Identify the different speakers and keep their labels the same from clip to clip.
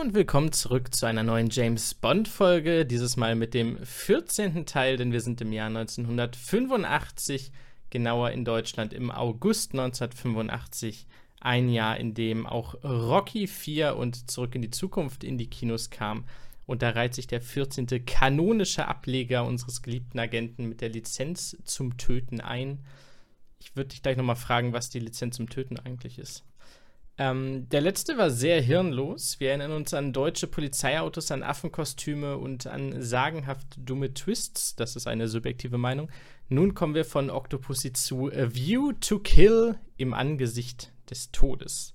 Speaker 1: Und willkommen zurück zu einer neuen James Bond-Folge. Dieses Mal mit dem 14. Teil, denn wir sind im Jahr 1985, genauer in Deutschland im August 1985. Ein Jahr, in dem auch Rocky 4 und Zurück in die Zukunft in die Kinos kam. Und da reiht sich der 14. kanonische Ableger unseres geliebten Agenten mit der Lizenz zum Töten ein. Ich würde dich gleich nochmal fragen, was die Lizenz zum Töten eigentlich ist. Ähm, der letzte war sehr hirnlos. Wir erinnern uns an deutsche Polizeiautos, an Affenkostüme und an sagenhaft dumme Twists. Das ist eine subjektive Meinung. Nun kommen wir von Octopussy zu A View to Kill im Angesicht des Todes.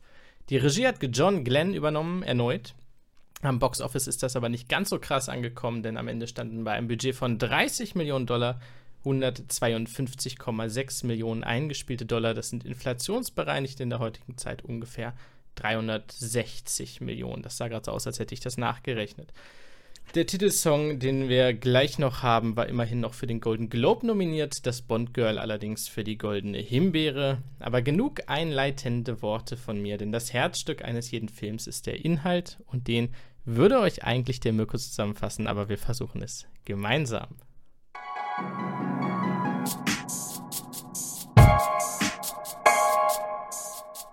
Speaker 1: Die Regie hat John Glenn übernommen, erneut. Am Boxoffice ist das aber nicht ganz so krass angekommen, denn am Ende standen bei einem Budget von 30 Millionen Dollar 152,6 Millionen eingespielte Dollar. Das sind inflationsbereinigt in der heutigen Zeit ungefähr 360 Millionen. Das sah gerade so aus, als hätte ich das nachgerechnet. Der Titelsong, den wir gleich noch haben, war immerhin noch für den Golden Globe nominiert, das Bond Girl allerdings für die Goldene Himbeere. Aber genug einleitende Worte von mir, denn das Herzstück eines jeden Films ist der Inhalt und den würde euch eigentlich der Mirko zusammenfassen, aber wir versuchen es gemeinsam.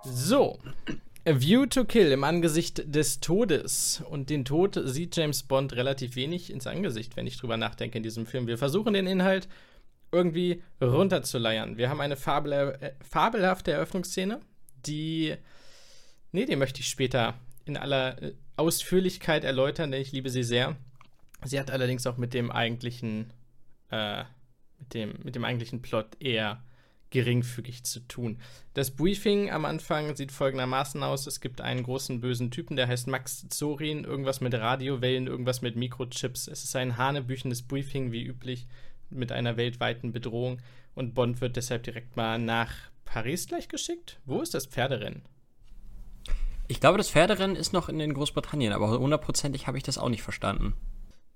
Speaker 1: So, A View to Kill im Angesicht des Todes. Und den Tod sieht James Bond relativ wenig ins Angesicht, wenn ich drüber nachdenke in diesem Film. Wir versuchen den Inhalt irgendwie runterzuleiern. Wir haben eine fabel äh, fabelhafte Eröffnungsszene, die. Nee, die möchte ich später in aller äh, Ausführlichkeit erläutern, denn ich liebe sie sehr. Sie hat allerdings auch mit dem eigentlichen, äh, mit dem, mit dem eigentlichen Plot eher geringfügig zu tun. Das Briefing am Anfang sieht folgendermaßen aus: Es gibt einen großen bösen Typen, der heißt Max Zorin, irgendwas mit Radiowellen, irgendwas mit Mikrochips. Es ist ein hanebüchendes Briefing, wie üblich, mit einer weltweiten Bedrohung. Und Bond wird deshalb direkt mal nach Paris gleich geschickt. Wo ist das Pferderennen?
Speaker 2: Ich glaube, das Pferderennen ist noch in den Großbritannien, aber hundertprozentig habe ich das auch nicht verstanden.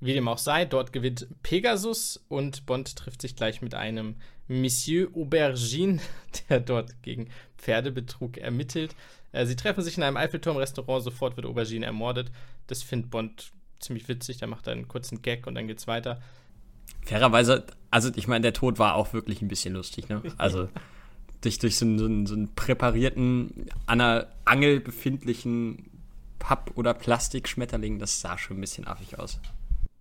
Speaker 1: Wie dem auch sei, dort gewinnt Pegasus und Bond trifft sich gleich mit einem Monsieur Aubergine, der dort gegen Pferdebetrug ermittelt. Äh, sie treffen sich in einem Eiffelturm-Restaurant, sofort wird Aubergine ermordet. Das findet Bond ziemlich witzig, der macht einen kurzen Gag und dann geht's weiter.
Speaker 2: Fairerweise, also ich meine, der Tod war auch wirklich ein bisschen lustig, ne? Also durch, durch so, einen, so, einen, so einen präparierten, an einer Angel befindlichen Papp- oder Plastikschmetterling, das sah schon ein bisschen affig aus.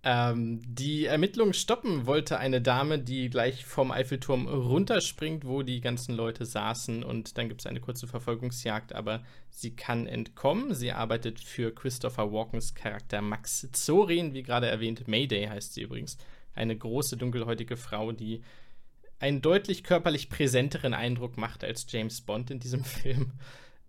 Speaker 1: Ähm, die Ermittlungen stoppen wollte eine Dame, die gleich vom Eiffelturm runterspringt, wo die ganzen Leute saßen. Und dann gibt es eine kurze Verfolgungsjagd, aber sie kann entkommen. Sie arbeitet für Christopher Walkens Charakter Max Zorin, wie gerade erwähnt. Mayday heißt sie übrigens. Eine große, dunkelhäutige Frau, die einen deutlich körperlich präsenteren Eindruck macht als James Bond in diesem Film.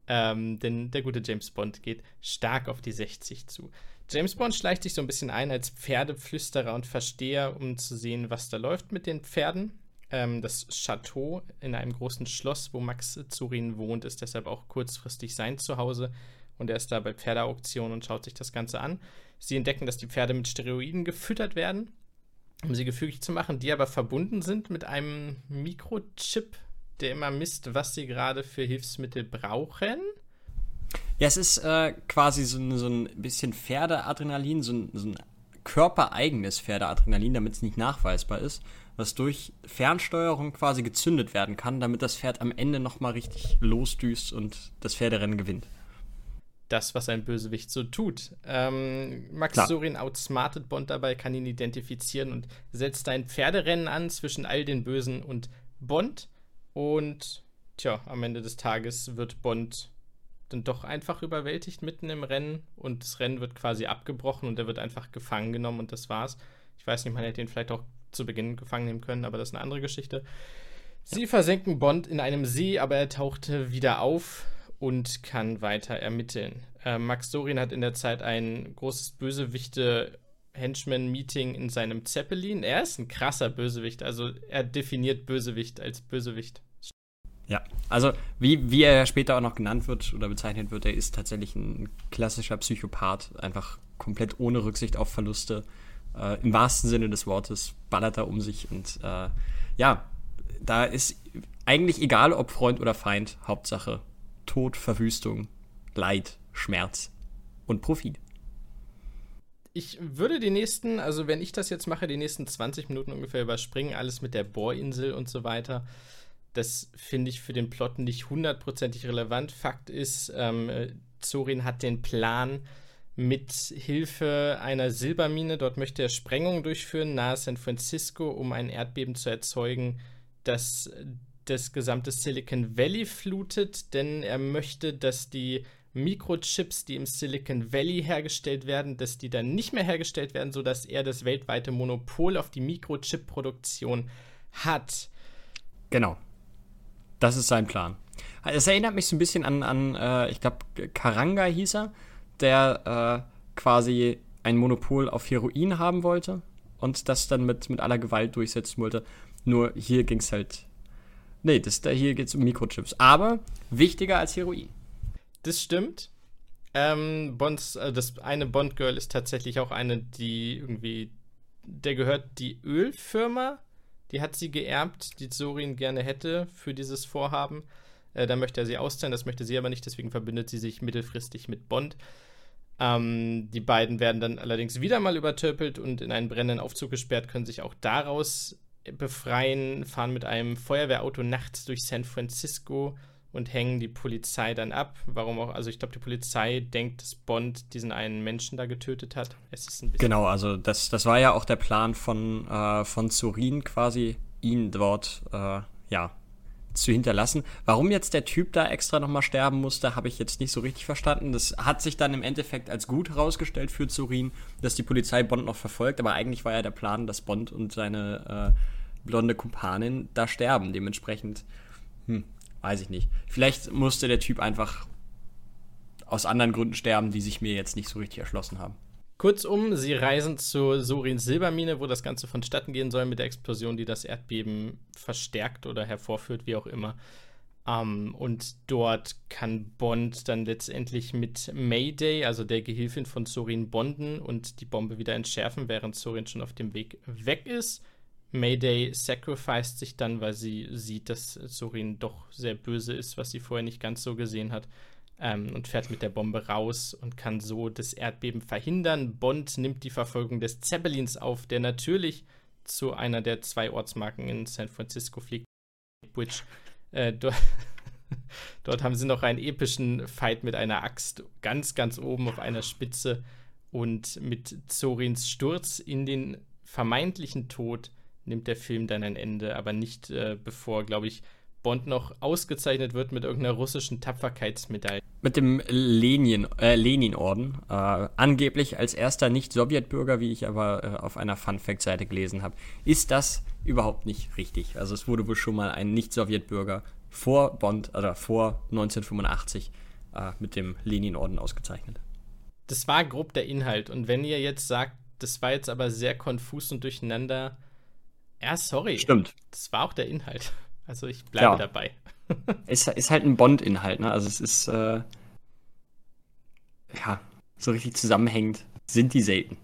Speaker 1: Ähm, denn der gute James Bond geht stark auf die 60 zu. James Bond schleicht sich so ein bisschen ein als Pferdeflüsterer und Versteher, um zu sehen, was da läuft mit den Pferden. Ähm, das Chateau in einem großen Schloss, wo Max Zurin wohnt, ist deshalb auch kurzfristig sein Zuhause. Und er ist da bei Pferdeauktionen und schaut sich das Ganze an. Sie entdecken, dass die Pferde mit Steroiden gefüttert werden, um sie gefügig zu machen, die aber verbunden sind mit einem Mikrochip, der immer misst, was sie gerade für Hilfsmittel brauchen.
Speaker 2: Ja, es ist äh, quasi so, so, ein bisschen Pferdeadrenalin, so ein, so ein körpereigenes Pferdeadrenalin, damit es nicht nachweisbar ist, was durch Fernsteuerung quasi gezündet werden kann, damit das Pferd am Ende nochmal richtig losdüst und das Pferderennen gewinnt.
Speaker 1: Das, was ein Bösewicht so tut. Ähm, Max Klar. Sorin outsmartet Bond dabei, kann ihn identifizieren und setzt ein Pferderennen an zwischen all den Bösen und Bond. Und tja, am Ende des Tages wird Bond dann doch einfach überwältigt mitten im Rennen und das Rennen wird quasi abgebrochen und er wird einfach gefangen genommen und das war's. Ich weiß nicht, man hätte ihn vielleicht auch zu Beginn gefangen nehmen können, aber das ist eine andere Geschichte. Sie versenken Bond in einem See, aber er tauchte wieder auf und kann weiter ermitteln. Äh, Max Dorin hat in der Zeit ein großes Bösewichte Henchman-Meeting in seinem Zeppelin. Er ist ein krasser Bösewicht, also er definiert Bösewicht als Bösewicht.
Speaker 2: Ja, also wie, wie er später auch noch genannt wird oder bezeichnet wird, er ist tatsächlich ein klassischer Psychopath, einfach komplett ohne Rücksicht auf Verluste. Äh, Im wahrsten Sinne des Wortes ballert er um sich und äh, ja, da ist eigentlich egal, ob Freund oder Feind, Hauptsache Tod, Verwüstung, Leid, Schmerz und Profit.
Speaker 1: ich würde die nächsten, also wenn ich das jetzt mache, die nächsten 20 Minuten ungefähr überspringen, alles mit der Bohrinsel und so weiter. Das finde ich für den Plot nicht hundertprozentig relevant. Fakt ist, ähm, Zorin hat den Plan, mit Hilfe einer Silbermine, dort möchte er Sprengungen durchführen, nahe San Francisco, um ein Erdbeben zu erzeugen, das das gesamte Silicon Valley flutet, denn er möchte, dass die Mikrochips, die im Silicon Valley hergestellt werden, dass die dann nicht mehr hergestellt werden, sodass er das weltweite Monopol auf die Mikrochip-Produktion hat.
Speaker 2: Genau. Das ist sein Plan. Es erinnert mich so ein bisschen an, an äh, ich glaube, Karanga hieß er, der äh, quasi ein Monopol auf Heroin haben wollte und das dann mit, mit aller Gewalt durchsetzen wollte. Nur hier ging es halt. Nee, das, da hier geht es um Mikrochips. Aber wichtiger als Heroin.
Speaker 1: Das stimmt. Ähm, Bonds, äh, das eine Bond-Girl ist tatsächlich auch eine, die irgendwie, der gehört die Ölfirma, die hat sie geerbt, die Sorin gerne hätte für dieses Vorhaben. Äh, da möchte er sie auszahlen, das möchte sie aber nicht, deswegen verbindet sie sich mittelfristig mit Bond. Ähm, die beiden werden dann allerdings wieder mal übertöpelt und in einen brennenden Aufzug gesperrt, können sich auch daraus befreien, fahren mit einem Feuerwehrauto nachts durch San Francisco und hängen die Polizei dann ab. Warum auch? Also ich glaube, die Polizei denkt, dass Bond diesen einen Menschen da getötet hat.
Speaker 2: Es ist ein genau, also das, das war ja auch der Plan von, äh, von Zorin quasi, ihn dort äh, ja, zu hinterlassen. Warum jetzt der Typ da extra nochmal sterben musste, habe ich jetzt nicht so richtig verstanden. Das hat sich dann im Endeffekt als gut herausgestellt für Zorin, dass die Polizei Bond noch verfolgt, aber eigentlich war ja der Plan, dass Bond und seine äh, blonde Kumpanin da sterben. Dementsprechend, hm, Weiß ich nicht. Vielleicht musste der Typ einfach aus anderen Gründen sterben, die sich mir jetzt nicht so richtig erschlossen haben.
Speaker 1: Kurzum, sie reisen zur Surins Silbermine, wo das Ganze vonstatten gehen soll mit der Explosion, die das Erdbeben verstärkt oder hervorführt, wie auch immer. Um, und dort kann Bond dann letztendlich mit Mayday, also der Gehilfin von Sorin, bonden und die Bombe wieder entschärfen, während Sorin schon auf dem Weg weg ist. Mayday sacrificed sich dann, weil sie sieht, dass Sorin doch sehr böse ist, was sie vorher nicht ganz so gesehen hat. Ähm, und fährt mit der Bombe raus und kann so das Erdbeben verhindern. Bond nimmt die Verfolgung des Zeppelins auf, der natürlich zu einer der zwei Ortsmarken in San Francisco fliegt. Which, äh, dort, dort haben sie noch einen epischen Fight mit einer Axt ganz, ganz oben auf einer Spitze. Und mit Zorins Sturz in den vermeintlichen Tod nimmt der Film dann ein Ende, aber nicht äh, bevor, glaube ich, Bond noch ausgezeichnet wird mit irgendeiner russischen Tapferkeitsmedaille.
Speaker 2: Mit dem Lenin, äh, Lenin-Orden. Äh, angeblich als erster Nicht-Sowjetbürger, wie ich aber äh, auf einer Fun-Fact-Seite gelesen habe. Ist das überhaupt nicht richtig? Also es wurde wohl schon mal ein Nicht-Sowjetbürger vor Bond, oder vor 1985 äh, mit dem Lenin-Orden ausgezeichnet.
Speaker 1: Das war grob der Inhalt. Und wenn ihr jetzt sagt, das war jetzt aber sehr konfus und durcheinander, ja, sorry.
Speaker 2: Stimmt.
Speaker 1: Das war auch der Inhalt. Also ich bleibe ja. dabei.
Speaker 2: ist, ist halt ein Bond-Inhalt, ne? Also es ist, äh, ja, so richtig zusammenhängend sind die selten.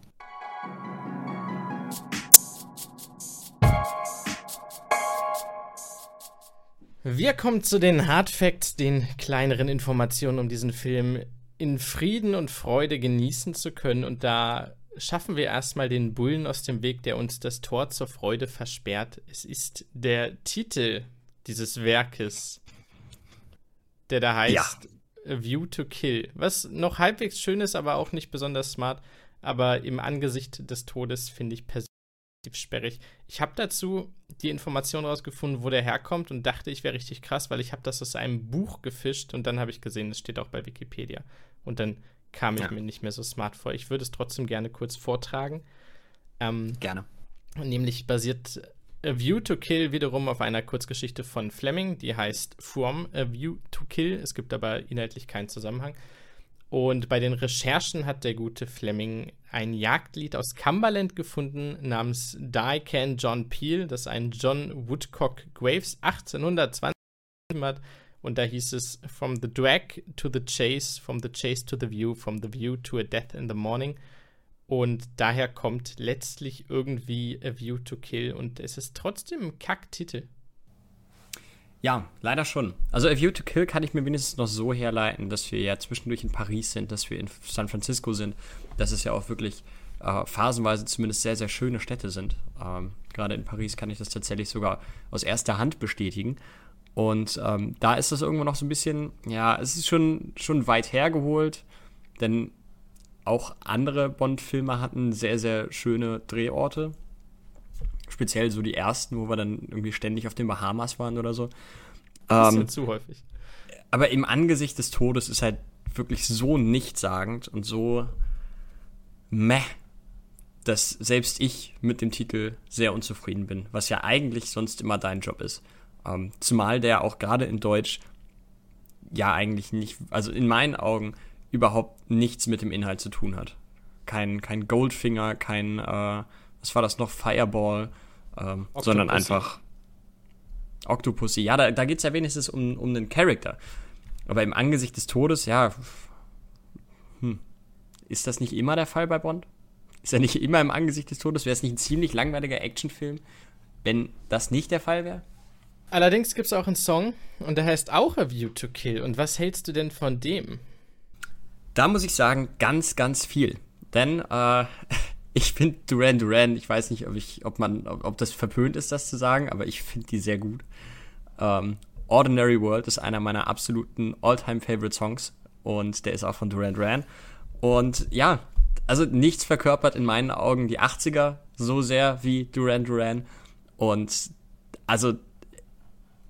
Speaker 1: Wir kommen zu den Hard Facts, den kleineren Informationen, um diesen Film in Frieden und Freude genießen zu können. Und da schaffen wir erstmal den Bullen aus dem Weg, der uns das Tor zur Freude versperrt. Es ist der Titel dieses Werkes, der da heißt ja. A View to Kill. Was noch halbwegs schön ist, aber auch nicht besonders smart. Aber im Angesicht des Todes finde ich persönlich sperrig. Ich habe dazu die Information rausgefunden, wo der herkommt und dachte, ich wäre richtig krass, weil ich habe das aus einem Buch gefischt und dann habe ich gesehen, es steht auch bei Wikipedia. Und dann kam ich ja. mir nicht mehr so smart vor. Ich würde es trotzdem gerne kurz vortragen.
Speaker 2: Ähm, gerne.
Speaker 1: Nämlich basiert A View to Kill wiederum auf einer Kurzgeschichte von Fleming, die heißt From A View to Kill. Es gibt aber inhaltlich keinen Zusammenhang. Und bei den Recherchen hat der gute Fleming ein Jagdlied aus Cumberland gefunden namens Die Can John Peel, das ein John Woodcock Graves 1820 hat und da hieß es From the drag to the chase, from the chase to the view, from the view to a death in the morning. Und daher kommt letztlich irgendwie A View to Kill und es ist trotzdem ein Kacktitel.
Speaker 2: Ja, leider schon. Also A View to Kill kann ich mir wenigstens noch so herleiten, dass wir ja zwischendurch in Paris sind, dass wir in San Francisco sind. Das ist ja auch wirklich äh, phasenweise zumindest sehr, sehr schöne Städte sind. Ähm, Gerade in Paris kann ich das tatsächlich sogar aus erster Hand bestätigen. Und ähm, da ist das irgendwo noch so ein bisschen, ja, es ist schon, schon weit hergeholt, denn auch andere Bond-Filme hatten sehr, sehr schöne Drehorte. Speziell so die ersten, wo wir dann irgendwie ständig auf den Bahamas waren oder so.
Speaker 1: Das ist ja ähm, zu häufig.
Speaker 2: Aber im Angesicht des Todes ist halt wirklich so nichtssagend und so meh, dass selbst ich mit dem Titel sehr unzufrieden bin, was ja eigentlich sonst immer dein Job ist. Ähm, zumal der auch gerade in Deutsch ja eigentlich nicht, also in meinen Augen überhaupt nichts mit dem Inhalt zu tun hat. Kein, kein Goldfinger, kein, äh, was war das noch, Fireball, ähm, sondern einfach Octopussy. Ja, da, da geht es ja wenigstens um, um einen Charakter. Aber im Angesicht des Todes, ja, hm, ist das nicht immer der Fall bei Bond? Ist er nicht immer im Angesicht des Todes? Wäre es nicht ein ziemlich langweiliger Actionfilm, wenn das nicht der Fall wäre?
Speaker 1: Allerdings gibt es auch einen Song und der heißt auch A View to Kill. Und was hältst du denn von dem?
Speaker 2: Da muss ich sagen, ganz, ganz viel. Denn äh, ich finde Duran Duran, ich weiß nicht, ob, ich, ob, man, ob, ob das verpönt ist, das zu sagen, aber ich finde die sehr gut. Ähm, Ordinary World ist einer meiner absoluten All-Time-Favorite-Songs und der ist auch von Duran Duran. Und ja, also nichts verkörpert in meinen Augen die 80er so sehr wie Duran Duran. Und also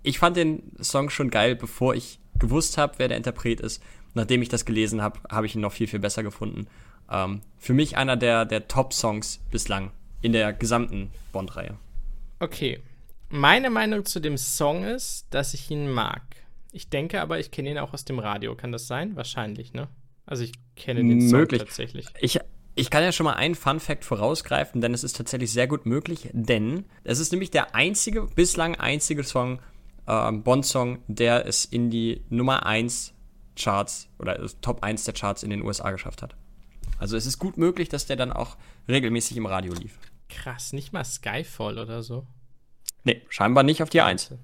Speaker 2: ich fand den Song schon geil, bevor ich gewusst habe, wer der Interpret ist. Nachdem ich das gelesen habe, habe ich ihn noch viel, viel besser gefunden. Ähm, für mich einer der, der Top-Songs bislang in der gesamten Bond-Reihe.
Speaker 1: Okay. Meine Meinung zu dem Song ist, dass ich ihn mag. Ich denke aber, ich kenne ihn auch aus dem Radio. Kann das sein? Wahrscheinlich, ne? Also ich kenne den Song möglich. tatsächlich.
Speaker 2: Ich, ich kann ja schon mal einen Fun-Fact vorausgreifen, denn es ist tatsächlich sehr gut möglich, denn es ist nämlich der einzige, bislang einzige Song, äh, Bond-Song, der es in die Nummer 1 Charts oder Top 1 der Charts in den USA geschafft hat. Also es ist gut möglich, dass der dann auch regelmäßig im Radio lief.
Speaker 1: Krass, nicht mal Skyfall oder so.
Speaker 2: Nee, scheinbar nicht auf die 1.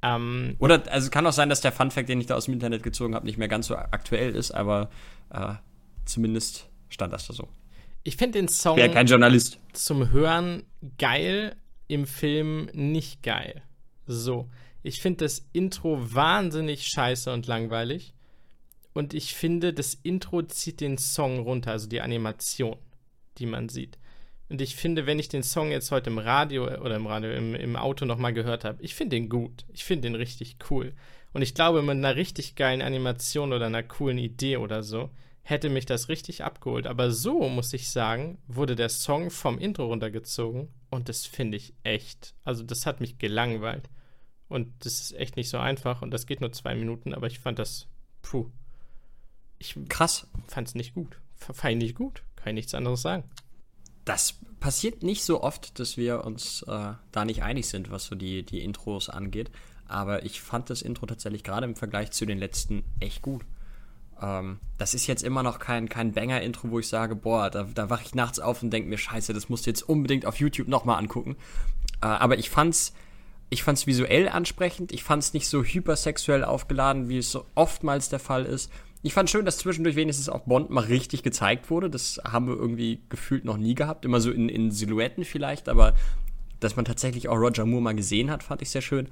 Speaker 2: Ähm, oder also kann auch sein, dass der Funfact, den ich da aus dem Internet gezogen habe, nicht mehr ganz so aktuell ist, aber äh, zumindest stand das da so.
Speaker 1: Ich finde den Song
Speaker 2: kein Journalist.
Speaker 1: zum Hören geil, im Film nicht geil. So. Ich finde das Intro wahnsinnig scheiße und langweilig. Und ich finde, das Intro zieht den Song runter, also die Animation, die man sieht. Und ich finde, wenn ich den Song jetzt heute im Radio oder im Radio, im, im Auto nochmal gehört habe, ich finde den gut. Ich finde den richtig cool. Und ich glaube, mit einer richtig geilen Animation oder einer coolen Idee oder so, hätte mich das richtig abgeholt. Aber so, muss ich sagen, wurde der Song vom Intro runtergezogen und das finde ich echt. Also, das hat mich gelangweilt. Und das ist echt nicht so einfach und das geht nur zwei Minuten, aber ich fand das, puh, ich krass. Fand es nicht gut. Fand ich nicht gut. Kann ich nichts anderes sagen.
Speaker 2: Das passiert nicht so oft, dass wir uns äh, da nicht einig sind, was so die, die Intros angeht. Aber ich fand das Intro tatsächlich gerade im Vergleich zu den letzten echt gut. Ähm, das ist jetzt immer noch kein, kein Banger-Intro, wo ich sage, boah, da, da wache ich nachts auf und denke mir, scheiße, das musst du jetzt unbedingt auf YouTube nochmal angucken. Äh, aber ich fand's, ich fand's visuell ansprechend, ich fand's nicht so hypersexuell aufgeladen, wie es so oftmals der Fall ist. Ich fand schön, dass zwischendurch wenigstens auch Bond mal richtig gezeigt wurde. Das haben wir irgendwie gefühlt noch nie gehabt. Immer so in, in Silhouetten vielleicht, aber dass man tatsächlich auch Roger Moore mal gesehen hat, fand ich sehr schön.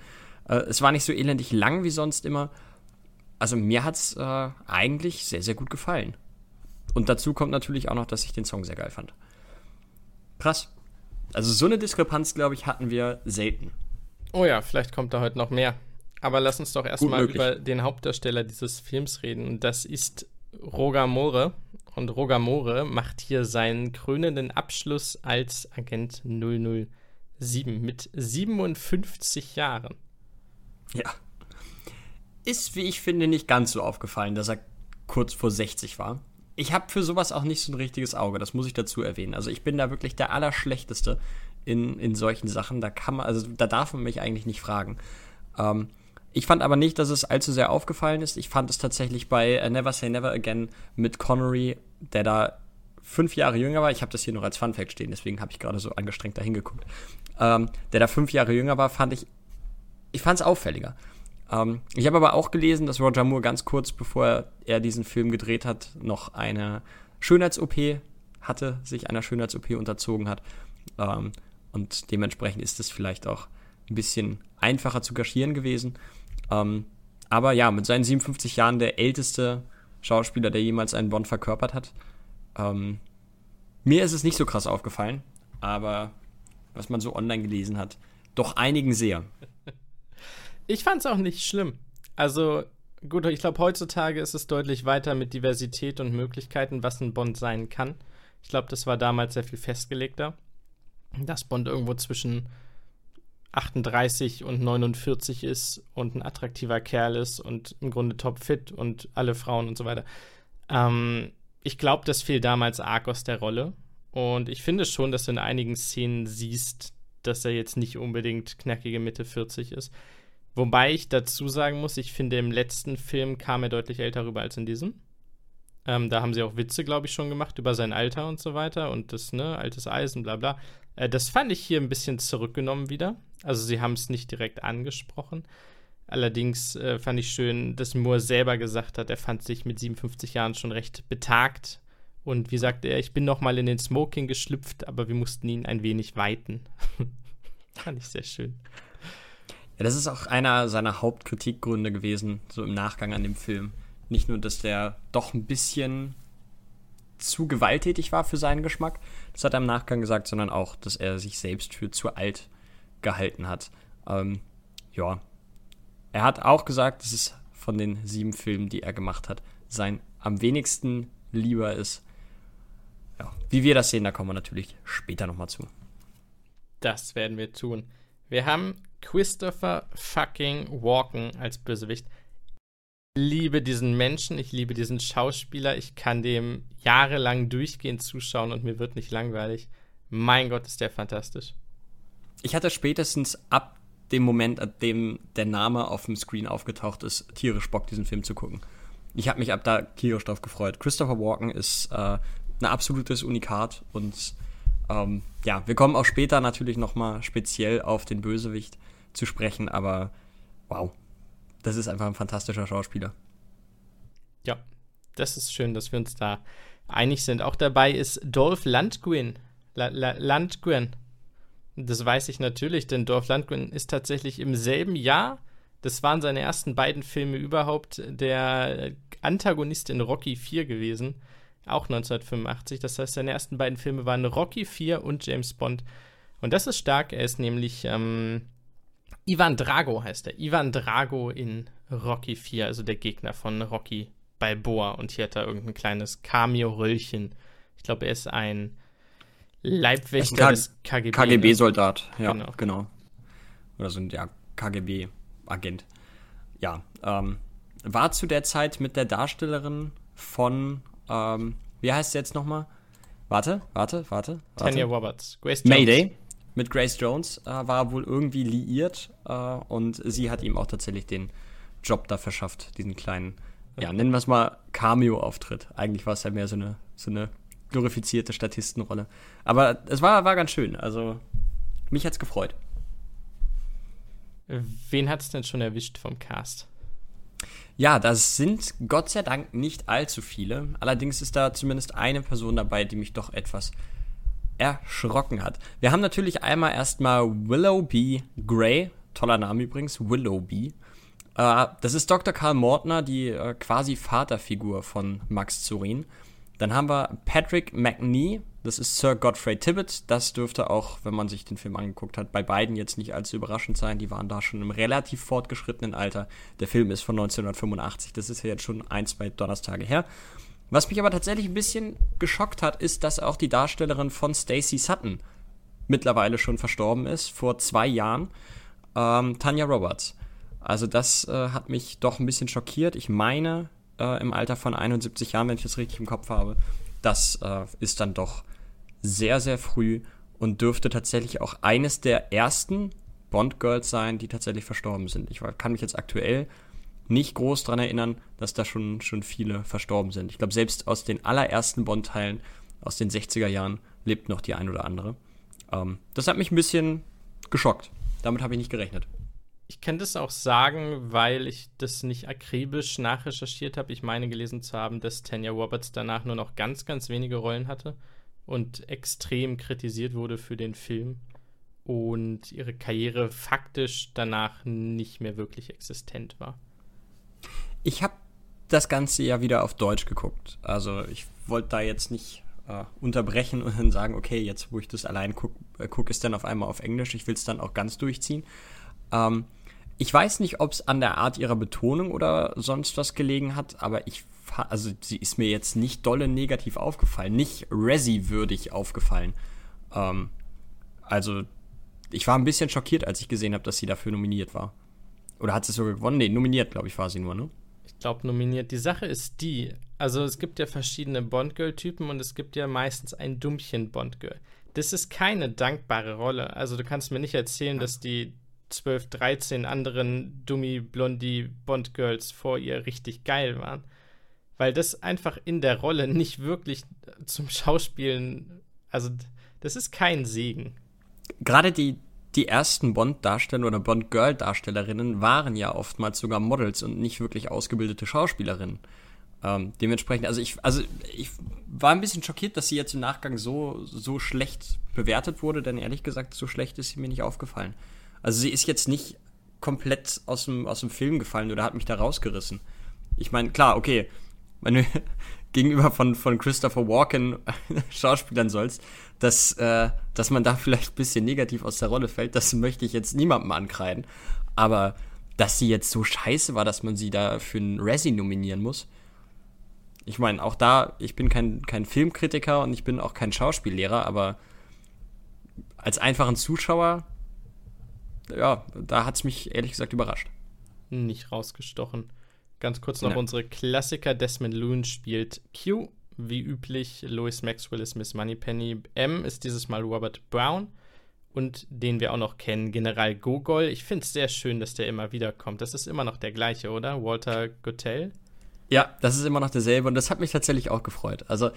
Speaker 2: Äh, es war nicht so elendig lang wie sonst immer. Also mir hat es äh, eigentlich sehr, sehr gut gefallen. Und dazu kommt natürlich auch noch, dass ich den Song sehr geil fand. Krass. Also so eine Diskrepanz, glaube ich, hatten wir selten.
Speaker 1: Oh ja, vielleicht kommt da heute noch mehr. Aber lass uns doch erstmal über den Hauptdarsteller dieses Films reden. Und das ist Roger Moore. Und Roger Moore macht hier seinen krönenden Abschluss als Agent 007 mit 57 Jahren.
Speaker 2: Ja. Ist, wie ich finde, nicht ganz so aufgefallen, dass er kurz vor 60 war. Ich habe für sowas auch nicht so ein richtiges Auge, das muss ich dazu erwähnen. Also ich bin da wirklich der Allerschlechteste in, in solchen Sachen. Da kann man, also da darf man mich eigentlich nicht fragen. Ähm, ich fand aber nicht, dass es allzu sehr aufgefallen ist. Ich fand es tatsächlich bei uh, Never Say Never Again mit Connery, der da fünf Jahre jünger war. Ich habe das hier noch als Fun Fact stehen, deswegen habe ich gerade so angestrengt dahin geguckt. Ähm, der da fünf Jahre jünger war, fand ich, ich fand es auffälliger. Ähm, ich habe aber auch gelesen, dass Roger Moore ganz kurz bevor er diesen Film gedreht hat, noch eine Schönheits-OP hatte, sich einer Schönheits-OP unterzogen hat. Ähm, und dementsprechend ist es vielleicht auch ein bisschen einfacher zu kaschieren gewesen. Ähm, aber ja, mit seinen 57 Jahren der älteste Schauspieler, der jemals einen Bond verkörpert hat. Ähm, mir ist es nicht so krass aufgefallen, aber was man so online gelesen hat, doch einigen sehr.
Speaker 1: Ich fand es auch nicht schlimm. Also, gut, ich glaube, heutzutage ist es deutlich weiter mit Diversität und Möglichkeiten, was ein Bond sein kann. Ich glaube, das war damals sehr viel festgelegter. Dass Bond irgendwo zwischen 38 und 49 ist und ein attraktiver Kerl ist und im Grunde topfit und alle Frauen und so weiter. Ähm, ich glaube, das fiel damals arg aus der Rolle. Und ich finde schon, dass du in einigen Szenen siehst, dass er jetzt nicht unbedingt knackige Mitte 40 ist. Wobei ich dazu sagen muss, ich finde, im letzten Film kam er deutlich älter rüber als in diesem. Ähm, da haben sie auch Witze, glaube ich, schon gemacht über sein Alter und so weiter und das, ne, altes Eisen, bla bla. Äh, das fand ich hier ein bisschen zurückgenommen wieder. Also sie haben es nicht direkt angesprochen. Allerdings äh, fand ich schön, dass Moore selber gesagt hat, er fand sich mit 57 Jahren schon recht betagt. Und wie sagte er, ich bin noch mal in den Smoking geschlüpft, aber wir mussten ihn ein wenig weiten. fand ich sehr schön.
Speaker 2: Ja, das ist auch einer seiner Hauptkritikgründe gewesen, so im Nachgang an dem Film. Nicht nur, dass der doch ein bisschen zu gewalttätig war für seinen Geschmack, das hat er im Nachgang gesagt, sondern auch, dass er sich selbst für zu alt gehalten hat. Ähm, ja. Er hat auch gesagt, dass es von den sieben Filmen, die er gemacht hat, sein am wenigsten lieber ist. Ja, wie wir das sehen, da kommen wir natürlich später nochmal zu.
Speaker 1: Das werden wir tun. Wir haben Christopher fucking Walken als Bösewicht. Ich liebe diesen Menschen, ich liebe diesen Schauspieler, ich kann dem jahrelang durchgehend zuschauen und mir wird nicht langweilig. Mein Gott, ist der fantastisch.
Speaker 2: Ich hatte spätestens ab dem Moment, ab dem der Name auf dem Screen aufgetaucht ist, tierisch Bock, diesen Film zu gucken. Ich habe mich ab da tierisch drauf gefreut. Christopher Walken ist äh, ein absolutes Unikat und ähm, ja, wir kommen auch später natürlich nochmal speziell auf den Bösewicht zu sprechen, aber wow, das ist einfach ein fantastischer Schauspieler.
Speaker 1: Ja, das ist schön, dass wir uns da einig sind. Auch dabei ist Dolph Lundgren. La La Lundgren. Das weiß ich natürlich, denn Dolph Lundgren ist tatsächlich im selben Jahr, das waren seine ersten beiden Filme überhaupt, der Antagonist in Rocky 4 gewesen. Auch 1985. Das heißt, seine ersten beiden Filme waren Rocky 4 und James Bond. Und das ist stark. Er ist nämlich ähm, Ivan Drago heißt er. Ivan Drago in Rocky 4, also der Gegner von Rocky Balboa. Und hier hat er irgendein kleines Cameo-Röllchen. Ich glaube, er ist ein Leibwächter des KGB.
Speaker 2: KGB-Soldat, ne? ja, genau. genau. Oder so ein ja, KGB-Agent. Ja, ähm, war zu der Zeit mit der Darstellerin von, ähm, wie heißt sie jetzt nochmal? Warte, warte, warte.
Speaker 1: warte. Tanya Roberts.
Speaker 2: Grace Jones. Mayday mit Grace Jones äh, war wohl irgendwie liiert äh, und sie hat ihm auch tatsächlich den Job da verschafft, diesen kleinen, ja, nennen wir es mal Cameo-Auftritt. Eigentlich war es ja mehr so eine, so eine glorifizierte Statistenrolle. Aber es war, war ganz schön. Also, mich hat's gefreut.
Speaker 1: Wen hat es denn schon erwischt vom Cast?
Speaker 2: Ja, das sind Gott sei Dank nicht allzu viele. Allerdings ist da zumindest eine Person dabei, die mich doch etwas erschrocken hat. Wir haben natürlich einmal erstmal Willoughby Gray, toller Name übrigens, Willoughby. Äh, das ist Dr. Karl Mortner, die äh, quasi Vaterfigur von Max Zurin. Dann haben wir Patrick McNee, das ist Sir Godfrey Tibbett. Das dürfte auch, wenn man sich den Film angeguckt hat, bei beiden jetzt nicht allzu überraschend sein. Die waren da schon im relativ fortgeschrittenen Alter. Der Film ist von 1985, das ist ja jetzt schon ein, zwei Donnerstage her. Was mich aber tatsächlich ein bisschen geschockt hat, ist, dass auch die Darstellerin von Stacey Sutton mittlerweile schon verstorben ist, vor zwei Jahren, ähm, Tanya Roberts. Also das äh, hat mich doch ein bisschen schockiert. Ich meine, äh, im Alter von 71 Jahren, wenn ich das richtig im Kopf habe, das äh, ist dann doch sehr, sehr früh und dürfte tatsächlich auch eines der ersten Bond-Girls sein, die tatsächlich verstorben sind. Ich kann mich jetzt aktuell nicht groß daran erinnern, dass da schon, schon viele verstorben sind. Ich glaube, selbst aus den allerersten Bond-Teilen aus den 60er Jahren lebt noch die ein oder andere. Ähm, das hat mich ein bisschen geschockt. Damit habe ich nicht gerechnet.
Speaker 1: Ich kann das auch sagen, weil ich das nicht akribisch nachrecherchiert habe. Ich meine gelesen zu haben, dass Tanya Roberts danach nur noch ganz, ganz wenige Rollen hatte. und extrem kritisiert wurde für den Film und ihre Karriere faktisch danach nicht mehr wirklich existent war.
Speaker 2: Ich habe das Ganze ja wieder auf Deutsch geguckt. Also ich wollte da jetzt nicht äh, unterbrechen und dann sagen, okay, jetzt wo ich das allein gucke, äh, guck es dann auf einmal auf Englisch. Ich will es dann auch ganz durchziehen. Ähm, ich weiß nicht, ob es an der Art ihrer Betonung oder sonst was gelegen hat, aber ich, also sie ist mir jetzt nicht dolle negativ aufgefallen, nicht Resi-würdig aufgefallen. Ähm, also ich war ein bisschen schockiert, als ich gesehen habe, dass sie dafür nominiert war. Oder hat sie sogar gewonnen? Nee, nominiert, glaube ich, war sie nur, ne?
Speaker 1: Ich glaube, nominiert. Die Sache ist die, also es gibt ja verschiedene Bond-Girl-Typen und es gibt ja meistens ein Dummchen Bond-Girl. Das ist keine dankbare Rolle. Also du kannst mir nicht erzählen, dass die 12, 13 anderen Dummy, Blondie Bond-Girls vor ihr richtig geil waren. Weil das einfach in der Rolle nicht wirklich zum Schauspielen, also das ist kein Segen.
Speaker 2: Gerade die, die ersten Bond-Darsteller oder Bond-Girl-Darstellerinnen waren ja oftmals sogar Models und nicht wirklich ausgebildete Schauspielerinnen. Ähm, dementsprechend, also ich, also ich war ein bisschen schockiert, dass sie jetzt im Nachgang so, so schlecht bewertet wurde, denn ehrlich gesagt, so schlecht ist sie mir nicht aufgefallen. Also sie ist jetzt nicht komplett aus dem, aus dem Film gefallen oder hat mich da rausgerissen. Ich meine, klar, okay, wenn du gegenüber von, von Christopher Walken schauspielern sollst, dass, äh, dass man da vielleicht ein bisschen negativ aus der Rolle fällt, das möchte ich jetzt niemandem ankreiden. Aber dass sie jetzt so scheiße war, dass man sie da für einen Razzie nominieren muss. Ich meine, auch da, ich bin kein, kein Filmkritiker und ich bin auch kein Schauspiellehrer, aber als einfachen Zuschauer ja, da hat es mich ehrlich gesagt überrascht.
Speaker 1: Nicht rausgestochen. Ganz kurz noch ja. unsere Klassiker. Desmond Loon spielt Q. Wie üblich, Lois Maxwell ist Miss Moneypenny. M ist dieses Mal Robert Brown. Und den wir auch noch kennen, General Gogol. Ich finde es sehr schön, dass der immer wieder kommt. Das ist immer noch der gleiche, oder? Walter Gotell.
Speaker 2: Ja, das ist immer noch derselbe und das hat mich tatsächlich auch gefreut. Also,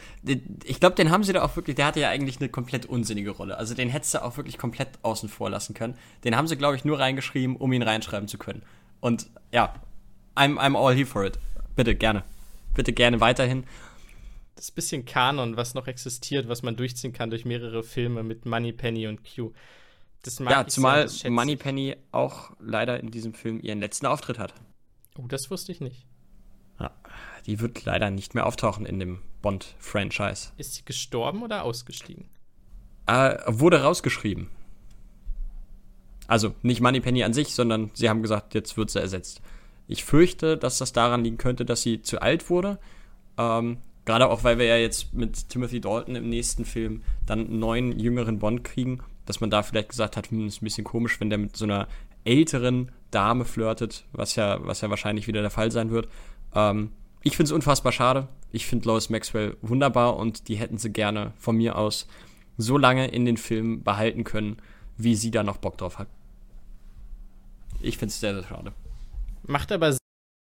Speaker 2: ich glaube, den haben sie da auch wirklich, der hatte ja eigentlich eine komplett unsinnige Rolle. Also, den hättest du auch wirklich komplett außen vor lassen können. Den haben sie, glaube ich, nur reingeschrieben, um ihn reinschreiben zu können. Und ja, I'm, I'm all here for it. Bitte, gerne. Bitte gerne weiterhin.
Speaker 1: Das bisschen Kanon, was noch existiert, was man durchziehen kann durch mehrere Filme mit Moneypenny und Q.
Speaker 2: Das mag ja, zumal Moneypenny auch leider in diesem Film ihren letzten Auftritt hat.
Speaker 1: Oh, das wusste ich nicht.
Speaker 2: Ja, die wird leider nicht mehr auftauchen in dem Bond-Franchise.
Speaker 1: Ist sie gestorben oder ausgestiegen?
Speaker 2: Äh, wurde rausgeschrieben. Also nicht Moneypenny an sich, sondern sie haben gesagt, jetzt wird sie ersetzt. Ich fürchte, dass das daran liegen könnte, dass sie zu alt wurde. Ähm, Gerade auch, weil wir ja jetzt mit Timothy Dalton im nächsten Film dann einen neuen, jüngeren Bond kriegen, dass man da vielleicht gesagt hat, hm, ist ein bisschen komisch, wenn der mit so einer älteren Dame flirtet, was ja, was ja wahrscheinlich wieder der Fall sein wird. Ähm, ich finde es unfassbar schade. Ich finde Lois Maxwell wunderbar und die hätten sie gerne von mir aus so lange in den Film behalten können, wie sie da noch Bock drauf hat. Ich finde es sehr, sehr schade.
Speaker 1: Macht aber Sinn,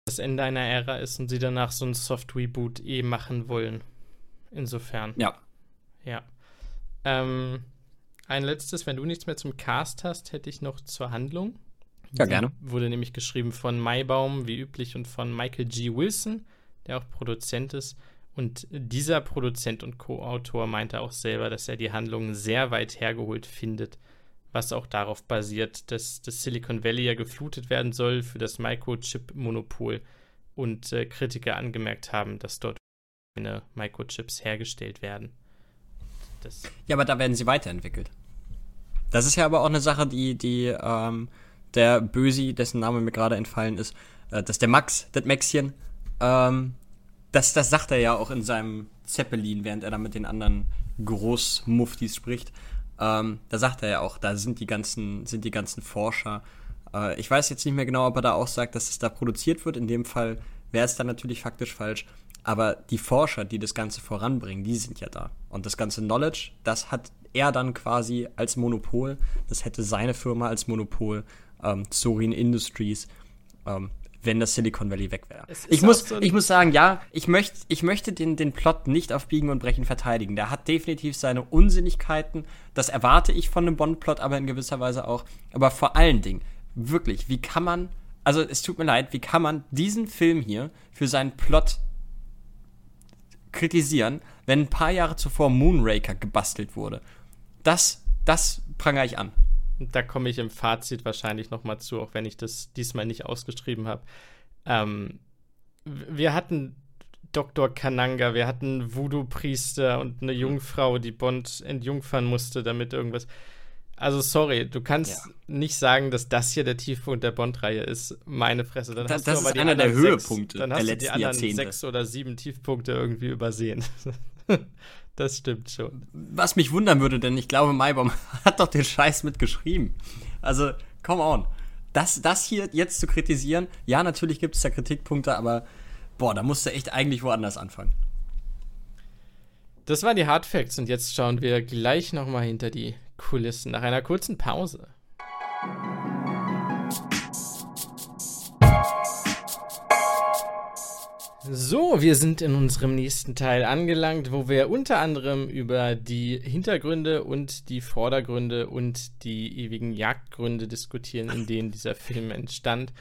Speaker 1: dass das Ende einer Ära ist und sie danach so ein Soft-Reboot eh machen wollen. Insofern.
Speaker 2: Ja.
Speaker 1: Ja. Ähm, ein letztes, wenn du nichts mehr zum Cast hast, hätte ich noch zur Handlung.
Speaker 2: Ja, gerne.
Speaker 1: Wurde nämlich geschrieben von Maibaum, wie üblich, und von Michael G. Wilson, der auch Produzent ist. Und dieser Produzent und Co-Autor meinte auch selber, dass er die Handlung sehr weit hergeholt findet, was auch darauf basiert, dass das Silicon Valley ja geflutet werden soll für das Microchip-Monopol und äh, Kritiker angemerkt haben, dass dort keine Microchips hergestellt werden.
Speaker 2: Das ja, aber da werden sie weiterentwickelt. Das ist ja aber auch eine Sache, die, die ähm, der Bösi, dessen Name mir gerade entfallen ist, äh, dass der Max, das Maxchen, ähm, das, das sagt er ja auch in seinem Zeppelin, während er da mit den anderen Großmuftis spricht. Ähm, da sagt er ja auch, da sind die ganzen, sind die ganzen Forscher. Äh, ich weiß jetzt nicht mehr genau, ob er da auch sagt, dass es da produziert wird. In dem Fall wäre es dann natürlich faktisch falsch. Aber die Forscher, die das Ganze voranbringen, die sind ja da. Und das ganze Knowledge, das hat er dann quasi als Monopol. Das hätte seine Firma als Monopol ähm, Sorin Industries, ähm, wenn das Silicon Valley weg wäre. Ich muss, so ich muss sagen, ja, ich, möcht, ich möchte den, den Plot nicht auf Biegen und Brechen verteidigen. Der hat definitiv seine Unsinnigkeiten. Das erwarte ich von einem Bond-Plot, aber in gewisser Weise auch. Aber vor allen Dingen, wirklich, wie kann man, also es tut mir leid, wie kann man diesen Film hier für seinen Plot kritisieren, wenn ein paar Jahre zuvor Moonraker gebastelt wurde. Das, das prangere ich an.
Speaker 1: Da komme ich im Fazit wahrscheinlich nochmal zu, auch wenn ich das diesmal nicht ausgeschrieben habe. Ähm, wir hatten Dr. Kananga, wir hatten Voodoo-Priester und eine Jungfrau, die Bond entjungfern musste, damit irgendwas. Also sorry, du kannst ja. nicht sagen, dass das hier der Tiefpunkt der Bond-Reihe ist. Meine Fresse.
Speaker 2: Dann das, das ist einer der Höhepunkte
Speaker 1: sechs, dann hast
Speaker 2: der
Speaker 1: du die anderen Jahrzehnte. sechs oder sieben Tiefpunkte irgendwie übersehen. das stimmt schon.
Speaker 2: Was mich wundern würde, denn ich glaube, Maibaum hat doch den Scheiß mitgeschrieben. Also, come on. Das, das hier jetzt zu kritisieren, ja, natürlich gibt es da Kritikpunkte, aber boah, da musst du echt eigentlich woanders anfangen.
Speaker 1: Das waren die Hard Facts und jetzt schauen wir gleich nochmal hinter die Kulissen nach einer kurzen Pause. So, wir sind in unserem nächsten Teil angelangt, wo wir unter anderem über die Hintergründe und die Vordergründe und die ewigen Jagdgründe diskutieren, in denen dieser Film entstand.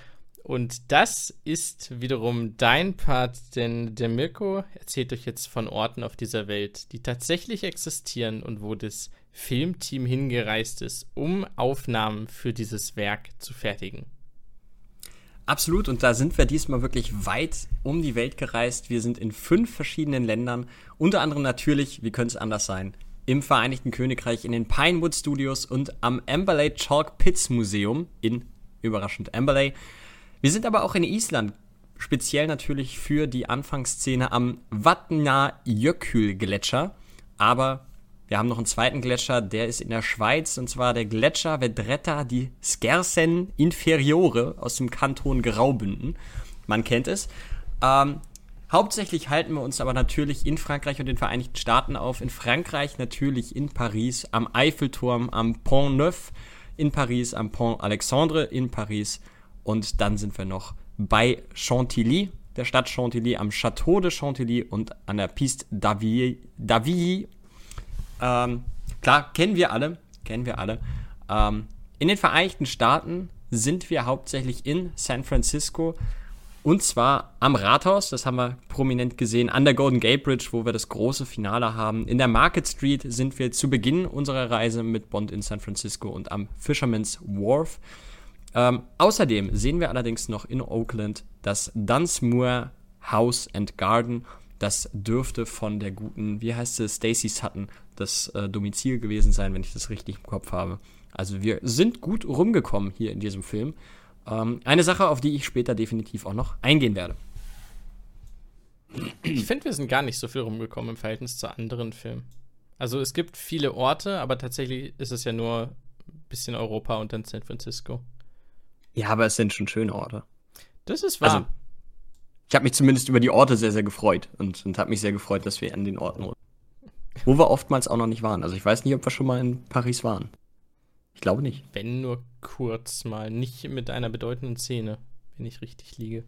Speaker 1: Und das ist wiederum dein Part, denn der Mirko erzählt euch jetzt von Orten auf dieser Welt, die tatsächlich existieren und wo das Filmteam hingereist ist, um Aufnahmen für dieses Werk zu fertigen.
Speaker 2: Absolut, und da sind wir diesmal wirklich weit um die Welt gereist. Wir sind in fünf verschiedenen Ländern, unter anderem natürlich, wie könnte es anders sein, im Vereinigten Königreich in den Pinewood Studios und am Amberley Chalk Pits Museum in, überraschend, Amberley. Wir sind aber auch in Island, speziell natürlich für die Anfangsszene am Vatnajökull-Gletscher. Aber wir haben noch einen zweiten Gletscher, der ist in der Schweiz, und zwar der Gletscher Vedretta di Schersen Inferiore aus dem Kanton Graubünden. Man kennt es. Ähm, hauptsächlich halten wir uns aber natürlich in Frankreich und den Vereinigten Staaten auf. In Frankreich natürlich in Paris, am Eiffelturm, am Pont Neuf in Paris, am Pont Alexandre in Paris. Und dann sind wir noch bei Chantilly, der Stadt Chantilly, am Château de Chantilly und an der Piste d'Avilly ähm, klar, kennen wir alle, kennen wir alle. Ähm, in den Vereinigten Staaten sind wir hauptsächlich in San Francisco und zwar am Rathaus, das haben wir prominent gesehen, an der Golden Gate Bridge, wo wir das große Finale haben. In der Market Street sind wir zu Beginn unserer Reise mit Bond in San Francisco und am Fisherman's Wharf. Ähm, außerdem sehen wir allerdings noch in Oakland das Dunsmuir House and Garden. Das dürfte von der guten, wie heißt es, Stacy Sutton das äh, Domizil gewesen sein, wenn ich das richtig im Kopf habe. Also wir sind gut rumgekommen hier in diesem Film. Ähm, eine Sache, auf die ich später definitiv auch noch eingehen werde.
Speaker 1: Ich finde, wir sind gar nicht so viel rumgekommen im Verhältnis zu anderen Filmen. Also es gibt viele Orte, aber tatsächlich ist es ja nur ein bisschen Europa und dann San Francisco.
Speaker 2: Ja, aber es sind schon schöne Orte.
Speaker 1: Das ist wahr. Also,
Speaker 2: ich habe mich zumindest über die Orte sehr, sehr gefreut und, und habe mich sehr gefreut, dass wir an den Orten wo wir oftmals auch noch nicht waren. Also ich weiß nicht, ob wir schon mal in Paris waren. Ich glaube nicht.
Speaker 1: Wenn nur kurz mal, nicht mit einer bedeutenden Szene, wenn ich richtig liege.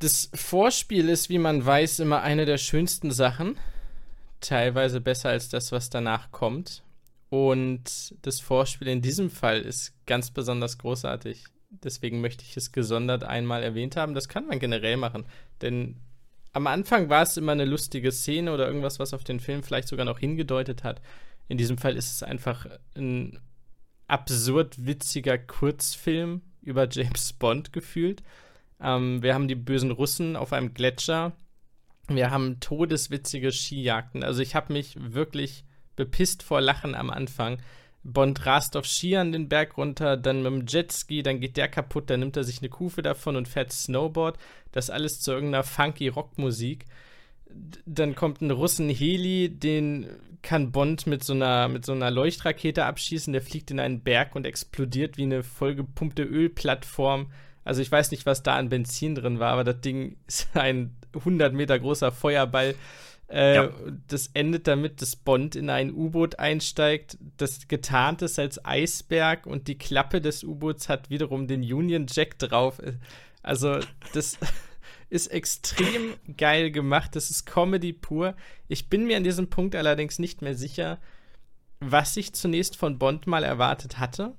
Speaker 1: Das Vorspiel ist, wie man weiß, immer eine der schönsten Sachen. Teilweise besser als das, was danach kommt. Und das Vorspiel in diesem Fall ist ganz besonders großartig. Deswegen möchte ich es gesondert einmal erwähnt haben. Das kann man generell machen. Denn am Anfang war es immer eine lustige Szene oder irgendwas, was auf den Film vielleicht sogar noch hingedeutet hat. In diesem Fall ist es einfach ein absurd witziger Kurzfilm über James Bond gefühlt. Ähm, wir haben die bösen Russen auf einem Gletscher. Wir haben todeswitzige Skijagden. Also ich habe mich wirklich bepisst vor Lachen am Anfang. Bond rast auf Ski an den Berg runter, dann mit dem Jetski, dann geht der kaputt, dann nimmt er sich eine Kufe davon und fährt Snowboard. Das alles zu irgendeiner funky Rockmusik. Dann kommt ein Russen Heli, den kann Bond mit so einer mit so einer Leuchtrakete abschießen, der fliegt in einen Berg und explodiert wie eine vollgepumpte Ölplattform. Also ich weiß nicht, was da an Benzin drin war, aber das Ding ist ein 100 Meter großer Feuerball. Äh, ja. Das endet damit, dass Bond in ein U-Boot einsteigt, das getarnt ist als Eisberg und die Klappe des U-Boots hat wiederum den Union Jack drauf. Also, das ist extrem geil gemacht. Das ist Comedy pur. Ich bin mir an diesem Punkt allerdings nicht mehr sicher, was ich zunächst von Bond mal erwartet hatte.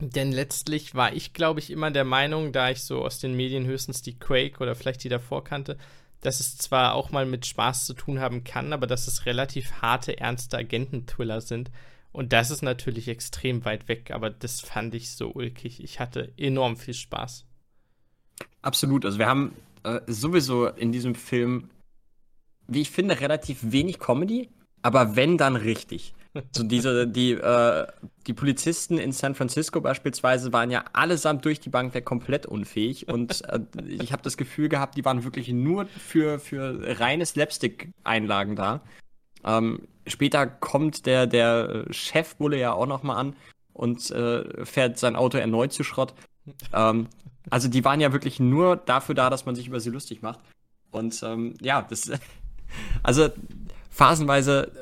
Speaker 1: Denn letztlich war ich, glaube ich, immer der Meinung, da ich so aus den Medien höchstens die Quake oder vielleicht die davor kannte, dass es zwar auch mal mit Spaß zu tun haben kann, aber dass es relativ harte, ernste Agenten-Thriller sind. Und das ist natürlich extrem weit weg, aber das fand ich so ulkig. Ich hatte enorm viel Spaß.
Speaker 2: Absolut. Also wir haben äh, sowieso in diesem Film, wie ich finde, relativ wenig Comedy, aber wenn dann richtig. So diese, die, äh, die Polizisten in San Francisco beispielsweise waren ja allesamt durch die Bank weg komplett unfähig und äh, ich habe das Gefühl gehabt, die waren wirklich nur für, für reine Slapstick-Einlagen da. Ähm, später kommt der, der Chefbulle ja auch noch mal an und äh, fährt sein Auto erneut zu Schrott. Ähm, also die waren ja wirklich nur dafür da, dass man sich über sie lustig macht. Und ähm, ja, das also phasenweise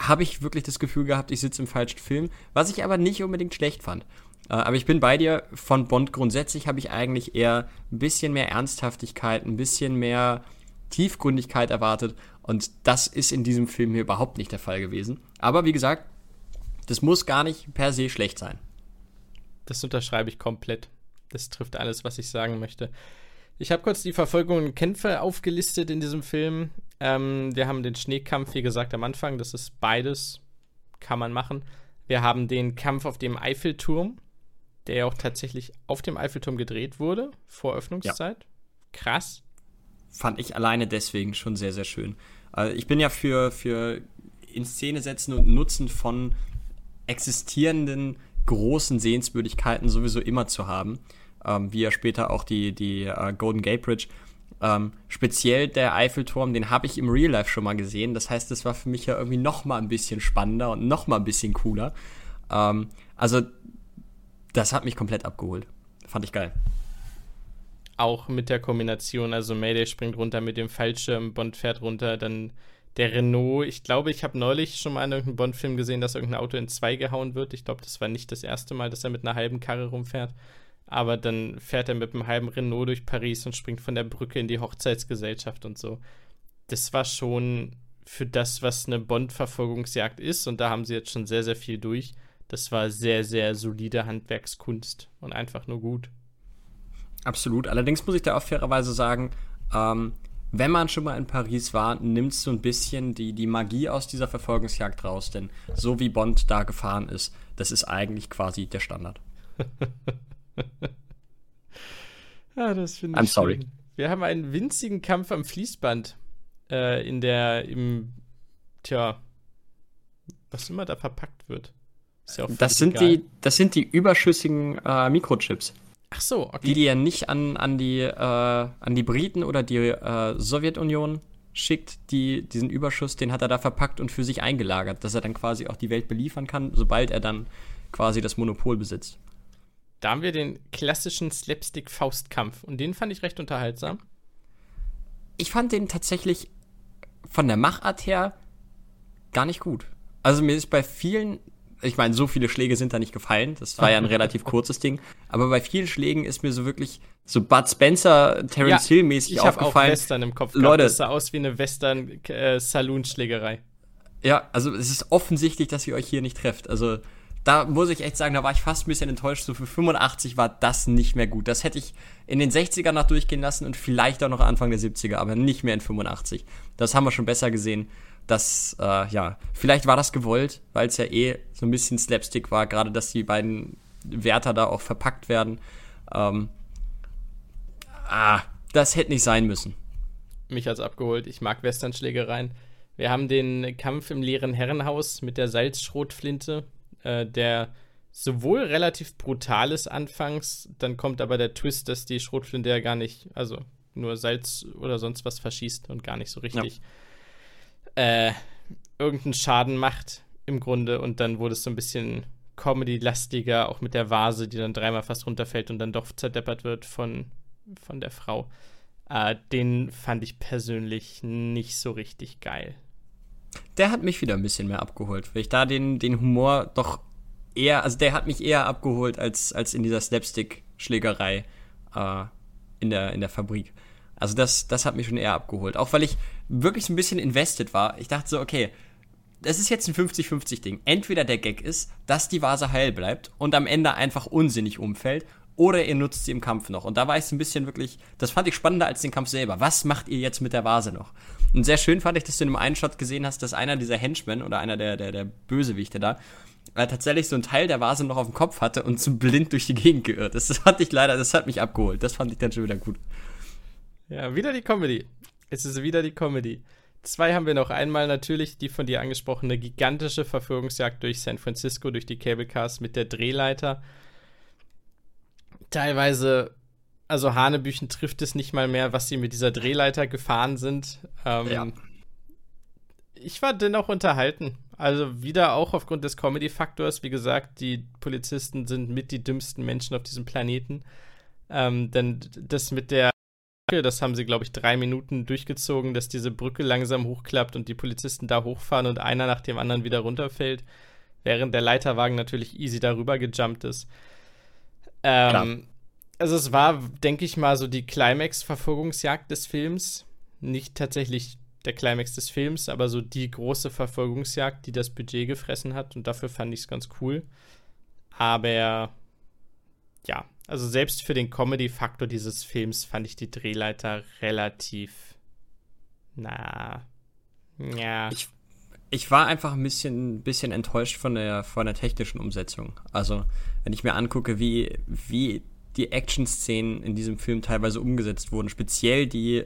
Speaker 2: habe ich wirklich das Gefühl gehabt, ich sitze im falschen Film, was ich aber nicht unbedingt schlecht fand. Äh, aber ich bin bei dir, von Bond grundsätzlich habe ich eigentlich eher ein bisschen mehr Ernsthaftigkeit, ein bisschen mehr Tiefgründigkeit erwartet. Und das ist in diesem Film hier überhaupt nicht der Fall gewesen. Aber wie gesagt, das muss gar nicht per se schlecht sein.
Speaker 1: Das unterschreibe ich komplett. Das trifft alles, was ich sagen möchte. Ich habe kurz die Verfolgung und Kämpfe aufgelistet in diesem Film. Ähm, wir haben den Schneekampf, wie gesagt, am Anfang. Das ist beides. Kann man machen. Wir haben den Kampf auf dem Eiffelturm, der ja auch tatsächlich auf dem Eiffelturm gedreht wurde, vor Öffnungszeit. Ja. Krass.
Speaker 2: Fand ich alleine deswegen schon sehr, sehr schön. Also ich bin ja für, für in Szene setzen und Nutzen von existierenden großen Sehenswürdigkeiten sowieso immer zu haben. Ähm, wie ja später auch die, die äh, Golden Gate Bridge. Ähm, speziell der Eiffelturm, den habe ich im Real Life schon mal gesehen. Das heißt, das war für mich ja irgendwie noch mal ein bisschen spannender und noch mal ein bisschen cooler. Ähm, also, das hat mich komplett abgeholt. Fand ich geil.
Speaker 1: Auch mit der Kombination, also Mayday springt runter mit dem Fallschirm, Bond fährt runter, dann der Renault. Ich glaube, ich habe neulich schon mal in irgendeinem Bond-Film gesehen, dass irgendein Auto in zwei gehauen wird. Ich glaube, das war nicht das erste Mal, dass er mit einer halben Karre rumfährt aber dann fährt er mit einem halben Renault durch Paris und springt von der Brücke in die Hochzeitsgesellschaft und so. Das war schon für das, was eine Bond-Verfolgungsjagd ist, und da haben sie jetzt schon sehr, sehr viel durch. Das war sehr, sehr solide Handwerkskunst und einfach nur gut.
Speaker 2: Absolut. Allerdings muss ich da auch fairerweise sagen, ähm, wenn man schon mal in Paris war, nimmt so ein bisschen die, die Magie aus dieser Verfolgungsjagd raus, denn so wie Bond da gefahren ist, das ist eigentlich quasi der Standard.
Speaker 1: ja, das finde ich. I'm sorry. Schön. Wir haben einen winzigen Kampf am Fließband äh, in der, im, tja, was immer da verpackt wird.
Speaker 2: Ja das, sind die, das sind die überschüssigen äh, Mikrochips.
Speaker 1: Ach so, okay.
Speaker 2: Die, die er nicht an, an, die, äh, an die Briten oder die äh, Sowjetunion schickt, die, diesen Überschuss, den hat er da verpackt und für sich eingelagert, dass er dann quasi auch die Welt beliefern kann, sobald er dann quasi das Monopol besitzt.
Speaker 1: Da haben wir den klassischen Slapstick-Faustkampf und den fand ich recht unterhaltsam.
Speaker 2: Ich fand den tatsächlich von der Machart her gar nicht gut. Also mir ist bei vielen, ich meine, so viele Schläge sind da nicht gefallen, das war ja ein relativ kurzes Ding, aber bei vielen Schlägen ist mir so wirklich so Bud Spencer, Terence ja, Hill mäßig ich aufgefallen. Ich habe
Speaker 1: Western im Kopf gehabt. Leute, das sah aus wie eine Western-Saloon-Schlägerei. Äh,
Speaker 2: ja, also es ist offensichtlich, dass ihr euch hier nicht trefft. Also da muss ich echt sagen, da war ich fast ein bisschen enttäuscht. So für 85 war das nicht mehr gut. Das hätte ich in den 60ern noch durchgehen lassen und vielleicht auch noch Anfang der 70er, aber nicht mehr in 85. Das haben wir schon besser gesehen. Das, äh, ja, vielleicht war das gewollt, weil es ja eh so ein bisschen Slapstick war, gerade dass die beiden Wärter da auch verpackt werden. Ähm, ah, das hätte nicht sein müssen.
Speaker 1: Mich hat's abgeholt. Ich mag Westernschlägereien. Wir haben den Kampf im leeren Herrenhaus mit der Salzschrotflinte äh, der sowohl relativ brutal ist anfangs, dann kommt aber der Twist, dass die Schrotflinte ja gar nicht, also nur Salz oder sonst was verschießt und gar nicht so richtig ja. äh, irgendeinen Schaden macht im Grunde. Und dann wurde es so ein bisschen Comedy-lastiger, auch mit der Vase, die dann dreimal fast runterfällt und dann doch zerdeppert wird von, von der Frau. Äh, den fand ich persönlich nicht so richtig geil
Speaker 2: der hat mich wieder ein bisschen mehr abgeholt, weil ich da den, den Humor doch eher, also der hat mich eher abgeholt als, als in dieser Slapstick-Schlägerei äh, in, der, in der Fabrik. Also das, das hat mich schon eher abgeholt. Auch weil ich wirklich ein bisschen invested war. Ich dachte so, okay, das ist jetzt ein 50-50-Ding. Entweder der Gag ist, dass die Vase heil bleibt und am Ende einfach unsinnig umfällt, oder ihr nutzt sie im Kampf noch. Und da war ich ein bisschen wirklich, das fand ich spannender als den Kampf selber. Was macht ihr jetzt mit der Vase noch? Und sehr schön fand ich, dass du in einem einen Shot gesehen hast, dass einer dieser Henchmen oder einer der, der, der Bösewichte da äh, tatsächlich so einen Teil der Vase noch auf dem Kopf hatte und so blind durch die Gegend geirrt ist. Das fand ich leider, das hat mich abgeholt. Das fand ich dann schon wieder gut.
Speaker 1: Ja, wieder die Comedy. Es ist wieder die Comedy. Zwei haben wir noch. Einmal natürlich die von dir angesprochene gigantische Verfolgungsjagd durch San Francisco, durch die Cable Cars mit der Drehleiter. Teilweise, also Hanebüchen trifft es nicht mal mehr, was sie mit dieser Drehleiter gefahren sind. Ähm, ja. Ich war dennoch unterhalten. Also wieder auch aufgrund des Comedy-Faktors. Wie gesagt, die Polizisten sind mit die dümmsten Menschen auf diesem Planeten. Ähm, denn das mit der das haben sie, glaube ich, drei Minuten durchgezogen, dass diese Brücke langsam hochklappt und die Polizisten da hochfahren und einer nach dem anderen wieder runterfällt, während der Leiterwagen natürlich easy darüber gejumpt ist. Ähm, also es war, denke ich mal, so die Climax-Verfolgungsjagd des Films. Nicht tatsächlich der Climax des Films, aber so die große Verfolgungsjagd, die das Budget gefressen hat und dafür fand ich es ganz cool. Aber ja, also selbst für den Comedy-Faktor dieses Films fand ich die Drehleiter relativ. Na. Ja.
Speaker 2: Ich, ich war einfach ein bisschen, bisschen enttäuscht von der, von der technischen Umsetzung. Also, wenn ich mir angucke, wie, wie die Action-Szenen in diesem Film teilweise umgesetzt wurden, speziell die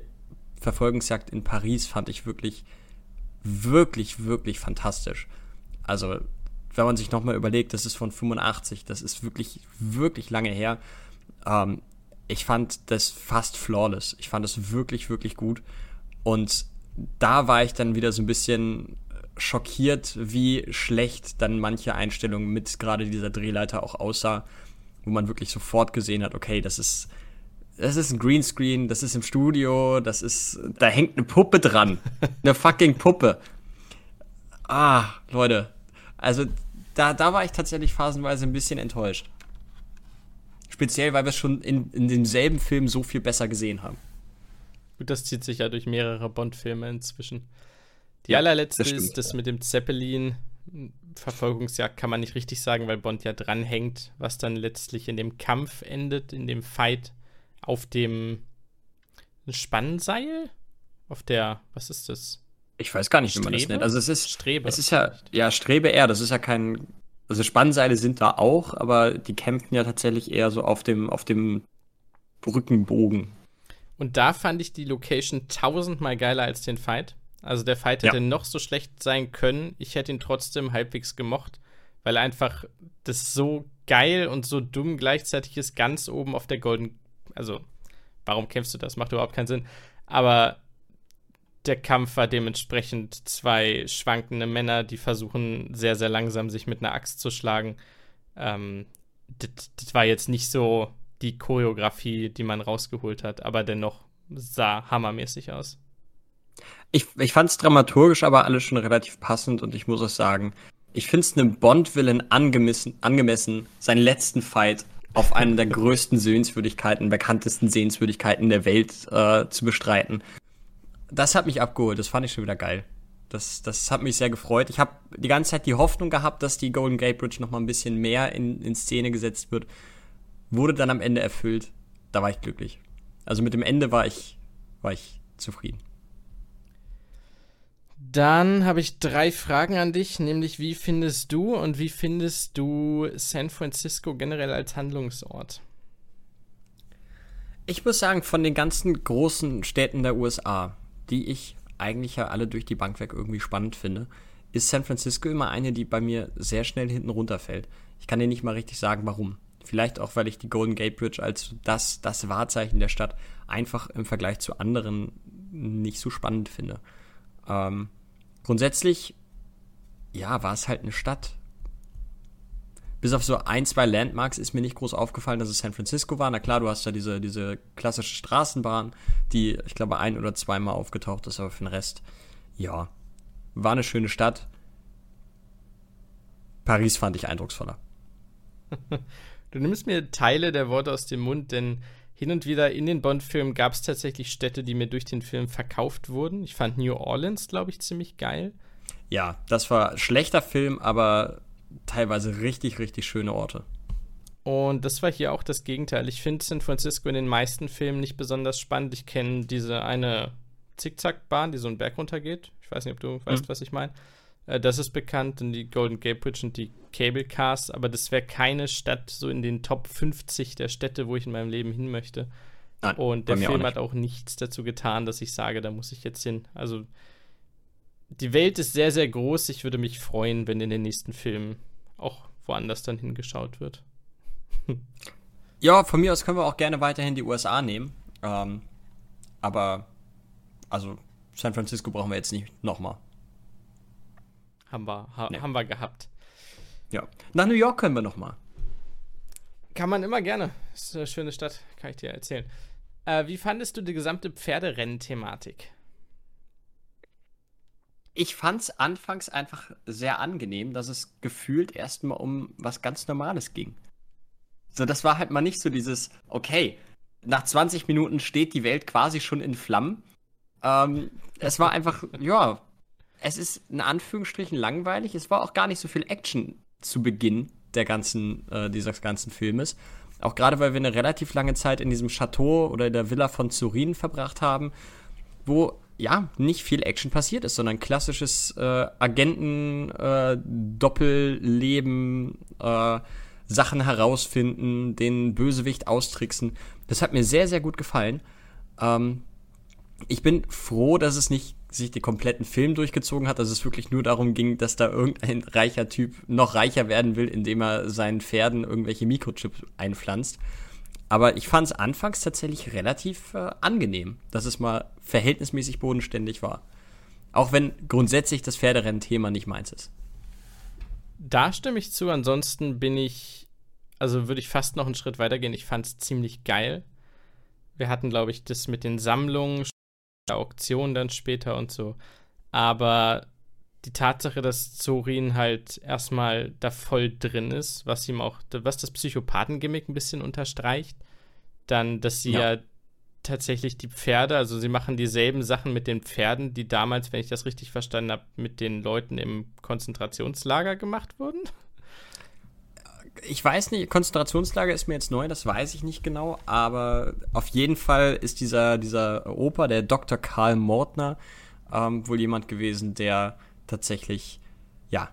Speaker 2: Verfolgungsjagd in Paris, fand ich wirklich, wirklich, wirklich fantastisch. Also, wenn man sich nochmal überlegt, das ist von 85, das ist wirklich, wirklich lange her. Ähm, ich fand das fast flawless. Ich fand das wirklich, wirklich gut. Und da war ich dann wieder so ein bisschen schockiert, wie schlecht dann manche Einstellungen mit gerade dieser Drehleiter auch aussah, wo man wirklich sofort gesehen hat, okay, das ist das ist ein Greenscreen, das ist im Studio, das ist da hängt eine Puppe dran, eine fucking Puppe. Ah, Leute, also da, da war ich tatsächlich phasenweise ein bisschen enttäuscht. Speziell, weil wir es schon in, in demselben Film so viel besser gesehen haben.
Speaker 1: Gut, das zieht sich ja durch mehrere Bond-Filme inzwischen. Die ja, allerletzte das ist das mit dem Zeppelin. Verfolgungsjagd kann man nicht richtig sagen, weil Bond ja dranhängt, was dann letztlich in dem Kampf endet, in dem Fight auf dem Spannseil? Auf der, was ist das?
Speaker 2: Ich weiß gar nicht, Strebe? wie man das nennt. Also es ist Strebe. Es ist ja ja Strebe eher. Das ist ja kein. Also Spannseile sind da auch, aber die kämpfen ja tatsächlich eher so auf dem auf dem Brückenbogen.
Speaker 1: Und da fand ich die Location tausendmal geiler als den Fight. Also der Fight hätte ja. noch so schlecht sein können. Ich hätte ihn trotzdem halbwegs gemocht, weil einfach das so geil und so dumm gleichzeitig ist, ganz oben auf der Golden. Also, warum kämpfst du das? Macht überhaupt keinen Sinn. Aber der Kampf war dementsprechend zwei schwankende Männer, die versuchen sehr, sehr langsam sich mit einer Axt zu schlagen. Ähm, das, das war jetzt nicht so die Choreografie, die man rausgeholt hat, aber dennoch sah hammermäßig aus.
Speaker 2: Ich, ich fand es dramaturgisch aber alles schon relativ passend und ich muss auch sagen, ich finde es einem Bond-Villain angemessen, angemessen, seinen letzten Fight auf einer der größten Sehenswürdigkeiten, bekanntesten Sehenswürdigkeiten der Welt äh, zu bestreiten das hat mich abgeholt. Das fand ich schon wieder geil. Das, das hat mich sehr gefreut. Ich habe die ganze Zeit die Hoffnung gehabt, dass die Golden Gate Bridge noch mal ein bisschen mehr in, in Szene gesetzt wird. Wurde dann am Ende erfüllt. Da war ich glücklich. Also mit dem Ende war ich, war ich zufrieden.
Speaker 1: Dann habe ich drei Fragen an dich, nämlich wie findest du und wie findest du San Francisco generell als Handlungsort?
Speaker 2: Ich muss sagen, von den ganzen großen Städten der USA die ich eigentlich ja alle durch die Bank weg irgendwie spannend finde, ist San Francisco immer eine, die bei mir sehr schnell hinten runterfällt. Ich kann dir nicht mal richtig sagen, warum. Vielleicht auch, weil ich die Golden Gate Bridge als das, das Wahrzeichen der Stadt einfach im Vergleich zu anderen nicht so spannend finde. Ähm, grundsätzlich, ja, war es halt eine Stadt bis auf so ein, zwei Landmarks ist mir nicht groß aufgefallen, dass es San Francisco war. Na klar, du hast da diese, diese klassische Straßenbahn, die, ich glaube, ein oder zweimal aufgetaucht ist, aber für den Rest, ja, war eine schöne Stadt. Paris fand ich eindrucksvoller.
Speaker 1: Du nimmst mir Teile der Worte aus dem Mund, denn hin und wieder in den Bond-Filmen gab es tatsächlich Städte, die mir durch den Film verkauft wurden. Ich fand New Orleans, glaube ich, ziemlich geil.
Speaker 2: Ja, das war schlechter Film, aber teilweise richtig, richtig schöne Orte.
Speaker 1: Und das war hier auch das Gegenteil. Ich finde San Francisco in den meisten Filmen nicht besonders spannend. Ich kenne diese eine Zickzackbahn, die so einen Berg runtergeht. Ich weiß nicht, ob du weißt, mhm. was ich meine. Äh, das ist bekannt und die Golden Gate Bridge und die Cable Cars, aber das wäre keine Stadt so in den Top 50 der Städte, wo ich in meinem Leben hin möchte. Nein, und der Film auch hat auch nichts dazu getan, dass ich sage, da muss ich jetzt hin. Also die Welt ist sehr, sehr groß. Ich würde mich freuen, wenn in den nächsten Filmen auch woanders dann hingeschaut wird.
Speaker 2: ja, von mir aus können wir auch gerne weiterhin die USA nehmen. Ähm, aber, also, San Francisco brauchen wir jetzt nicht nochmal.
Speaker 1: Haben wir, ha nee. haben wir gehabt.
Speaker 2: Ja. Nach New York können wir nochmal.
Speaker 1: Kann man immer gerne. Ist eine schöne Stadt, kann ich dir erzählen. Äh, wie fandest du die gesamte Pferderennen-Thematik?
Speaker 2: Ich fand es anfangs einfach sehr angenehm, dass es gefühlt erstmal um was ganz Normales ging. So, das war halt mal nicht so dieses, okay, nach 20 Minuten steht die Welt quasi schon in Flammen. Ähm, es war einfach, ja, es ist in Anführungsstrichen langweilig. Es war auch gar nicht so viel Action zu Beginn der ganzen, äh, dieses ganzen Filmes. Auch gerade, weil wir eine relativ lange Zeit in diesem Chateau oder in der Villa von Turin verbracht haben, wo ja nicht viel Action passiert ist, sondern klassisches äh, Agenten-Doppelleben, äh, äh, Sachen herausfinden, den Bösewicht austricksen. Das hat mir sehr, sehr gut gefallen. Ähm, ich bin froh, dass es nicht sich den kompletten Film durchgezogen hat, dass es wirklich nur darum ging, dass da irgendein reicher Typ noch reicher werden will, indem er seinen Pferden irgendwelche Mikrochips einpflanzt. Aber ich fand es anfangs tatsächlich relativ äh, angenehm, dass es mal verhältnismäßig bodenständig war. Auch wenn grundsätzlich das Pferderennen-Thema nicht meins ist.
Speaker 1: Da stimme ich zu. Ansonsten bin ich, also würde ich fast noch einen Schritt weitergehen. Ich fand es ziemlich geil. Wir hatten, glaube ich, das mit den Sammlungen Auktion dann später und so. Aber die Tatsache, dass Zorin halt erstmal da voll drin ist, was ihm auch, was das Psychopathen-Gimmick ein bisschen unterstreicht, dann, dass sie ja. ja. tatsächlich die Pferde, also sie machen dieselben Sachen mit den Pferden, die damals, wenn ich das richtig verstanden habe, mit den Leuten im Konzentrationslager gemacht wurden
Speaker 2: ich weiß nicht, Konzentrationslager ist mir jetzt neu, das weiß ich nicht genau, aber auf jeden Fall ist dieser, dieser Opa, der Dr. Karl Mortner, ähm, wohl jemand gewesen, der tatsächlich, ja,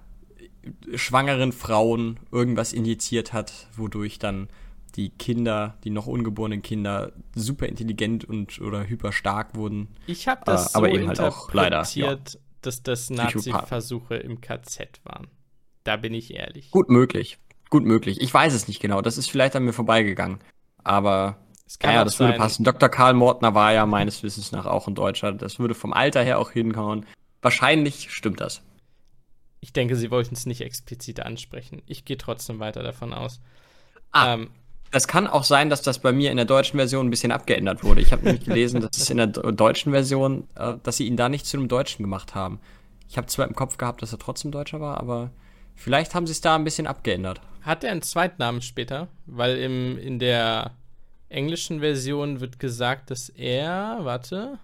Speaker 2: schwangeren Frauen irgendwas injiziert hat, wodurch dann die Kinder, die noch ungeborenen Kinder, super intelligent und oder hyper stark wurden.
Speaker 1: Ich habe das äh, so aber eben halt auch leider, ja, dass das Nazi-Versuche im KZ waren. Da bin ich ehrlich.
Speaker 2: Gut möglich. Gut möglich. Ich weiß es nicht genau. Das ist vielleicht an mir vorbeigegangen. Aber ja, das sein. würde passen. Dr. Karl Mortner war ja meines Wissens nach auch in Deutschland. Das würde vom Alter her auch hinkommen. Wahrscheinlich stimmt das.
Speaker 1: Ich denke, sie wollten es nicht explizit ansprechen. Ich gehe trotzdem weiter davon aus.
Speaker 2: Ah, ähm, das kann auch sein, dass das bei mir in der deutschen Version ein bisschen abgeändert wurde. Ich habe nämlich gelesen, dass es in der deutschen Version, äh, dass sie ihn da nicht zu einem Deutschen gemacht haben. Ich habe zwar im Kopf gehabt, dass er trotzdem Deutscher war, aber Vielleicht haben sie es da ein bisschen abgeändert.
Speaker 1: Hat er einen Zweitnamen später? Weil im, in der englischen Version wird gesagt, dass er, warte,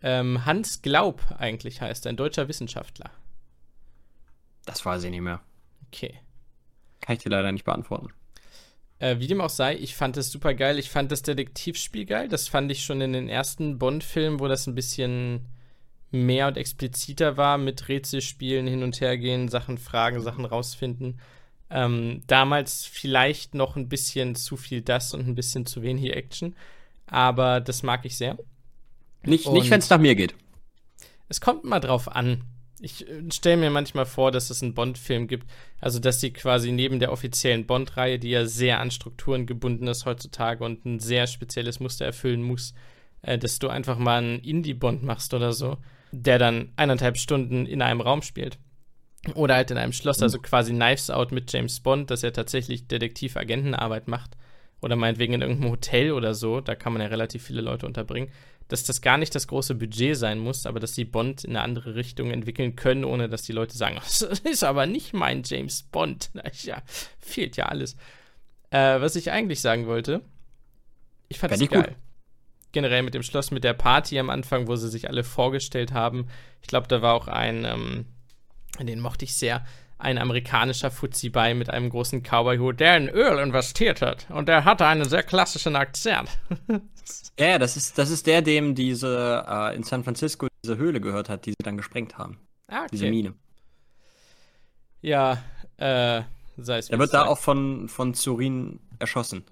Speaker 1: ähm, Hans Glaub eigentlich heißt, ein deutscher Wissenschaftler.
Speaker 2: Das weiß ich nicht mehr.
Speaker 1: Okay.
Speaker 2: Kann ich dir leider nicht beantworten.
Speaker 1: Äh, wie dem auch sei, ich fand es super geil. Ich fand das Detektivspiel geil. Das fand ich schon in den ersten Bond-Filmen, wo das ein bisschen mehr und expliziter war mit Rätselspielen hin und her gehen, Sachen fragen, Sachen rausfinden. Ähm, damals vielleicht noch ein bisschen zu viel das und ein bisschen zu wenig Action, aber das mag ich sehr.
Speaker 2: Nicht, nicht wenn es nach mir geht.
Speaker 1: Es kommt mal drauf an. Ich äh, stelle mir manchmal vor, dass es einen Bond-Film gibt, also dass sie quasi neben der offiziellen Bond-Reihe, die ja sehr an Strukturen gebunden ist heutzutage und ein sehr spezielles Muster erfüllen muss, äh, dass du einfach mal einen Indie-Bond machst oder so der dann eineinhalb Stunden in einem Raum spielt. Oder halt in einem Schloss, also quasi Knives Out mit James Bond, dass er tatsächlich Detektiv-Agentenarbeit macht. Oder meinetwegen in irgendeinem Hotel oder so, da kann man ja relativ viele Leute unterbringen. Dass das gar nicht das große Budget sein muss, aber dass die Bond in eine andere Richtung entwickeln können, ohne dass die Leute sagen, das ist aber nicht mein James Bond. Ja, fehlt ja alles. Äh, was ich eigentlich sagen wollte, ich fand es geil. Gut generell mit dem Schloss, mit der Party am Anfang, wo sie sich alle vorgestellt haben. Ich glaube, da war auch ein, ähm, den mochte ich sehr, ein amerikanischer Fuzzi bei mit einem großen Cowboy-Hut, der in Öl investiert hat. Und der hatte einen sehr klassischen Akzent.
Speaker 2: ja, das ist, das ist der, dem diese äh, in San Francisco diese Höhle gehört hat, die sie dann gesprengt haben. Ah, okay. Diese Mine.
Speaker 1: Ja, äh,
Speaker 2: sei es. Er wird da auch von, von Zurin erschossen.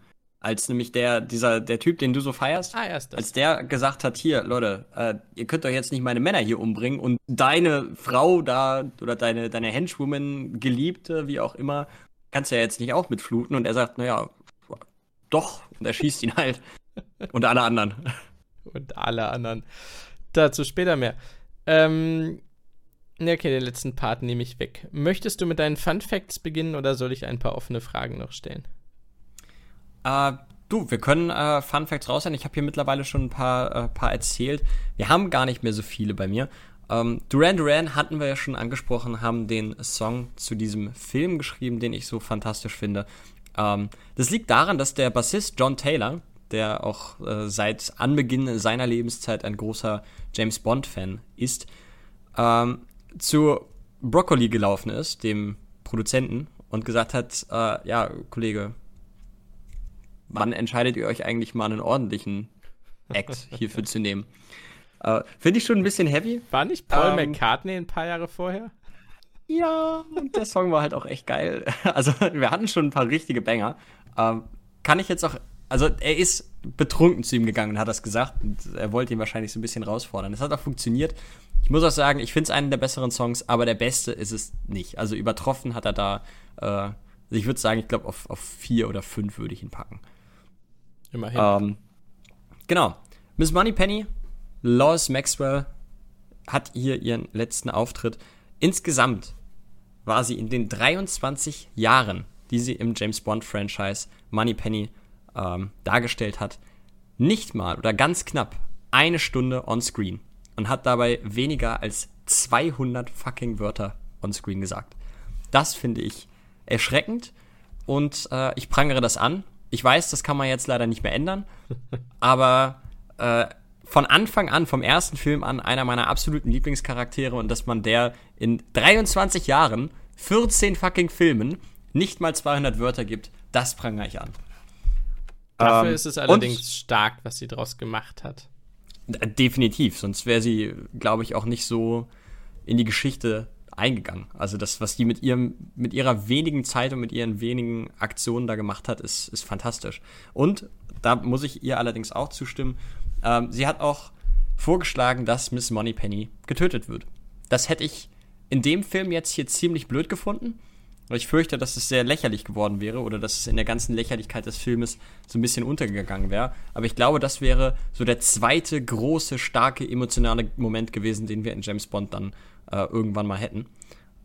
Speaker 2: Als nämlich der, dieser, der Typ, den du so feierst, ah, als der gesagt hat, hier, Leute, äh, ihr könnt doch jetzt nicht meine Männer hier umbringen und deine Frau da oder deine, deine Henchwoman, Geliebte, wie auch immer, kannst du ja jetzt nicht auch mitfluten. Und er sagt, naja, doch. Und er schießt ihn halt. und alle anderen.
Speaker 1: Und alle anderen. Dazu später mehr. Ähm, okay, den letzten Part nehme ich weg. Möchtest du mit deinen Fun Facts beginnen oder soll ich ein paar offene Fragen noch stellen?
Speaker 2: Äh, du, wir können äh, Fun Facts raushauen. Ich habe hier mittlerweile schon ein paar, äh, paar erzählt. Wir haben gar nicht mehr so viele bei mir. Ähm, Duran Duran hatten wir ja schon angesprochen, haben den Song zu diesem Film geschrieben, den ich so fantastisch finde. Ähm, das liegt daran, dass der Bassist John Taylor, der auch äh, seit Anbeginn seiner Lebenszeit ein großer James Bond-Fan ist, ähm, zu Broccoli gelaufen ist, dem Produzenten, und gesagt hat, äh, ja, Kollege, wann entscheidet ihr euch eigentlich mal einen ordentlichen Act hierfür zu nehmen? Äh, Finde ich schon ein bisschen heavy.
Speaker 1: War nicht Paul ähm, McCartney ein paar Jahre vorher?
Speaker 2: Ja, und der Song war halt auch echt geil. Also, wir hatten schon ein paar richtige Banger. Ähm, kann ich jetzt auch. Also, er ist betrunken zu ihm gegangen und hat das gesagt. Und er wollte ihn wahrscheinlich so ein bisschen herausfordern. Das hat auch funktioniert. Ich muss auch sagen, ich finde es einen der besseren Songs, aber der beste ist es nicht. Also, übertroffen hat er da. Äh, ich würde sagen, ich glaube, auf, auf vier oder fünf würde ich ihn packen.
Speaker 1: Immerhin.
Speaker 2: Ähm, genau. Miss Moneypenny, Lois Maxwell hat hier ihren letzten Auftritt. Insgesamt war sie in den 23 Jahren, die sie im James Bond Franchise Moneypenny ähm, dargestellt hat, nicht mal oder ganz knapp eine Stunde on screen und hat dabei weniger als 200 fucking Wörter on screen gesagt. Das finde ich erschreckend und äh, ich prangere das an ich weiß, das kann man jetzt leider nicht mehr ändern, aber äh, von Anfang an, vom ersten Film an, einer meiner absoluten Lieblingscharaktere und dass man der in 23 Jahren, 14 fucking Filmen, nicht mal 200 Wörter gibt, das prangere ich an.
Speaker 1: Dafür ähm, ist es allerdings stark, was sie daraus gemacht hat.
Speaker 2: Definitiv, sonst wäre sie, glaube ich, auch nicht so in die Geschichte eingegangen. Also das, was die mit ihrem, mit ihrer wenigen Zeit und mit ihren wenigen Aktionen da gemacht hat, ist, ist fantastisch. Und da muss ich ihr allerdings auch zustimmen. Ähm, sie hat auch vorgeschlagen, dass Miss Moneypenny getötet wird. Das hätte ich in dem Film jetzt hier ziemlich blöd gefunden. Weil ich fürchte, dass es sehr lächerlich geworden wäre oder dass es in der ganzen Lächerlichkeit des Filmes so ein bisschen untergegangen wäre. Aber ich glaube, das wäre so der zweite große, starke, emotionale Moment gewesen, den wir in James Bond dann äh, irgendwann mal hätten.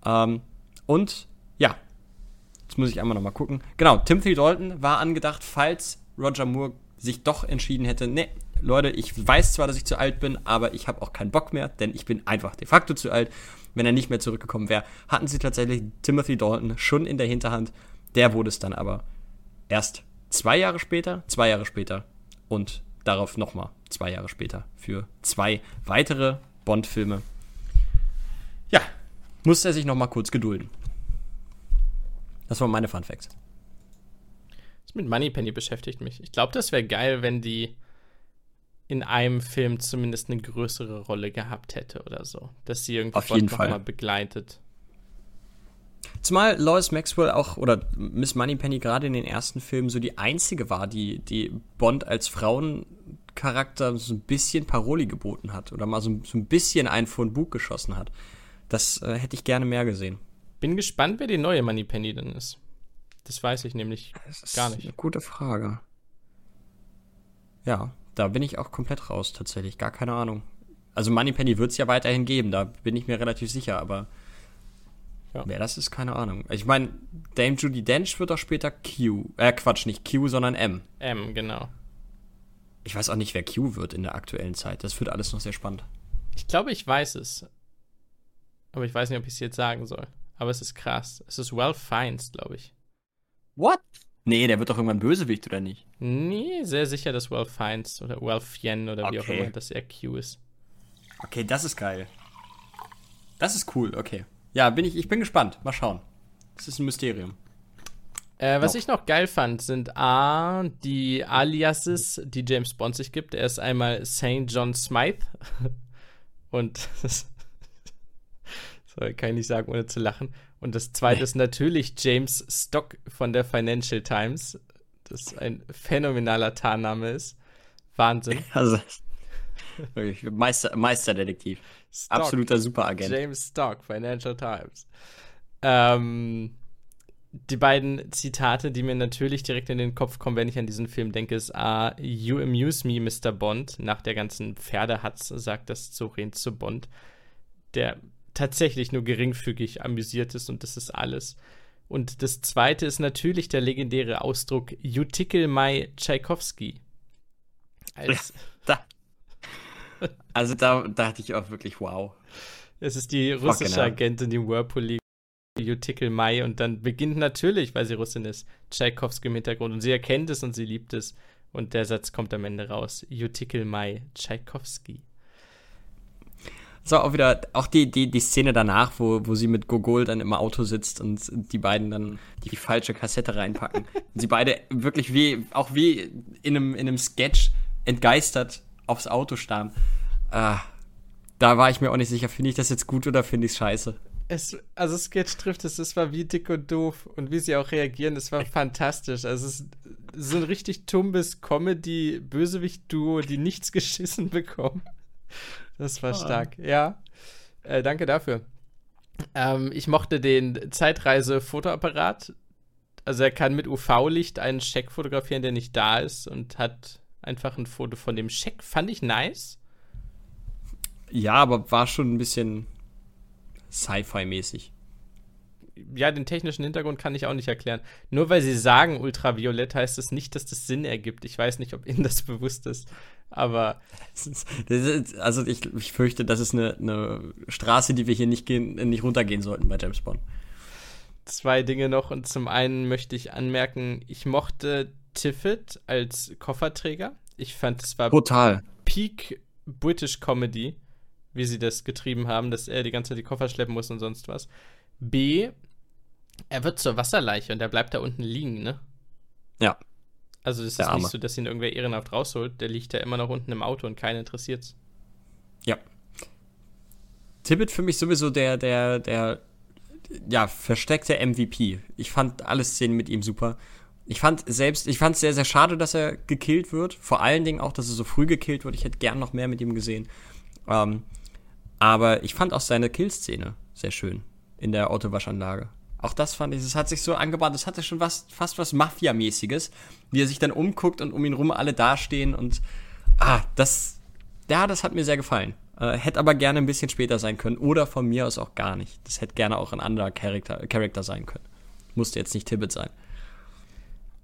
Speaker 2: Ähm, und ja, jetzt muss ich einmal nochmal gucken. Genau, Timothy Dalton war angedacht, falls Roger Moore sich doch entschieden hätte, ne, Leute, ich weiß zwar, dass ich zu alt bin, aber ich habe auch keinen Bock mehr, denn ich bin einfach de facto zu alt. Wenn er nicht mehr zurückgekommen wäre, hatten sie tatsächlich Timothy Dalton schon in der Hinterhand. Der wurde es dann aber erst zwei Jahre später, zwei Jahre später und darauf nochmal zwei Jahre später für zwei weitere Bond-Filme musste er sich noch mal kurz gedulden. Das waren meine Fun Facts.
Speaker 1: Das mit Moneypenny beschäftigt mich. Ich glaube, das wäre geil, wenn die in einem Film zumindest eine größere Rolle gehabt hätte oder so. Dass sie irgendwie
Speaker 2: Auf jeden Fall.
Speaker 1: mal begleitet.
Speaker 2: Zumal Lois Maxwell auch, oder Miss Moneypenny gerade in den ersten Filmen so die einzige war, die, die Bond als Frauencharakter so ein bisschen Paroli geboten hat oder mal so, so ein bisschen ein von Bug geschossen hat. Das äh, hätte ich gerne mehr gesehen.
Speaker 1: Bin gespannt, wer die neue Moneypenny denn ist. Das weiß ich nämlich gar nicht.
Speaker 2: Eine gute Frage. Ja, da bin ich auch komplett raus tatsächlich. Gar keine Ahnung. Also Moneypenny wird es ja weiterhin geben, da bin ich mir relativ sicher, aber ja. wer das ist, keine Ahnung. Ich meine, Dame Judy Dench wird doch später Q. Äh, Quatsch, nicht Q, sondern M.
Speaker 1: M, genau.
Speaker 2: Ich weiß auch nicht, wer Q wird in der aktuellen Zeit. Das wird alles noch sehr spannend.
Speaker 1: Ich glaube, ich weiß es. Aber ich weiß nicht, ob ich es jetzt sagen soll. Aber es ist krass. Es ist Ralph Fiennes, glaube ich.
Speaker 2: What? Nee, der wird doch irgendwann Bösewicht, oder nicht?
Speaker 1: Nee, sehr sicher, dass Ralph Fiennes oder Ralph Fien oder wie okay. auch immer, dass er Q ist.
Speaker 2: Okay, das ist geil. Das ist cool, okay. ja, bin ich, ich bin gespannt. Mal schauen. Das ist ein Mysterium.
Speaker 1: Äh, was noch. ich noch geil fand, sind A, die Aliases, die James Bond sich gibt. Er ist einmal St. John Smythe. Und das kann ich nicht sagen, ohne zu lachen. Und das zweite ist natürlich James Stock von der Financial Times, das ein phänomenaler Tarnname ist. Wahnsinn. Also,
Speaker 2: Meister, Meisterdetektiv. Stock, Absoluter Superagent.
Speaker 1: James Stock, Financial Times. Ähm, die beiden Zitate, die mir natürlich direkt in den Kopf kommen, wenn ich an diesen Film denke, ist A, You amuse me, Mr. Bond. Nach der ganzen Pferdehatz sagt das Soren zu Bond, der tatsächlich nur geringfügig amüsiert ist und das ist alles. Und das zweite ist natürlich der legendäre Ausdruck You tickle my Tchaikovsky.
Speaker 2: Als da, also da dachte ich auch wirklich, wow.
Speaker 1: Es ist die russische Agentin, die Whirlpool liegt. You tickle my und dann beginnt natürlich, weil sie Russin ist, Tchaikovsky im Hintergrund und sie erkennt es und sie liebt es. Und der Satz kommt am Ende raus. You tickle my Tchaikovsky.
Speaker 2: So, auch wieder, auch die, die, die Szene danach, wo, wo sie mit Gogol dann im Auto sitzt und die beiden dann die falsche Kassette reinpacken. und sie beide wirklich wie, auch wie in einem, in einem Sketch entgeistert aufs Auto starren. Ah, da war ich mir auch nicht sicher, finde ich das jetzt gut oder finde ich es scheiße?
Speaker 1: Es, also Sketch trifft es, es war wie dick und doof und wie sie auch reagieren, es war fantastisch. Also es ist so ein richtig tumbes Comedy-Bösewicht-Duo, die nichts geschissen bekommen. Das war ah. stark, ja. Äh, danke dafür. Ähm, ich mochte den Zeitreise-Fotoapparat. Also er kann mit UV-Licht einen Scheck fotografieren, der nicht da ist und hat einfach ein Foto von dem Scheck. Fand ich nice.
Speaker 2: Ja, aber war schon ein bisschen Sci-Fi-mäßig.
Speaker 1: Ja, den technischen Hintergrund kann ich auch nicht erklären. Nur weil sie sagen ultraviolett, heißt das nicht, dass das Sinn ergibt. Ich weiß nicht, ob Ihnen das bewusst ist. Aber.
Speaker 2: also ich, ich fürchte, das ist eine, eine Straße, die wir hier nicht, gehen, nicht runtergehen sollten bei James Bond.
Speaker 1: Zwei Dinge noch. Und zum einen möchte ich anmerken, ich mochte Tiffet als Kofferträger. Ich fand, es war
Speaker 2: Total.
Speaker 1: Peak British Comedy, wie sie das getrieben haben, dass er die ganze Zeit die Koffer schleppen muss und sonst was. B, er wird zur Wasserleiche und er bleibt da unten liegen, ne?
Speaker 2: Ja.
Speaker 1: Also es ist nicht so, dass ihn irgendwer ehrenhaft rausholt. Der liegt ja immer noch unten im Auto und keinen interessiert's.
Speaker 2: Ja. Tibbet für mich sowieso der, der, der, ja, versteckte MVP. Ich fand alle Szenen mit ihm super. Ich fand selbst, ich fand es sehr, sehr schade, dass er gekillt wird. Vor allen Dingen auch, dass er so früh gekillt wird. Ich hätte gern noch mehr mit ihm gesehen. Ähm, aber ich fand auch seine Killszene sehr schön in der Autowaschanlage. Auch das fand ich, es hat sich so angebahnt, es hatte schon was, fast was Mafia-mäßiges, wie er sich dann umguckt und um ihn rum alle dastehen und, ah, das, ja, das hat mir sehr gefallen. Äh, hätte aber gerne ein bisschen später sein können oder von mir aus auch gar nicht. Das hätte gerne auch ein anderer Charakter, Charakter sein können. Musste jetzt nicht Tibbet sein.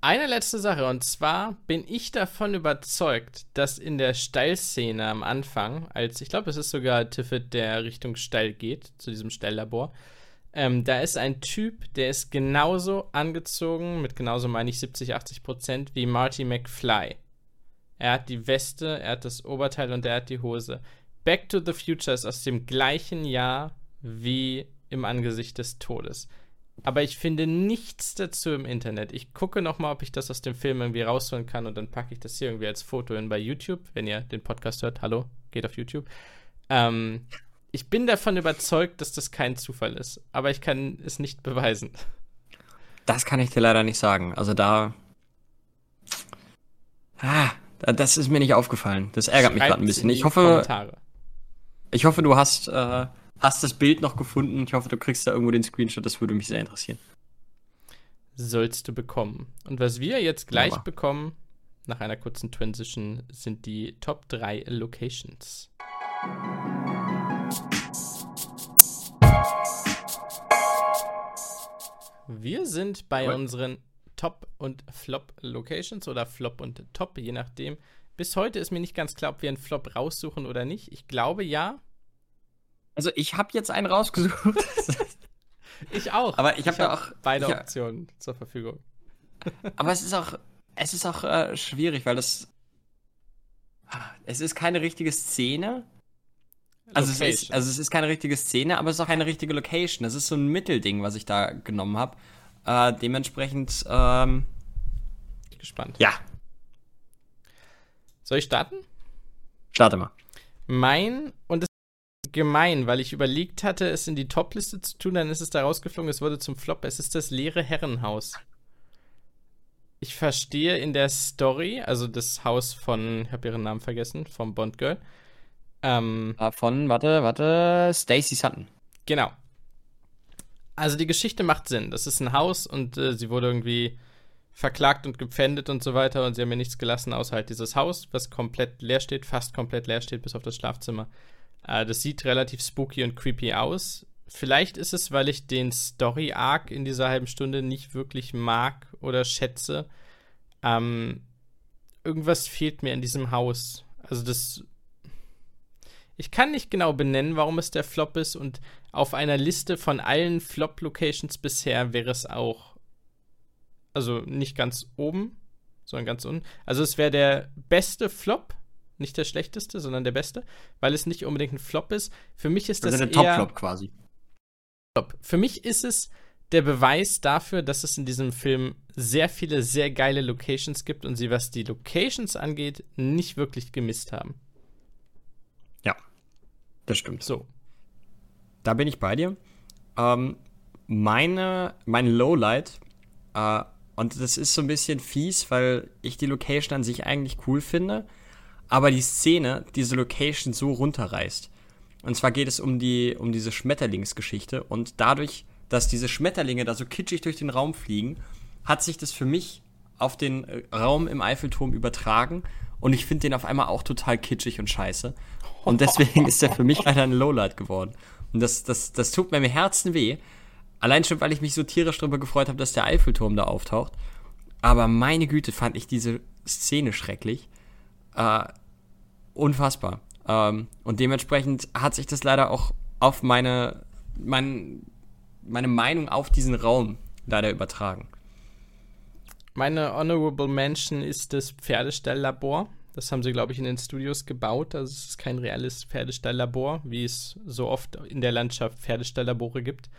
Speaker 1: Eine letzte Sache, und zwar bin ich davon überzeugt, dass in der Steilszene am Anfang, als ich glaube, es ist sogar Tiffet, der Richtung Steil geht, zu diesem Steillabor, ähm, da ist ein Typ, der ist genauso angezogen, mit genauso meine ich 70, 80 Prozent, wie Marty McFly. Er hat die Weste, er hat das Oberteil und er hat die Hose. Back to the Future ist aus dem gleichen Jahr wie im Angesicht des Todes. Aber ich finde nichts dazu im Internet. Ich gucke noch mal, ob ich das aus dem Film irgendwie rausholen kann und dann packe ich das hier irgendwie als Foto hin bei YouTube. Wenn ihr den Podcast hört, hallo, geht auf YouTube. Ähm, ich bin davon überzeugt, dass das kein Zufall ist, aber ich kann es nicht beweisen.
Speaker 2: Das kann ich dir leider nicht sagen. Also da. Ah, das ist mir nicht aufgefallen. Das ärgert Schreibt mich gerade ein bisschen. Ich hoffe. Kommentare. Ich hoffe, du hast, äh, hast das Bild noch gefunden. Ich hoffe, du kriegst da irgendwo den Screenshot. Das würde mich sehr interessieren.
Speaker 1: Sollst du bekommen. Und was wir jetzt gleich Aber. bekommen, nach einer kurzen Transition, sind die Top 3 Locations. Wir sind bei cool. unseren Top- und Flop-Locations oder Flop und Top, je nachdem. Bis heute ist mir nicht ganz klar, ob wir einen Flop raussuchen oder nicht. Ich glaube ja.
Speaker 2: Also ich habe jetzt einen rausgesucht.
Speaker 1: ich auch.
Speaker 2: Aber ich habe hab auch
Speaker 1: beide ich, Optionen zur Verfügung.
Speaker 2: aber es ist auch, es ist auch äh, schwierig, weil das es ist keine richtige Szene, Also es, ist, also es ist keine richtige Szene, aber es ist auch keine richtige Location. Das ist so ein Mittelding, was ich da genommen habe. Äh, dementsprechend, ähm,
Speaker 1: gespannt.
Speaker 2: Ja.
Speaker 1: Soll ich starten?
Speaker 2: Starte mal.
Speaker 1: Mein, und es ist gemein, weil ich überlegt hatte, es in die Top-Liste zu tun, dann ist es da rausgeflogen, es wurde zum Flop. Es ist das leere Herrenhaus. Ich verstehe in der Story, also das Haus von, ich habe ihren Namen vergessen, vom Bond Girl.
Speaker 2: Ähm, von, warte, warte, Stacy Sutton.
Speaker 1: Genau. Also die Geschichte macht Sinn. Das ist ein Haus und äh, sie wurde irgendwie verklagt und gepfändet und so weiter und sie haben mir nichts gelassen, außer halt dieses Haus, was komplett leer steht, fast komplett leer steht, bis auf das Schlafzimmer. Äh, das sieht relativ spooky und creepy aus. Vielleicht ist es, weil ich den Story-Arc in dieser halben Stunde nicht wirklich mag oder schätze. Ähm, irgendwas fehlt mir in diesem Haus. Also das. Ich kann nicht genau benennen, warum es der Flop ist und auf einer Liste von allen Flop-Locations bisher wäre es auch also nicht ganz oben, sondern ganz unten. Also es wäre der beste Flop, nicht der schlechteste, sondern der beste, weil es nicht unbedingt ein Flop ist. Für mich ist also das
Speaker 2: also der Top-Flop quasi.
Speaker 1: Flop. Für mich ist es der Beweis dafür, dass es in diesem Film sehr viele sehr geile Locations gibt und sie, was die Locations angeht, nicht wirklich gemisst haben.
Speaker 2: Das stimmt.
Speaker 1: So.
Speaker 2: Da bin ich bei dir. Ähm, meine, mein Lowlight äh, und das ist so ein bisschen fies, weil ich die Location an sich eigentlich cool finde, aber die Szene diese Location so runterreißt. Und zwar geht es um die um diese Schmetterlingsgeschichte und dadurch, dass diese Schmetterlinge da so kitschig durch den Raum fliegen, hat sich das für mich auf den äh, Raum im Eiffelturm übertragen und ich finde den auf einmal auch total kitschig und scheiße. Und deswegen ist er für mich leider ein Lowlight geworden. Und das, das, das tut mir im Herzen weh, Allein schon, weil ich mich so tierisch darüber gefreut habe, dass der Eiffelturm da auftaucht. Aber meine Güte, fand ich diese Szene schrecklich. Äh, unfassbar. Ähm, und dementsprechend hat sich das leider auch auf meine, mein, meine Meinung auf diesen Raum leider übertragen.
Speaker 1: Meine Honorable Mention ist das Pferdestelllabor. Das haben sie, glaube ich, in den Studios gebaut. Also es ist kein reales Pferdestelllabor, wie es so oft in der Landschaft Pferdestelllabore gibt.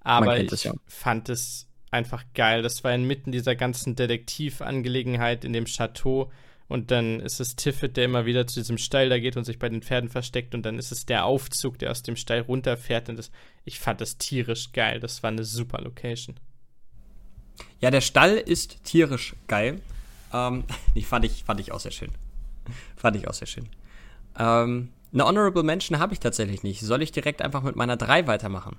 Speaker 1: Aber ich das, ja. fand es einfach geil. Das war inmitten dieser ganzen Detektivangelegenheit in dem Chateau. Und dann ist es Tiffet, der immer wieder zu diesem Stall da geht und sich bei den Pferden versteckt. Und dann ist es der Aufzug, der aus dem Stall runterfährt. Und das, ich fand das tierisch geil. Das war eine super Location.
Speaker 2: Ja, der Stall ist tierisch geil. Ähm, die fand ich, fand ich auch sehr schön. fand ich auch sehr schön. Ähm, eine Honorable Mention habe ich tatsächlich nicht. Soll ich direkt einfach mit meiner 3 weitermachen?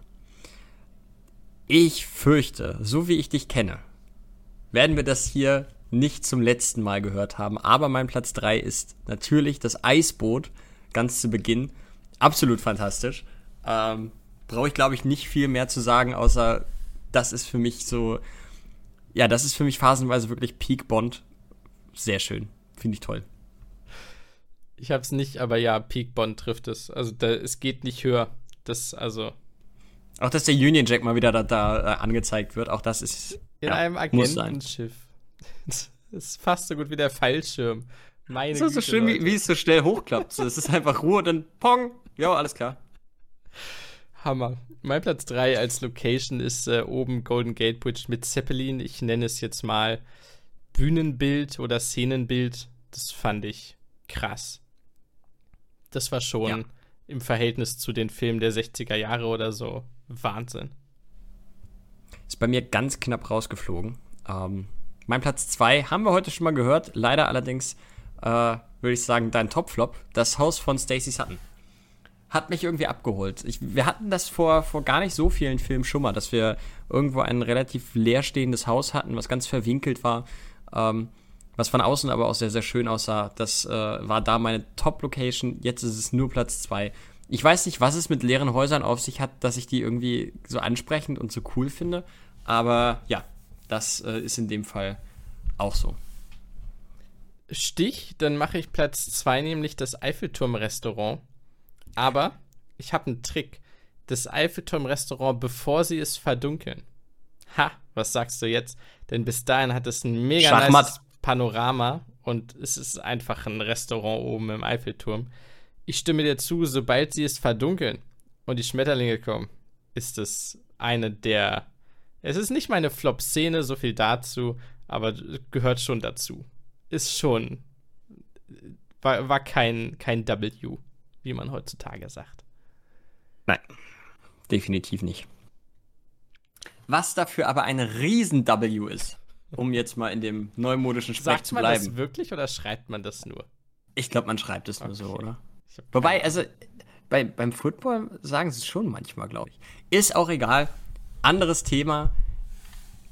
Speaker 2: Ich fürchte, so wie ich dich kenne, werden wir das hier nicht zum letzten Mal gehört haben. Aber mein Platz 3 ist natürlich das Eisboot, ganz zu Beginn. Absolut fantastisch. Ähm, Brauche ich, glaube ich, nicht viel mehr zu sagen, außer das ist für mich so, ja, das ist für mich phasenweise wirklich Peak Bond. Sehr schön. Finde ich toll.
Speaker 1: Ich habe es nicht, aber ja, Peak Bond trifft es. Also da, es geht nicht höher. Das, also,
Speaker 2: auch dass der Union Jack mal wieder da, da äh, angezeigt wird, auch das ist.
Speaker 1: In ja, einem Agentenschiff. Das ist fast so gut wie der Fallschirm.
Speaker 2: Meine das ist so schön, wie, wie, es so schnell hochklappt. Es ist einfach Ruhe und dann Pong. Ja, alles klar.
Speaker 1: Hammer. Mein Platz 3 als Location ist äh, oben Golden Gate Bridge mit Zeppelin. Ich nenne es jetzt mal Bühnenbild oder Szenenbild. Das fand ich krass. Das war schon ja. im Verhältnis zu den Filmen der 60er Jahre oder so Wahnsinn.
Speaker 2: Ist bei mir ganz knapp rausgeflogen. Ähm, mein Platz 2 haben wir heute schon mal gehört. Leider allerdings, äh, würde ich sagen, dein Topflop. Das Haus von Stacey Sutton. Hat mich irgendwie abgeholt. Ich, wir hatten das vor, vor gar nicht so vielen Filmen schon mal, dass wir irgendwo ein relativ leerstehendes Haus hatten, was ganz verwinkelt war. Ähm, was von außen aber auch sehr, sehr schön aussah. Das äh, war da meine Top-Location. Jetzt ist es nur Platz 2 ich weiß nicht, was es mit leeren Häusern auf sich hat, dass ich die irgendwie so ansprechend und so cool finde. Aber ja, das äh, ist in dem Fall auch so.
Speaker 1: Stich, dann mache ich Platz 2, nämlich das Eiffelturm-Restaurant. Aber ich habe einen Trick. Das Eiffelturm-Restaurant, bevor sie es verdunkeln. Ha, was sagst du jetzt? Denn bis dahin hat es ein mega
Speaker 2: Schachmatt.
Speaker 1: nice Panorama und es ist einfach ein Restaurant oben im Eiffelturm. ich stimme dir zu, sobald sie es verdunkeln und die Schmetterlinge kommen, ist es eine der. Es ist nicht meine Flop-Szene, so viel dazu, aber gehört schon dazu. Ist schon. War, war kein, kein W, wie man heutzutage sagt.
Speaker 2: Nein, definitiv nicht. Was dafür aber ein Riesen-W ist, um jetzt mal in dem neumodischen Sprech
Speaker 1: Sagt
Speaker 2: zu
Speaker 1: man
Speaker 2: bleiben.
Speaker 1: das wirklich oder schreibt man das nur?
Speaker 2: Ich glaube, man schreibt es nur so,
Speaker 1: Okay.
Speaker 2: oder? Wobei, also bei, beim Football sagen sie es schon manchmal, glaube ich. Ist auch egal. Anderes Thema.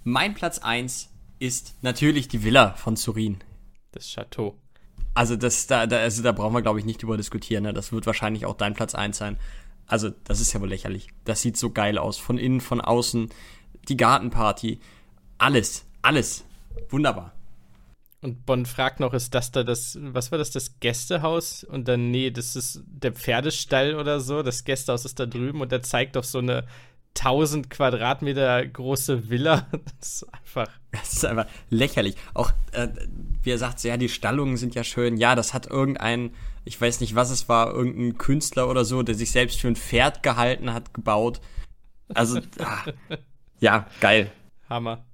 Speaker 2: Mein Platz 1 ist natürlich die Villa von Turin.
Speaker 1: das Chateau.
Speaker 2: Also das, da, da, also da brauchen wir, glaube ich, nicht drüber diskutieren. Ne? Das wird wahrscheinlich auch dein Platz 1 sein. Also, das ist ja wohl lächerlich. Das sieht so geil aus. Von innen, von außen. Die Gartenparty. Alles. Alles. Wunderbar.
Speaker 1: Und Bonn fragt noch, ist das da das, was war das, das Gästehaus? Und dann, nee, das ist der Pferdestall oder so. Das Gästehaus ist da drüben und er zeigt auf so eine 1000 Quadratmeter große Villa. Das ist einfach.
Speaker 2: Das ist einfach lächerlich. Auch, äh, wie er sagt, so, ja, die Stallungen sind ja schön. Ja, das hat irgendein, ich weiß nicht, was es war, irgendein Künstler oder so, der sich selbst für ein Pferd gehalten hat, gebaut. Also, ah, ja, geil.
Speaker 1: Hammer.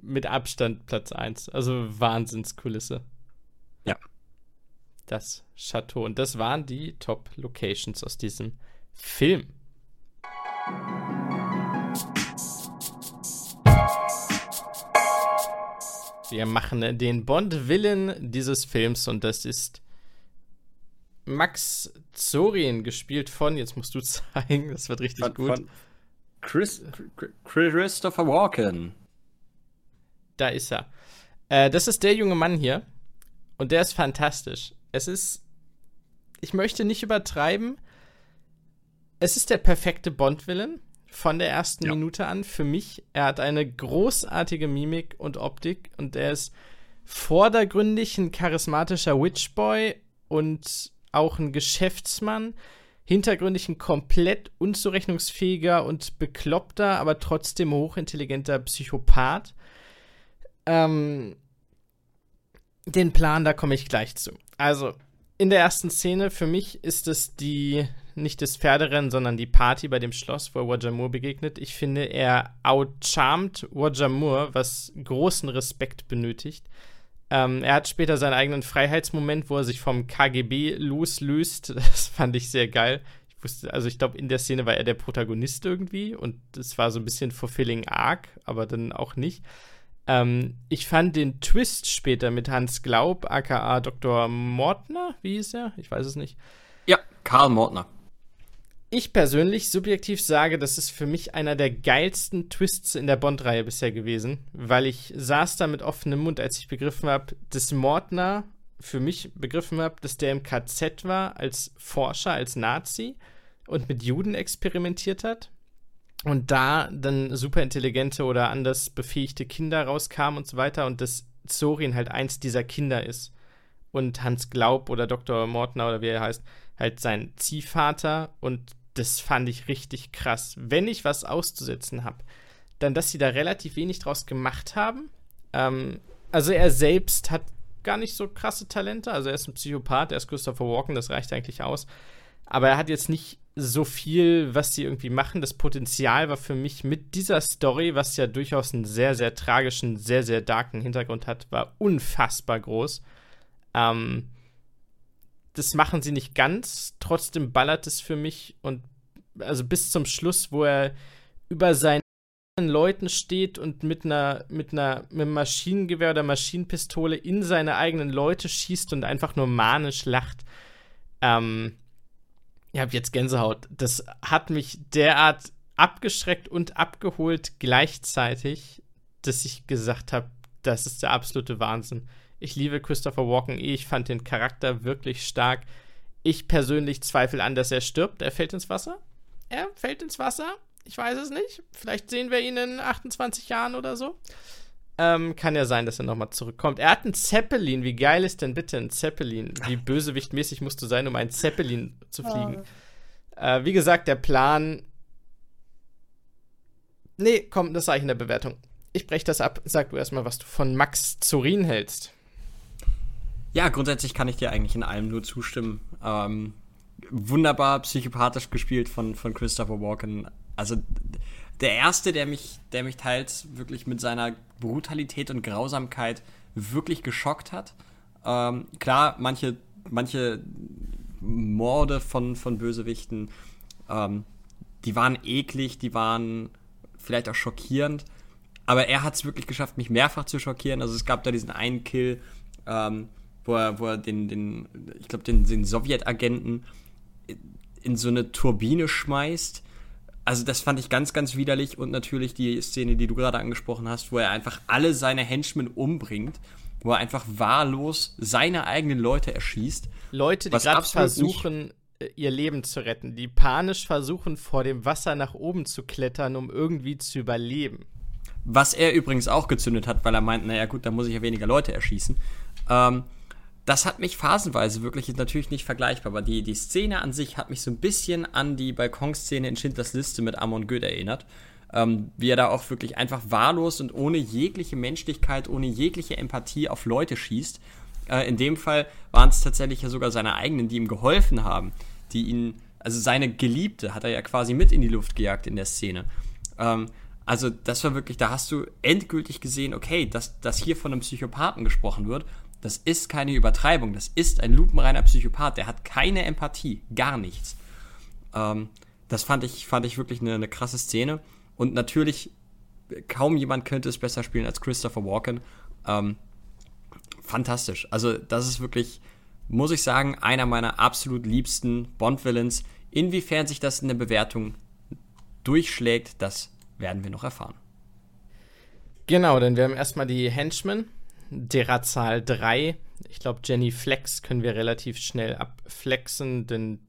Speaker 1: Mit Abstand Platz 1. Also Wahnsinnskulisse.
Speaker 2: Ja.
Speaker 1: Das Chateau. Und das waren die Top-Locations aus diesem Film. Wir machen den Bond-Villain dieses Films und das ist Max Zorin, gespielt von, jetzt musst du zeigen, das wird richtig
Speaker 2: Von,
Speaker 1: gut.
Speaker 2: von Chris, Christopher Walken.
Speaker 1: Da ist er. Äh, das ist der junge Mann hier. Und der ist fantastisch. Es ist. Ich möchte nicht übertreiben. Es ist der perfekte Bond-Villain von der ersten
Speaker 2: Ja.
Speaker 1: Minute an für mich. Er hat eine großartige Mimik und Optik und er ist vordergründig ein charismatischer Witchboy und auch ein Geschäftsmann. Hintergründig ein komplett unzurechnungsfähiger und bekloppter, aber trotzdem hochintelligenter Psychopath. Ähm, den Plan, da komme ich gleich zu. Also, in der ersten Szene, für mich ist es die, nicht das Pferderennen, sondern die Party bei dem Schloss, wo er Roger Moore begegnet. Ich finde, er outcharmt Roger Moore, was großen Respekt benötigt. Ähm, er hat später seinen eigenen Freiheitsmoment, wo er sich vom KGB loslöst. Das fand ich sehr geil. Ich wusste, also ich glaube, in der Szene war er der Protagonist irgendwie und es war so ein bisschen fulfilling arc, aber dann auch nicht. Ähm, ich fand den Twist später mit Hans Glaub, aka Dr. Mortner, wie hieß er? Ich weiß es nicht.
Speaker 2: Ja, Karl Mortner.
Speaker 1: Ich persönlich subjektiv sage, das ist für mich einer der geilsten Twists in der Bond-Reihe bisher gewesen, weil ich saß da mit offenem Mund, als ich begriffen habe, dass Mortner für mich begriffen habe, dass der im KZ war als Forscher, als Nazi und mit Juden experimentiert hat und da dann superintelligente oder anders befähigte Kinder rauskamen und so weiter und dass Zorin halt eins dieser Kinder ist und Hans Glaub oder Dr. Mortner oder wie er heißt, halt sein Ziehvater und das fand ich richtig krass. Wenn ich was auszusetzen habe, dann, dass sie da relativ wenig draus gemacht haben. Ähm, also er selbst hat gar nicht so krasse Talente. Also er ist ein Psychopath, er ist Christopher Walken, das reicht eigentlich aus. Aber er hat jetzt nicht so viel, was sie irgendwie machen. Das Potenzial war für mich mit dieser Story, was ja durchaus einen sehr, sehr tragischen, sehr, sehr darken Hintergrund hat, war unfassbar groß. Ähm, das machen sie nicht ganz, trotzdem ballert es für mich und also bis zum Schluss, wo er über seinen Leuten steht und mit einer, mit einer, mit einem Maschinengewehr oder Maschinenpistole in seine eigenen Leute schießt und einfach nur manisch lacht. Ähm, ich habe jetzt Gänsehaut. Das hat mich derart abgeschreckt und abgeholt gleichzeitig, dass ich gesagt habe, das ist der absolute Wahnsinn. Ich liebe Christopher Walken eh. Ich fand den Charakter wirklich stark. Ich persönlich zweifle an, dass er stirbt. Er fällt ins Wasser. Er fällt ins Wasser. Ich weiß es nicht. Vielleicht sehen wir ihn in 28 Jahren oder so. Ähm, kann ja sein, dass er nochmal zurückkommt. Er hat einen Zeppelin. Wie geil ist denn bitte ein Zeppelin? Wie bösewichtmäßig musst du sein, um einen Zeppelin zu fliegen? Äh, wie gesagt, der Plan. Nee, komm, das sage ich in der Bewertung. Ich breche das ab. Sag du erstmal, was du von Max Zorin hältst.
Speaker 2: Ja, grundsätzlich kann ich dir eigentlich in allem nur zustimmen. Ähm, wunderbar psychopathisch gespielt von, von Christopher Walken. Also der erste, der mich, der mich teils wirklich mit seiner Brutalität und Grausamkeit wirklich geschockt hat. Ähm, klar, manche, manche Morde von, von Bösewichten, ähm, die waren eklig, die waren vielleicht auch schockierend. Aber er hat es wirklich geschafft, mich mehrfach zu schockieren. Also es gab da diesen einen Kill, ähm, wo er, wo er den, den ich glaube, den, den Sowjetagenten in so eine Turbine schmeißt. Also das fand ich ganz, ganz widerlich und natürlich die Szene, die du gerade angesprochen hast, wo er einfach alle seine Henchmen umbringt, wo er einfach wahllos seine eigenen Leute erschießt.
Speaker 1: Leute, die gerade versuchen, ihr Leben zu retten, die panisch versuchen, vor dem Wasser nach oben zu klettern, um irgendwie zu überleben.
Speaker 2: Was er übrigens auch gezündet hat, weil er meint, naja gut, da muss ich ja weniger Leute erschießen. Ähm, das hat mich phasenweise wirklich, natürlich nicht vergleichbar, aber die, die Szene an sich hat mich so ein bisschen an die Balkonszene in Schindlers Liste mit Amon Goeth erinnert. Ähm, wie er da auch wirklich einfach wahllos und ohne jegliche Menschlichkeit, ohne jegliche Empathie auf Leute schießt. Äh, in dem Fall waren es tatsächlich ja sogar seine eigenen, die ihm geholfen haben, die ihn, also seine Geliebte hat er ja quasi mit in die Luft gejagt in der Szene. Ähm, also das war wirklich, da hast du endgültig gesehen, okay, dass, dass hier von einem Psychopathen gesprochen wird das ist keine Übertreibung. Das ist ein lupenreiner Psychopath. Der hat keine Empathie. Gar nichts. Ähm, das fand ich, fand ich wirklich eine, eine krasse Szene. Und natürlich, kaum jemand könnte es besser spielen als Christopher Walken. Ähm, fantastisch. Also, das ist wirklich, muss ich sagen, einer meiner absolut liebsten Bond-Villains. Inwiefern sich das in der Bewertung durchschlägt, das werden wir noch erfahren.
Speaker 1: Genau, denn wir haben erstmal die Henchmen derer Zahl 3. Ich glaube, Jenny Flex können wir relativ schnell abflexen, denn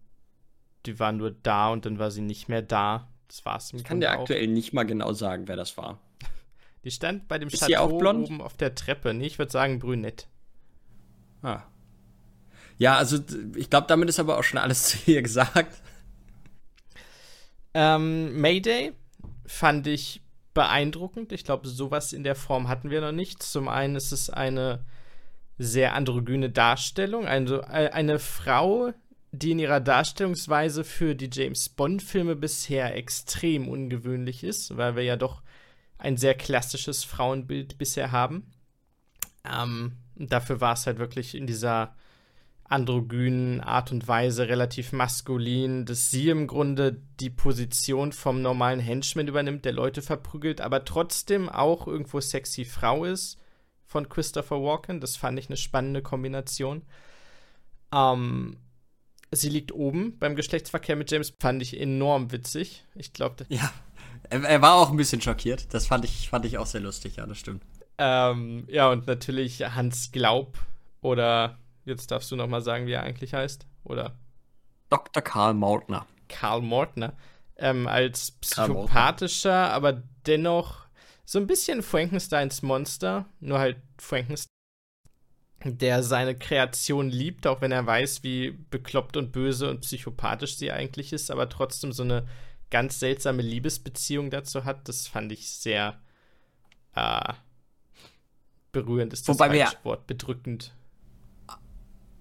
Speaker 1: die war nur da und dann war sie nicht mehr da. Das war's.
Speaker 2: Ich kann dir aktuell nicht mal genau sagen, wer das war.
Speaker 1: Die stand bei dem Ist Chateau oben auf der Treppe. Nee, ich würde sagen brünett.
Speaker 2: Ah. Ja, also ich glaube, damit ist aber auch schon alles zu ihr gesagt.
Speaker 1: Ähm, Mayday fand ich beeindruckend. Ich glaube, sowas in der Form hatten wir noch nicht. Zum einen ist es eine sehr androgyne Darstellung, also äh, eine Frau, die in ihrer Darstellungsweise für die James Bond-Filme bisher extrem ungewöhnlich ist, weil wir ja doch ein sehr klassisches Frauenbild bisher haben. Ähm, dafür war es halt wirklich in dieser androgynen Art und Weise relativ maskulin, dass sie im Grunde die Position vom normalen Henchman übernimmt, der Leute verprügelt, aber trotzdem auch irgendwo sexy Frau ist von Christopher Walken. Das fand ich eine spannende Kombination. Ähm, sie liegt oben beim Geschlechtsverkehr mit James, fand ich enorm witzig. Ich glaube,
Speaker 2: ja, er, er, war auch ein bisschen schockiert. Das fand ich, fand ich auch sehr lustig, ja, das stimmt.
Speaker 1: Ähm, ja, und natürlich Hans Glaub oder Jetzt darfst du noch mal sagen, wie er eigentlich heißt, oder?
Speaker 2: Dr. Karl Mortner.
Speaker 1: Karl Mortner. Ähm, als psychopathischer, aber dennoch so ein bisschen Frankensteins Monster, nur halt Frankenstein, der seine Kreation liebt, auch wenn er weiß, wie bekloppt und böse und psychopathisch sie eigentlich ist, aber trotzdem so eine ganz seltsame Liebesbeziehung dazu hat. Das fand ich sehr äh, berührend, ist das
Speaker 2: Wobei wir,
Speaker 1: Wort, bedrückend.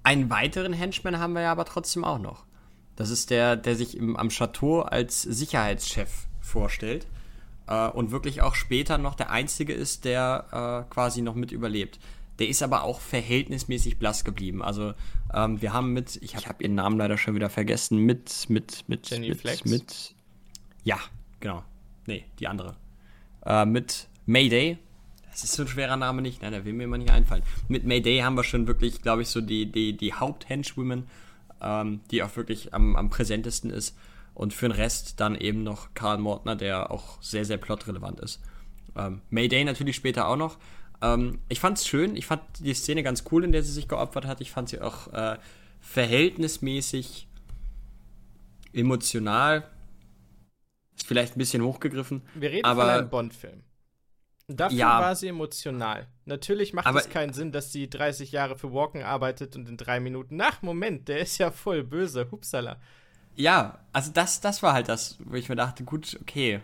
Speaker 2: Einen weiteren Henchman haben wir ja aber trotzdem auch noch. Das ist der, der sich im, am Chateau als Sicherheitschef vorstellt äh, und wirklich auch später noch der Einzige ist, der äh, quasi noch mit überlebt. Der ist aber auch verhältnismäßig blass geblieben. Also ähm, wir haben mit, ich habe ihren Namen leider schon wieder vergessen, mit, mit, mit,
Speaker 1: Jenny
Speaker 2: mit,
Speaker 1: Flex?
Speaker 2: mit, ja, genau. Nee, die andere. Äh, mit Mayday, das ist so ein schwerer Name nicht, nein, der will mir immer nicht einfallen. Mit Mayday haben wir schon wirklich, glaube ich, so die, die, die Haupt-Henchwomen, ähm, die auch wirklich am, am präsentesten ist. Und für den Rest dann eben noch Karl Mortner, der auch sehr, sehr plotrelevant ist. Ähm, Mayday natürlich später auch noch. Ähm, ich fand es schön, ich fand die Szene ganz cool, in der sie sich geopfert hat. Ich fand sie auch äh, verhältnismäßig emotional. Ist vielleicht ein bisschen hochgegriffen.
Speaker 1: Wir reden
Speaker 2: aber,
Speaker 1: von einem Bond-Film. Dafür ja, war sie emotional. Natürlich macht es keinen Sinn, dass sie 30 Jahre für Walken arbeitet und in drei Minuten. Ach, Moment, der ist ja voll böse. Hupsala.
Speaker 2: Ja, also das, das war halt das, wo ich mir dachte, gut, okay.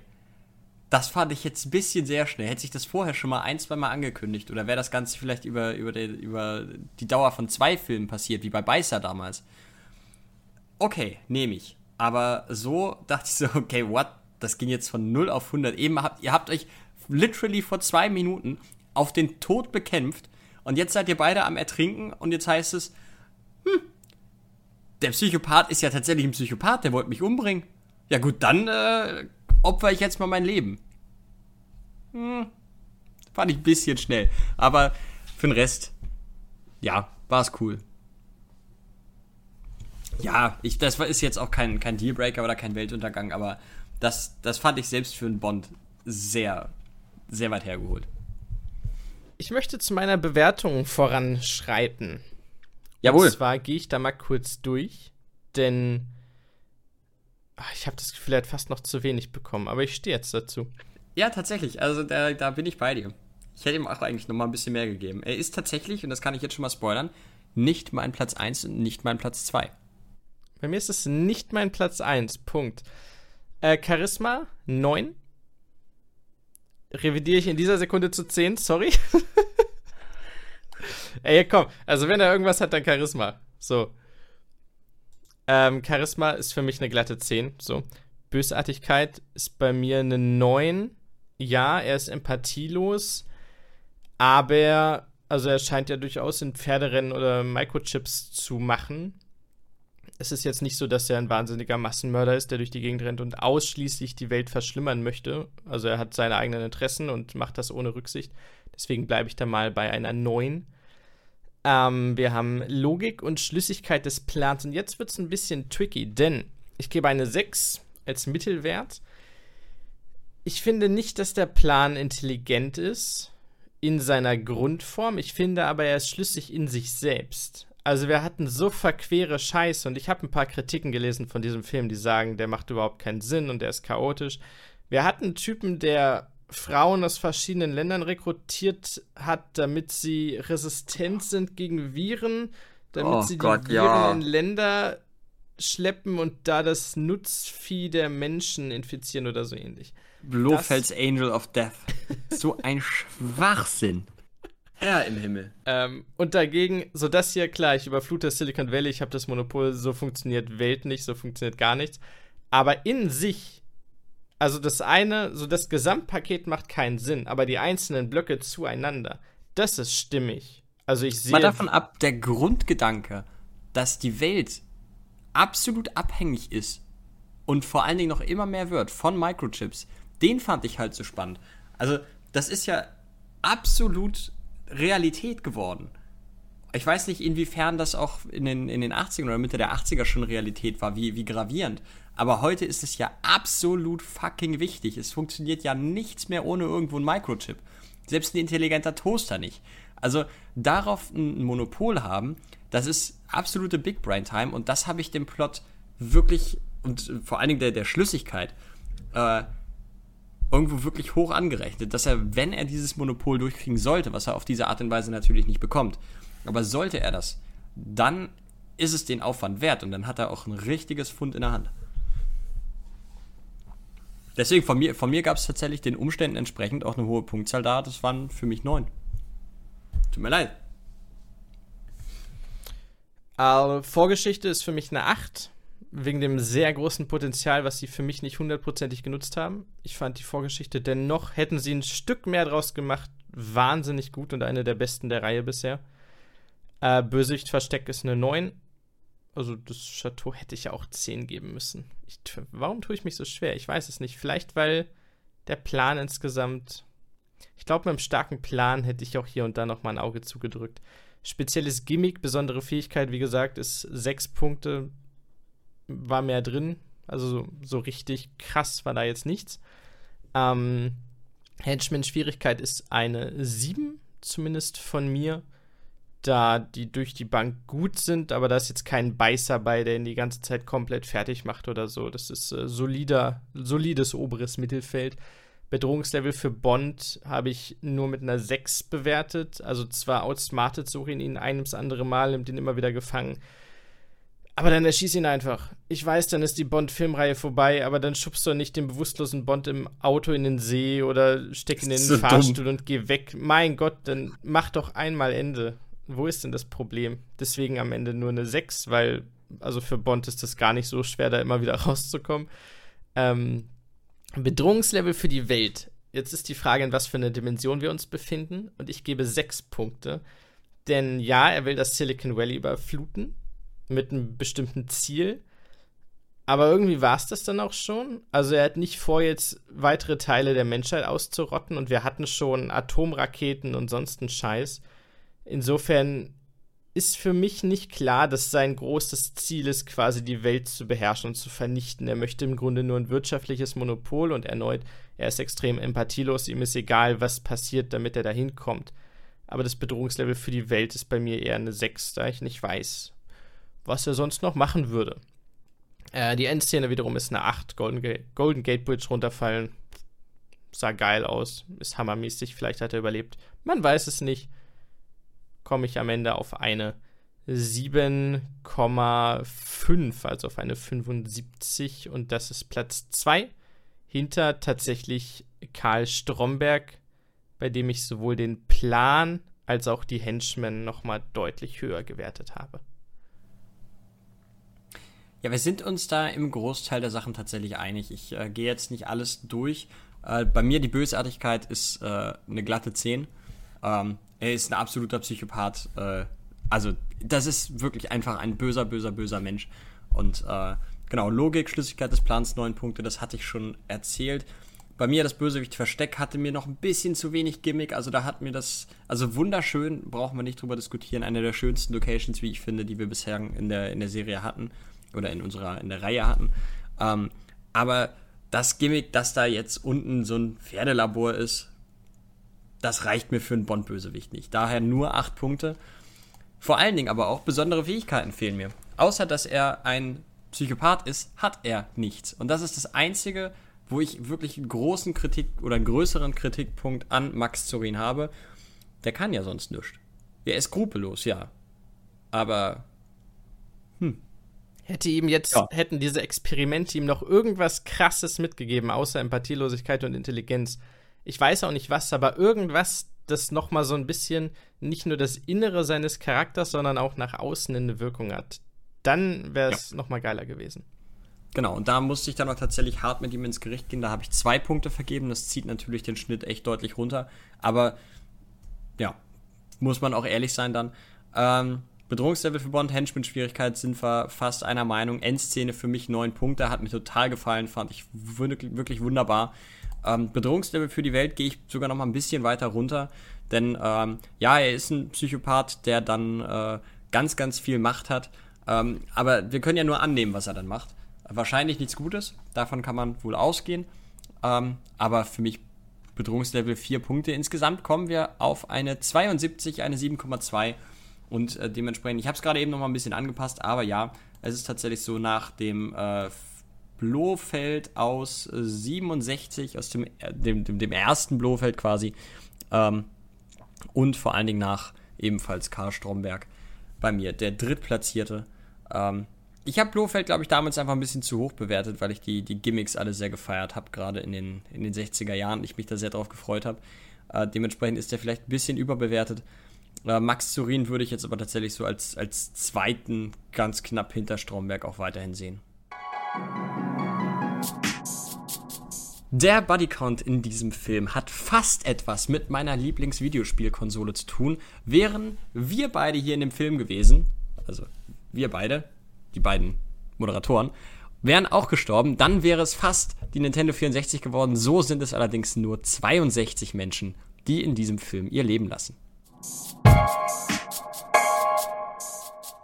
Speaker 2: Das fand ich jetzt ein bisschen sehr schnell. Hätte sich das vorher schon mal ein, zwei Mal angekündigt oder wäre das Ganze vielleicht über, über, die, über die Dauer von zwei Filmen passiert, wie bei Beißer damals. okay, nehme ich. Aber so dachte ich so, okay, what? Das ging jetzt von 0 auf 100. Eben habt, ihr habt euch literally vor zwei Minuten auf den Tod bekämpft und jetzt seid ihr beide am Ertrinken und jetzt heißt es, hm, der Psychopath ist ja tatsächlich ein Psychopath, der wollte mich umbringen. Ja gut, dann äh, opfer ich jetzt mal mein Leben. Hm, fand ich ein bisschen schnell. Aber für den Rest, ja, war es cool. Ja, ich, das ist jetzt auch kein, kein Dealbreaker oder kein Weltuntergang, aber das, das fand ich selbst für einen Bond sehr, sehr weit hergeholt.
Speaker 1: Ich möchte zu meiner Bewertung voranschreiten.
Speaker 2: Jawohl. Und
Speaker 1: zwar gehe ich da mal kurz durch, denn ach, ich habe das Gefühl, er hat fast noch zu wenig bekommen, aber ich stehe jetzt dazu.
Speaker 2: Ja, tatsächlich. Also da, da bin ich bei dir. Ich hätte ihm auch eigentlich noch mal ein bisschen mehr gegeben. Er ist tatsächlich, und das kann ich jetzt schon mal spoilern, nicht mein Platz 1 und nicht mein Platz 2.
Speaker 1: Bei mir ist es nicht mein Platz 1. Punkt. Äh, Charisma 9. Revidiere ich in dieser Sekunde zu 10, sorry. Ey, komm, also wenn er irgendwas hat, dann Charisma. So. Ähm, Charisma ist für mich eine glatte 10. So. Bösartigkeit ist bei mir eine 9. Ja, er ist empathielos, aber also er scheint ja durchaus in Pferderennen oder Microchips zu machen es ist jetzt nicht so, dass er ein wahnsinniger Massenmörder ist, der durch die Gegend rennt und ausschließlich die Welt verschlimmern möchte. Also er hat seine eigenen Interessen und macht das ohne Rücksicht. Deswegen bleibe ich da mal bei einer 9. Ähm, wir haben Logik und Schlüssigkeit des Plans. Und jetzt wird es ein bisschen tricky, denn ich gebe eine 6 als Mittelwert. Ich finde nicht, dass der Plan intelligent ist in seiner Grundform. Ich finde aber, er ist schlüssig in sich selbst. Also wir hatten so verquere Scheiße und ich habe ein paar Kritiken gelesen von diesem Film, die sagen, der macht überhaupt keinen Sinn und der ist chaotisch. Wir hatten einen Typen, der Frauen aus verschiedenen Ländern rekrutiert hat, damit sie resistent sind gegen Viren, damit oh sie Gott, die Viren ja. in Länder schleppen und da das Nutzvieh der Menschen infizieren oder so ähnlich.
Speaker 2: Blofelds Angel of Death. so ein Schwachsinn. Herr im Himmel.
Speaker 1: Ähm, und dagegen, so das hier, klar, ich überflute Silicon Valley, ich habe das Monopol, so funktioniert Welt nicht, so funktioniert gar nichts. Aber in sich, also das eine, so das Gesamtpaket macht keinen Sinn, aber die einzelnen Blöcke zueinander, das ist stimmig. Also ich sehe.
Speaker 2: Mal davon ab, der Grundgedanke, dass die Welt absolut abhängig ist und vor allen Dingen noch immer mehr wird von Microchips, den fand ich halt so spannend. Also, das ist ja absolut Realität geworden. Ich weiß nicht, inwiefern das auch in den, in den 80ern oder Mitte der 80er schon Realität war, wie, wie gravierend. Aber heute ist es ja absolut fucking wichtig. Es funktioniert ja nichts mehr ohne irgendwo ein Microchip. Selbst ein intelligenter Toaster nicht. Also darauf ein Monopol haben, das ist absolute Big Brain Time und das habe ich dem Plot wirklich und vor allen Dingen der, der Schlüssigkeit äh, irgendwo wirklich hoch angerechnet, dass er, wenn er dieses Monopol durchkriegen sollte, was er auf diese Art und Weise natürlich nicht bekommt, aber sollte er das, dann ist es den Aufwand wert und dann hat er auch ein richtiges Fund in der Hand. Deswegen, von mir, von mir gab es tatsächlich den Umständen entsprechend auch eine hohe Punktzahl da. Das waren für mich neun. Tut mir leid.
Speaker 1: Also, Vorgeschichte ist für mich eine 8 wegen dem sehr großen Potenzial, was sie für mich nicht hundertprozentig genutzt haben. Ich fand die Vorgeschichte dennoch, hätten sie ein Stück mehr draus gemacht, wahnsinnig gut und eine der besten der Reihe bisher. Äh, Bösewicht Versteck ist eine 9. Also das Chateau hätte ich ja auch 10 geben müssen. Ich, warum tue ich mich so schwer? Ich weiß es nicht. Vielleicht, weil der Plan insgesamt. Ich glaube, mit einem starken Plan hätte ich auch hier und da noch mal ein Auge zugedrückt. Spezielles Gimmick, besondere Fähigkeit, wie gesagt, ist 6 Punkte war mehr drin. Also so, so richtig krass war da jetzt nichts. Ähm, Henchman-Schwierigkeit ist eine 7, zumindest von mir. Da die durch die Bank gut sind, aber da ist jetzt kein Beißer bei, der ihn die ganze Zeit komplett fertig macht oder so. Das ist äh, solider, solides oberes Mittelfeld. Bedrohungslevel für Bond habe ich nur mit einer 6 bewertet. Also zwar outsmartet Sorin ihn ein ums andere Mal, nimmt ihn immer wieder gefangen. Aber dann erschieß ihn einfach. Ich weiß, dann ist die Bond-Filmreihe vorbei, aber dann schubst du nicht den bewusstlosen Bond im Auto in den See oder steck ihn in den so Fahrstuhl dumm. und geh weg. Mein Gott, dann mach doch einmal Ende. Wo ist denn das Problem? Deswegen am Ende nur eine 6, weil Also für Bond ist das gar nicht so schwer, da immer wieder rauszukommen. Ähm, Bedrohungslevel für die Welt. Jetzt ist die Frage, in was für einer Dimension wir uns befinden. Und ich gebe sechs Punkte. Denn ja, er will das Silicon Valley überfluten mit einem bestimmten Ziel. Aber irgendwie war es das dann auch schon. Also er hat nicht vor, jetzt weitere Teile der Menschheit auszurotten und wir hatten schon Atomraketen und sonst einen Scheiß. Insofern ist für mich nicht klar, dass sein großes Ziel ist, quasi die Welt zu beherrschen und zu vernichten. Er möchte im Grunde nur ein wirtschaftliches Monopol und erneut, er ist extrem empathielos, ihm ist egal, was passiert, damit er dahin kommt. Aber das Bedrohungslevel für die Welt ist bei mir eher eine 6, da ich nicht weiß, was er sonst noch machen würde. Äh, die Endszene wiederum ist eine 8. Golden, Ga Golden Gate Bridge runterfallen. Sah geil aus. Ist hammermäßig. Vielleicht hat er überlebt. Man weiß es nicht. Komme ich am Ende auf eine 7,5, also auf eine 75. Und das ist Platz 2. Hinter tatsächlich Karl Stromberg, bei dem ich sowohl den Plan als auch die Henchmen nochmal deutlich höher gewertet habe.
Speaker 2: Ja, wir sind uns da im Großteil der Sachen tatsächlich einig. Ich äh, gehe jetzt nicht alles durch. Äh, bei mir die Bösartigkeit ist äh, eine glatte 10. Ähm, er ist ein absoluter Psychopath. Äh, also, das ist wirklich einfach ein böser, böser, böser Mensch. Und äh, genau, Logik, Schlüssigkeit des Plans, neun Punkte, das hatte ich schon erzählt. Bei mir das Bösewicht Versteck hatte mir noch ein bisschen zu wenig Gimmick. Also da hat mir das, also wunderschön, brauchen wir nicht drüber diskutieren. Eine der schönsten Locations, wie ich finde, die wir bisher in der, in der Serie hatten oder in unserer, in der Reihe hatten. Ähm, aber das Gimmick, dass da jetzt unten so ein Pferdelabor ist, das reicht mir für einen Bond-Bösewicht nicht. Daher nur acht Punkte. Vor allen Dingen aber auch besondere Fähigkeiten fehlen mir. Außer dass er ein Psychopath ist, hat er nichts. Und das ist das Einzige, wo ich wirklich einen großen Kritik oder einen größeren Kritikpunkt an Max Zorin habe. Der kann ja sonst nichts. Er ist skrupellos, ja. Aber,
Speaker 1: Hätte ihm jetzt, ja. hätten diese Experimente ihm noch irgendwas krasses mitgegeben, außer Empathielosigkeit und Intelligenz. Ich weiß auch nicht was, aber irgendwas, das nochmal so ein bisschen nicht nur das Innere seines Charakters, sondern auch nach außen eine Wirkung hat. Dann wäre es ja. nochmal geiler gewesen.
Speaker 2: Genau, und da musste ich dann auch tatsächlich hart mit ihm ins Gericht gehen. Da habe ich zwei Punkte vergeben. Das zieht natürlich den Schnitt echt deutlich runter. Aber ja, muss man auch ehrlich sein dann. Ähm, Bedrohungslevel für Bond, Henchman-Schwierigkeit sind wir fast einer Meinung. Endszene für mich neun Punkte, hat mir total gefallen, fand ich wirklich, wirklich wunderbar. Ähm, Bedrohungslevel für die Welt gehe ich sogar noch mal ein bisschen weiter runter, denn ähm, ja, er ist ein Psychopath, der dann äh, ganz, ganz viel Macht hat. Ähm, aber wir können ja nur annehmen, was er dann macht. Wahrscheinlich nichts Gutes, davon kann man wohl ausgehen. Ähm, aber für mich Bedrohungslevel 4 Punkte. Insgesamt kommen wir auf eine 72, eine 7,2 und äh, dementsprechend, ich habe es gerade eben noch mal ein bisschen angepasst, aber ja, es ist tatsächlich so nach dem äh, Blofeld aus 67, aus dem, äh, dem, dem, dem, ersten Blofeld quasi. Ähm, und vor allen Dingen nach ebenfalls Karl Stromberg bei mir, der drittplatzierte. Ähm, ich habe Blofeld, glaube ich, damals einfach ein bisschen zu hoch bewertet, weil ich die, die Gimmicks alle sehr gefeiert habe, gerade in den, in den 60er Jahren. Ich mich da sehr drauf gefreut habe. Äh, dementsprechend ist der vielleicht ein bisschen überbewertet. Äh, Max Zurin würde ich jetzt aber tatsächlich so als, als zweiten ganz knapp hinter Stromberg auch weiterhin sehen. Der Bodycount in diesem Film hat fast etwas mit meiner Lieblingsvideospielkonsole zu tun. Wären wir beide hier in dem Film gewesen, also wir beide, die beiden Moderatoren, wären auch gestorben, dann wäre es fast die Nintendo 64 geworden. So sind es allerdings nur 62 Menschen, die in diesem Film ihr Leben lassen.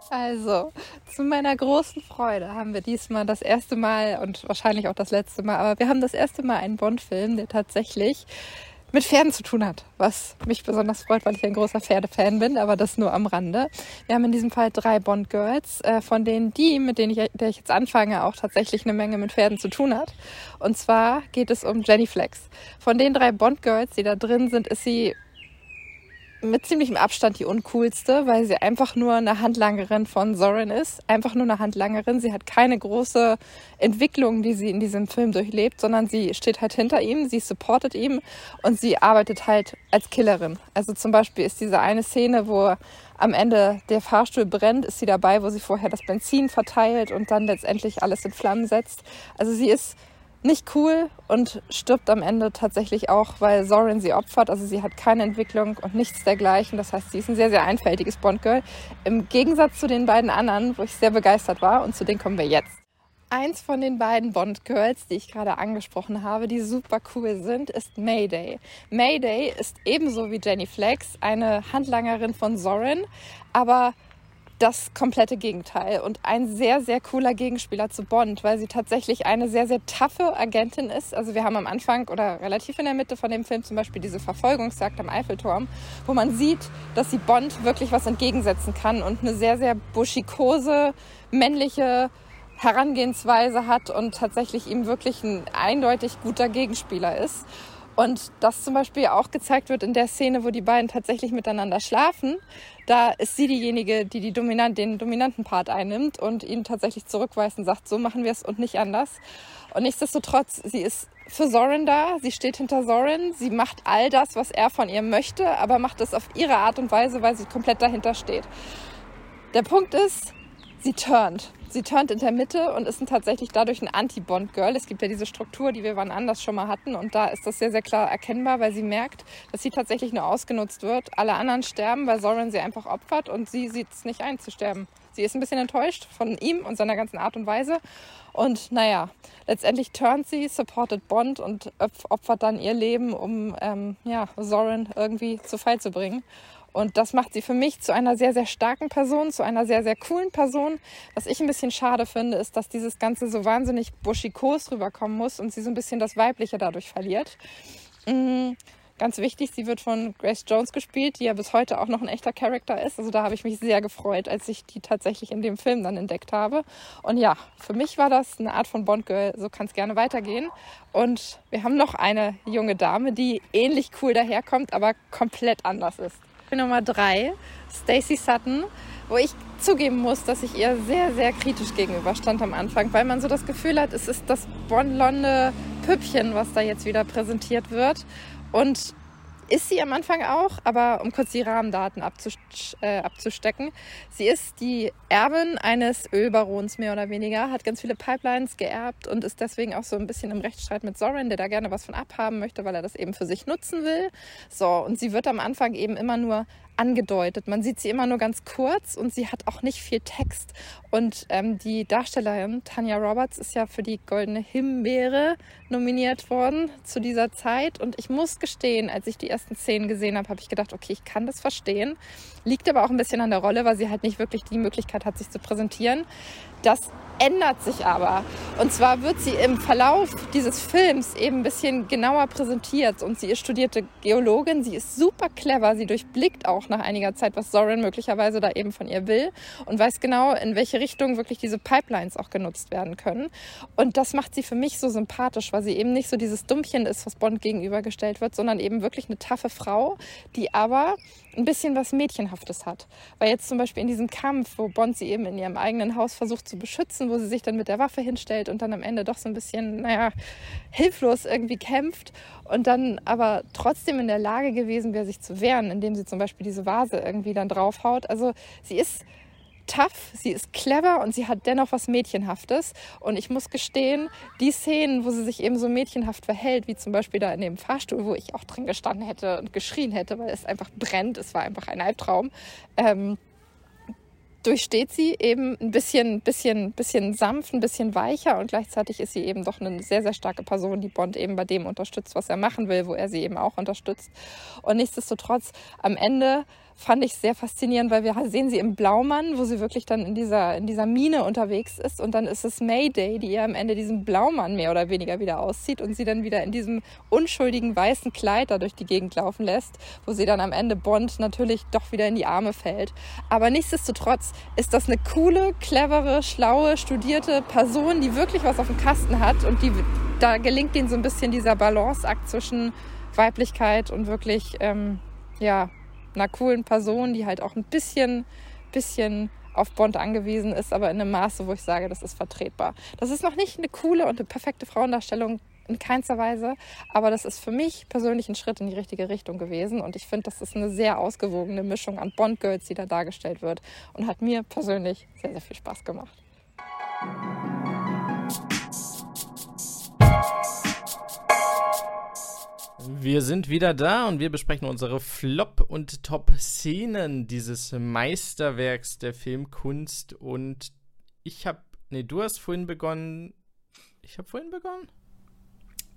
Speaker 3: Also, zu meiner großen Freude haben wir diesmal das erste Mal und wahrscheinlich auch das letzte Mal, aber wir haben das erste Mal einen Bond-Film, der tatsächlich mit Pferden zu tun hat, was mich besonders freut, weil ich ein großer Pferdefan bin, aber das nur am Rande. Wir haben in diesem Fall drei Bond-Girls, äh, von denen die, mit denen ich, der ich jetzt anfange, auch tatsächlich eine Menge mit Pferden zu tun hat. Und zwar geht es um Jenny Flex. Von den drei Bond-Girls, die da drin sind, ist sie mit ziemlichem Abstand die uncoolste, weil sie einfach nur eine Handlangerin von Zorin ist. Einfach nur eine Handlangerin. Sie hat keine große Entwicklung, die sie in diesem Film durchlebt, sondern sie steht halt hinter ihm, sie supportet ihm und sie arbeitet halt als Killerin. Also zum Beispiel ist diese eine Szene, wo am Ende der Fahrstuhl brennt, ist sie dabei, wo sie vorher das Benzin verteilt und dann letztendlich alles in Flammen setzt. Also sie ist nicht cool und stirbt am Ende tatsächlich auch, weil Zorin sie opfert. Also sie hat keine Entwicklung und nichts dergleichen. Das heißt, sie ist ein sehr, sehr einfältiges Bond-Girl. Im Gegensatz zu den beiden anderen, wo ich sehr begeistert war und zu denen kommen wir jetzt. Eins von den beiden Bond-Girls, die ich gerade angesprochen habe, die super cool sind, ist Mayday. Mayday ist ebenso wie Jenny Flex eine Handlangerin von Zorin, aber das komplette Gegenteil und ein sehr, sehr cooler Gegenspieler zu Bond, weil sie tatsächlich eine sehr, sehr taffe Agentin ist. Also wir haben am Anfang oder relativ in der Mitte von dem Film zum Beispiel diese Verfolgungsjagd am Eiffelturm, wo man sieht, dass sie Bond wirklich was entgegensetzen kann und eine sehr, sehr buschikose, männliche Herangehensweise hat und tatsächlich ihm wirklich ein eindeutig guter Gegenspieler ist. Und das zum Beispiel auch gezeigt wird in der Szene, wo die beiden tatsächlich miteinander schlafen. Da ist sie diejenige, die, die dominant, den dominanten Part einnimmt und ihn tatsächlich zurückweist und sagt, so machen wir es und nicht anders. Und nichtsdestotrotz, sie ist für Soren da, sie steht hinter Soren, sie macht all das, was er von ihr möchte, aber macht es auf ihre Art und Weise, weil sie komplett dahinter steht. Der Punkt ist, sie turnt. Sie turnt in der Mitte und ist tatsächlich dadurch ein Anti-Bond-Girl. Es gibt ja diese Struktur, die wir wann anders schon mal hatten. Und da ist das sehr, sehr klar erkennbar, weil sie merkt, dass sie tatsächlich nur ausgenutzt wird. Alle anderen sterben, weil Soren sie einfach opfert und sie sieht es nicht ein zu sterben. Sie ist ein bisschen enttäuscht von ihm und seiner ganzen Art und Weise. Und naja, letztendlich turnt sie, supportet Bond und opfert dann ihr Leben, um ähm, ja, Soren irgendwie zu Fall zu bringen. Und das macht sie für mich zu einer sehr, sehr starken Person, zu einer sehr, sehr coolen Person. Was ich ein bisschen schade finde, ist, dass dieses Ganze so wahnsinnig buschikos rüberkommen muss und sie so ein bisschen das Weibliche dadurch verliert. Mhm. Ganz wichtig, sie wird von Grace Jones gespielt, die ja bis heute auch noch ein echter Charakter ist. Also da habe ich mich sehr gefreut, als ich die tatsächlich in dem Film dann entdeckt habe. Und ja, für mich war das eine Art von Bond-Girl. So kann es gerne weitergehen. Und wir haben noch eine junge Dame, die ähnlich cool daherkommt, aber komplett anders ist. Nummer drei, Stacey Sutton, wo ich zugeben muss, dass ich ihr sehr, sehr kritisch gegenüberstand am Anfang, weil man so das Gefühl hat, es ist das blonde Püppchen, was da jetzt wieder präsentiert wird. Und ist sie am Anfang auch, aber um kurz die Rahmendaten äh, abzustecken. Sie ist die Erbin eines Ölbarons mehr oder weniger, hat ganz viele Pipelines geerbt und ist deswegen auch so ein bisschen im Rechtsstreit mit Soren, der da gerne was von abhaben möchte, weil er das eben für sich nutzen will. So, und sie wird am Anfang eben immer nur angedeutet. Man sieht sie immer nur ganz kurz und sie hat auch nicht viel Text. Und ähm, die Darstellerin Tanya Roberts ist ja für die Goldene Himbeere nominiert worden zu dieser Zeit. Und ich muss gestehen, als ich die ersten Szenen gesehen habe, habe ich gedacht, okay, ich kann das verstehen. Liegt aber auch ein bisschen an der Rolle, weil sie halt nicht wirklich die Möglichkeit hat, sich zu präsentieren. Das ändert sich aber. Und zwar wird sie im Verlauf dieses Films eben ein bisschen genauer präsentiert. Und sie ist studierte Geologin, sie ist super clever, sie durchblickt auch nach einiger Zeit, was Soren möglicherweise da eben von ihr will und weiß genau, in welche Richtung wirklich diese Pipelines auch genutzt werden können. Und das macht sie für mich so sympathisch, weil sie eben nicht so dieses Dummchen ist, was Bond gegenübergestellt wird, sondern eben wirklich eine taffe Frau, die aber ein bisschen was Mädchenhaftes hat. Weil jetzt zum Beispiel in diesem Kampf, wo Bond sie eben in ihrem eigenen Haus versucht zu beschützen, wo sie sich dann mit der Waffe hinstellt und dann am Ende doch so ein bisschen, naja, hilflos irgendwie kämpft und dann aber trotzdem in der Lage gewesen wäre, sich zu wehren, indem sie zum Beispiel diese Vase irgendwie dann draufhaut. Also sie ist tough, sie ist clever und sie hat dennoch was Mädchenhaftes. Und ich muss gestehen, die Szenen, wo sie sich eben so mädchenhaft verhält, wie zum Beispiel da in dem Fahrstuhl, wo ich auch drin gestanden hätte und geschrien hätte, weil es einfach brennt, es war einfach ein Albtraum, ähm, durchsteht sie eben ein bisschen, bisschen, bisschen sanft, ein bisschen weicher und gleichzeitig ist sie eben doch eine sehr, sehr starke Person, die Bond eben bei dem unterstützt, was er machen will, wo er sie eben auch unterstützt. Und nichtsdestotrotz am Ende fand ich sehr faszinierend, weil wir sehen sie im Blaumann, wo sie wirklich dann in dieser, in dieser Mine unterwegs ist und dann ist es Mayday, die ihr am Ende diesen Blaumann mehr oder weniger wieder auszieht und sie dann wieder in diesem unschuldigen weißen Kleid da durch die Gegend laufen lässt, wo sie dann am Ende Bond natürlich doch wieder in die Arme fällt. Aber nichtsdestotrotz ist das eine coole, clevere, schlaue, studierte Person, die wirklich was auf dem Kasten hat und die, da gelingt ihnen so ein bisschen dieser Balanceakt zwischen Weiblichkeit und wirklich, ähm, ja, einer coolen Person, die halt auch ein bisschen, bisschen auf Bond angewiesen ist, aber in einem Maße, wo ich sage, das ist vertretbar. Das ist noch nicht eine coole und eine perfekte Frauendarstellung in keinster Weise, aber das ist für mich persönlich ein Schritt in die richtige Richtung gewesen und ich finde, das ist eine sehr ausgewogene Mischung an Bond-Girls, die da dargestellt wird und hat mir persönlich sehr, sehr viel Spaß gemacht.
Speaker 1: Wir sind wieder da und wir besprechen unsere Flop- und Top-Szenen dieses Meisterwerks der Filmkunst. Und ich habe, nee, du hast vorhin begonnen. Ich habe vorhin begonnen?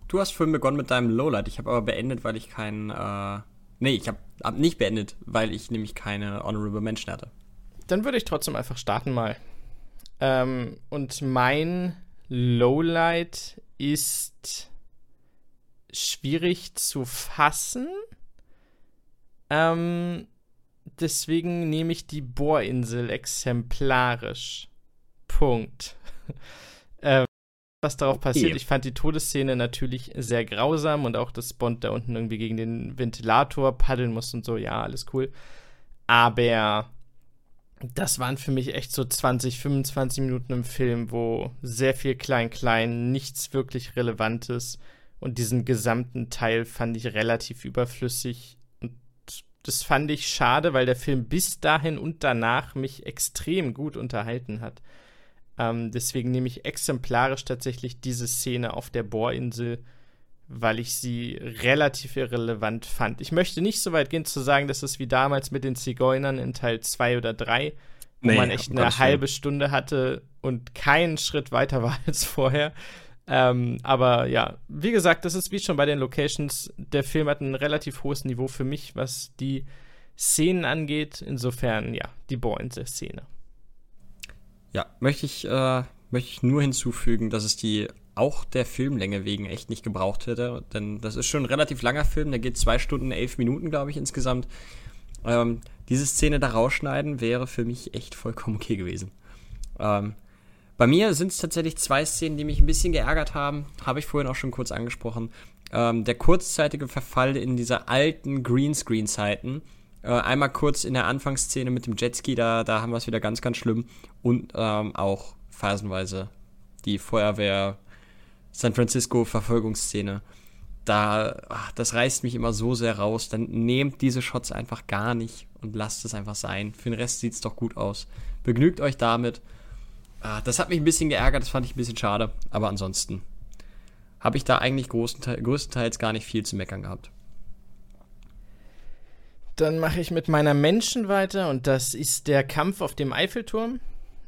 Speaker 2: Du hast vorhin begonnen mit deinem Lowlight. Ich habe aber beendet, weil ich keinen. Äh, nee, ich habe hab nicht beendet, weil ich nämlich keine Honorable Mention hatte.
Speaker 1: Dann würde ich trotzdem einfach starten mal. Ähm, und mein Lowlight ist schwierig zu fassen. Ähm, deswegen nehme ich die Bohrinsel exemplarisch. Punkt. ähm, was darauf passiert. Ich fand die Todesszene natürlich sehr grausam und auch, dass Bond da unten irgendwie gegen den Ventilator paddeln muss und so. Ja, alles cool. Aber das waren für mich echt so 20, 25 Minuten im Film, wo sehr viel Klein-Klein, nichts wirklich Relevantes und diesen gesamten Teil fand ich relativ überflüssig. Und das fand ich schade, weil der Film bis dahin und danach mich extrem gut unterhalten hat. Ähm, deswegen nehme ich exemplarisch tatsächlich diese Szene auf der Bohrinsel, weil ich sie relativ irrelevant fand. Ich möchte nicht so weit gehen zu sagen, dass es wie damals mit den Zigeunern in Teil 2 oder 3, wo nee, man echt eine halbe Stunde hatte und keinen Schritt weiter war als vorher. Ähm, aber ja, wie gesagt, das ist wie schon bei den Locations. Der Film hat ein relativ hohes Niveau für mich, was die Szenen angeht. Insofern, ja, die Bohrinsel-Szene.
Speaker 2: Ja, möchte ich, äh, möchte ich nur hinzufügen, dass es die auch der Filmlänge wegen echt nicht gebraucht hätte. Denn das ist schon ein relativ langer Film, der geht zwei Stunden, elf Minuten, glaube ich, insgesamt. Ähm, diese Szene da rausschneiden wäre für mich echt vollkommen okay gewesen. Ähm, bei mir sind es tatsächlich zwei Szenen, die mich ein bisschen geärgert haben. Habe ich vorhin auch schon kurz angesprochen. Ähm, der kurzzeitige Verfall in diese alten Greenscreen-Zeiten. Äh, einmal kurz in der Anfangsszene mit dem Jetski, da, da haben wir es wieder ganz, ganz schlimm. Und ähm, auch phasenweise die Feuerwehr San Francisco Verfolgungsszene. Da, ach, das reißt mich immer so sehr raus. Dann nehmt diese Shots einfach gar nicht und lasst es einfach sein. Für den Rest sieht es doch gut aus. Begnügt euch damit. Ah, das hat mich ein bisschen geärgert, das fand ich ein bisschen schade. Aber ansonsten habe ich da eigentlich größtenteils gar nicht viel zu meckern gehabt.
Speaker 1: Dann mache ich mit meiner Menschen weiter und das ist der Kampf auf dem Eiffelturm.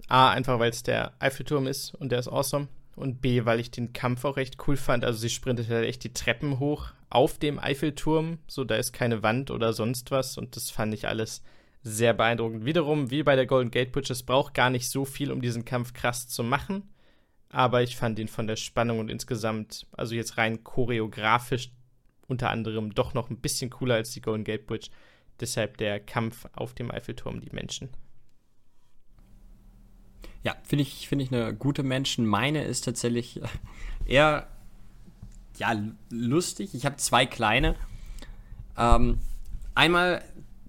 Speaker 1: A, einfach weil es der Eiffelturm ist und der ist awesome. Und B, weil ich den Kampf auch recht cool fand. Also sie sprintet halt echt die Treppen hoch auf dem Eiffelturm. So, da ist keine Wand oder sonst was. Und das fand ich alles sehr beeindruckend. Wiederum, wie bei der Golden Gate Bridge, es braucht gar nicht so viel, um diesen Kampf krass zu machen. Aber ich fand ihn von der Spannung und insgesamt, also jetzt rein choreografisch unter anderem, doch noch ein bisschen cooler als die Golden Gate Bridge. Deshalb der Kampf auf dem Eiffelturm, die Menschen.
Speaker 2: Ja, finde ich, find ich eine gute Menschen. Meine ist tatsächlich eher ja, lustig. Ich habe zwei kleine. Ähm, einmal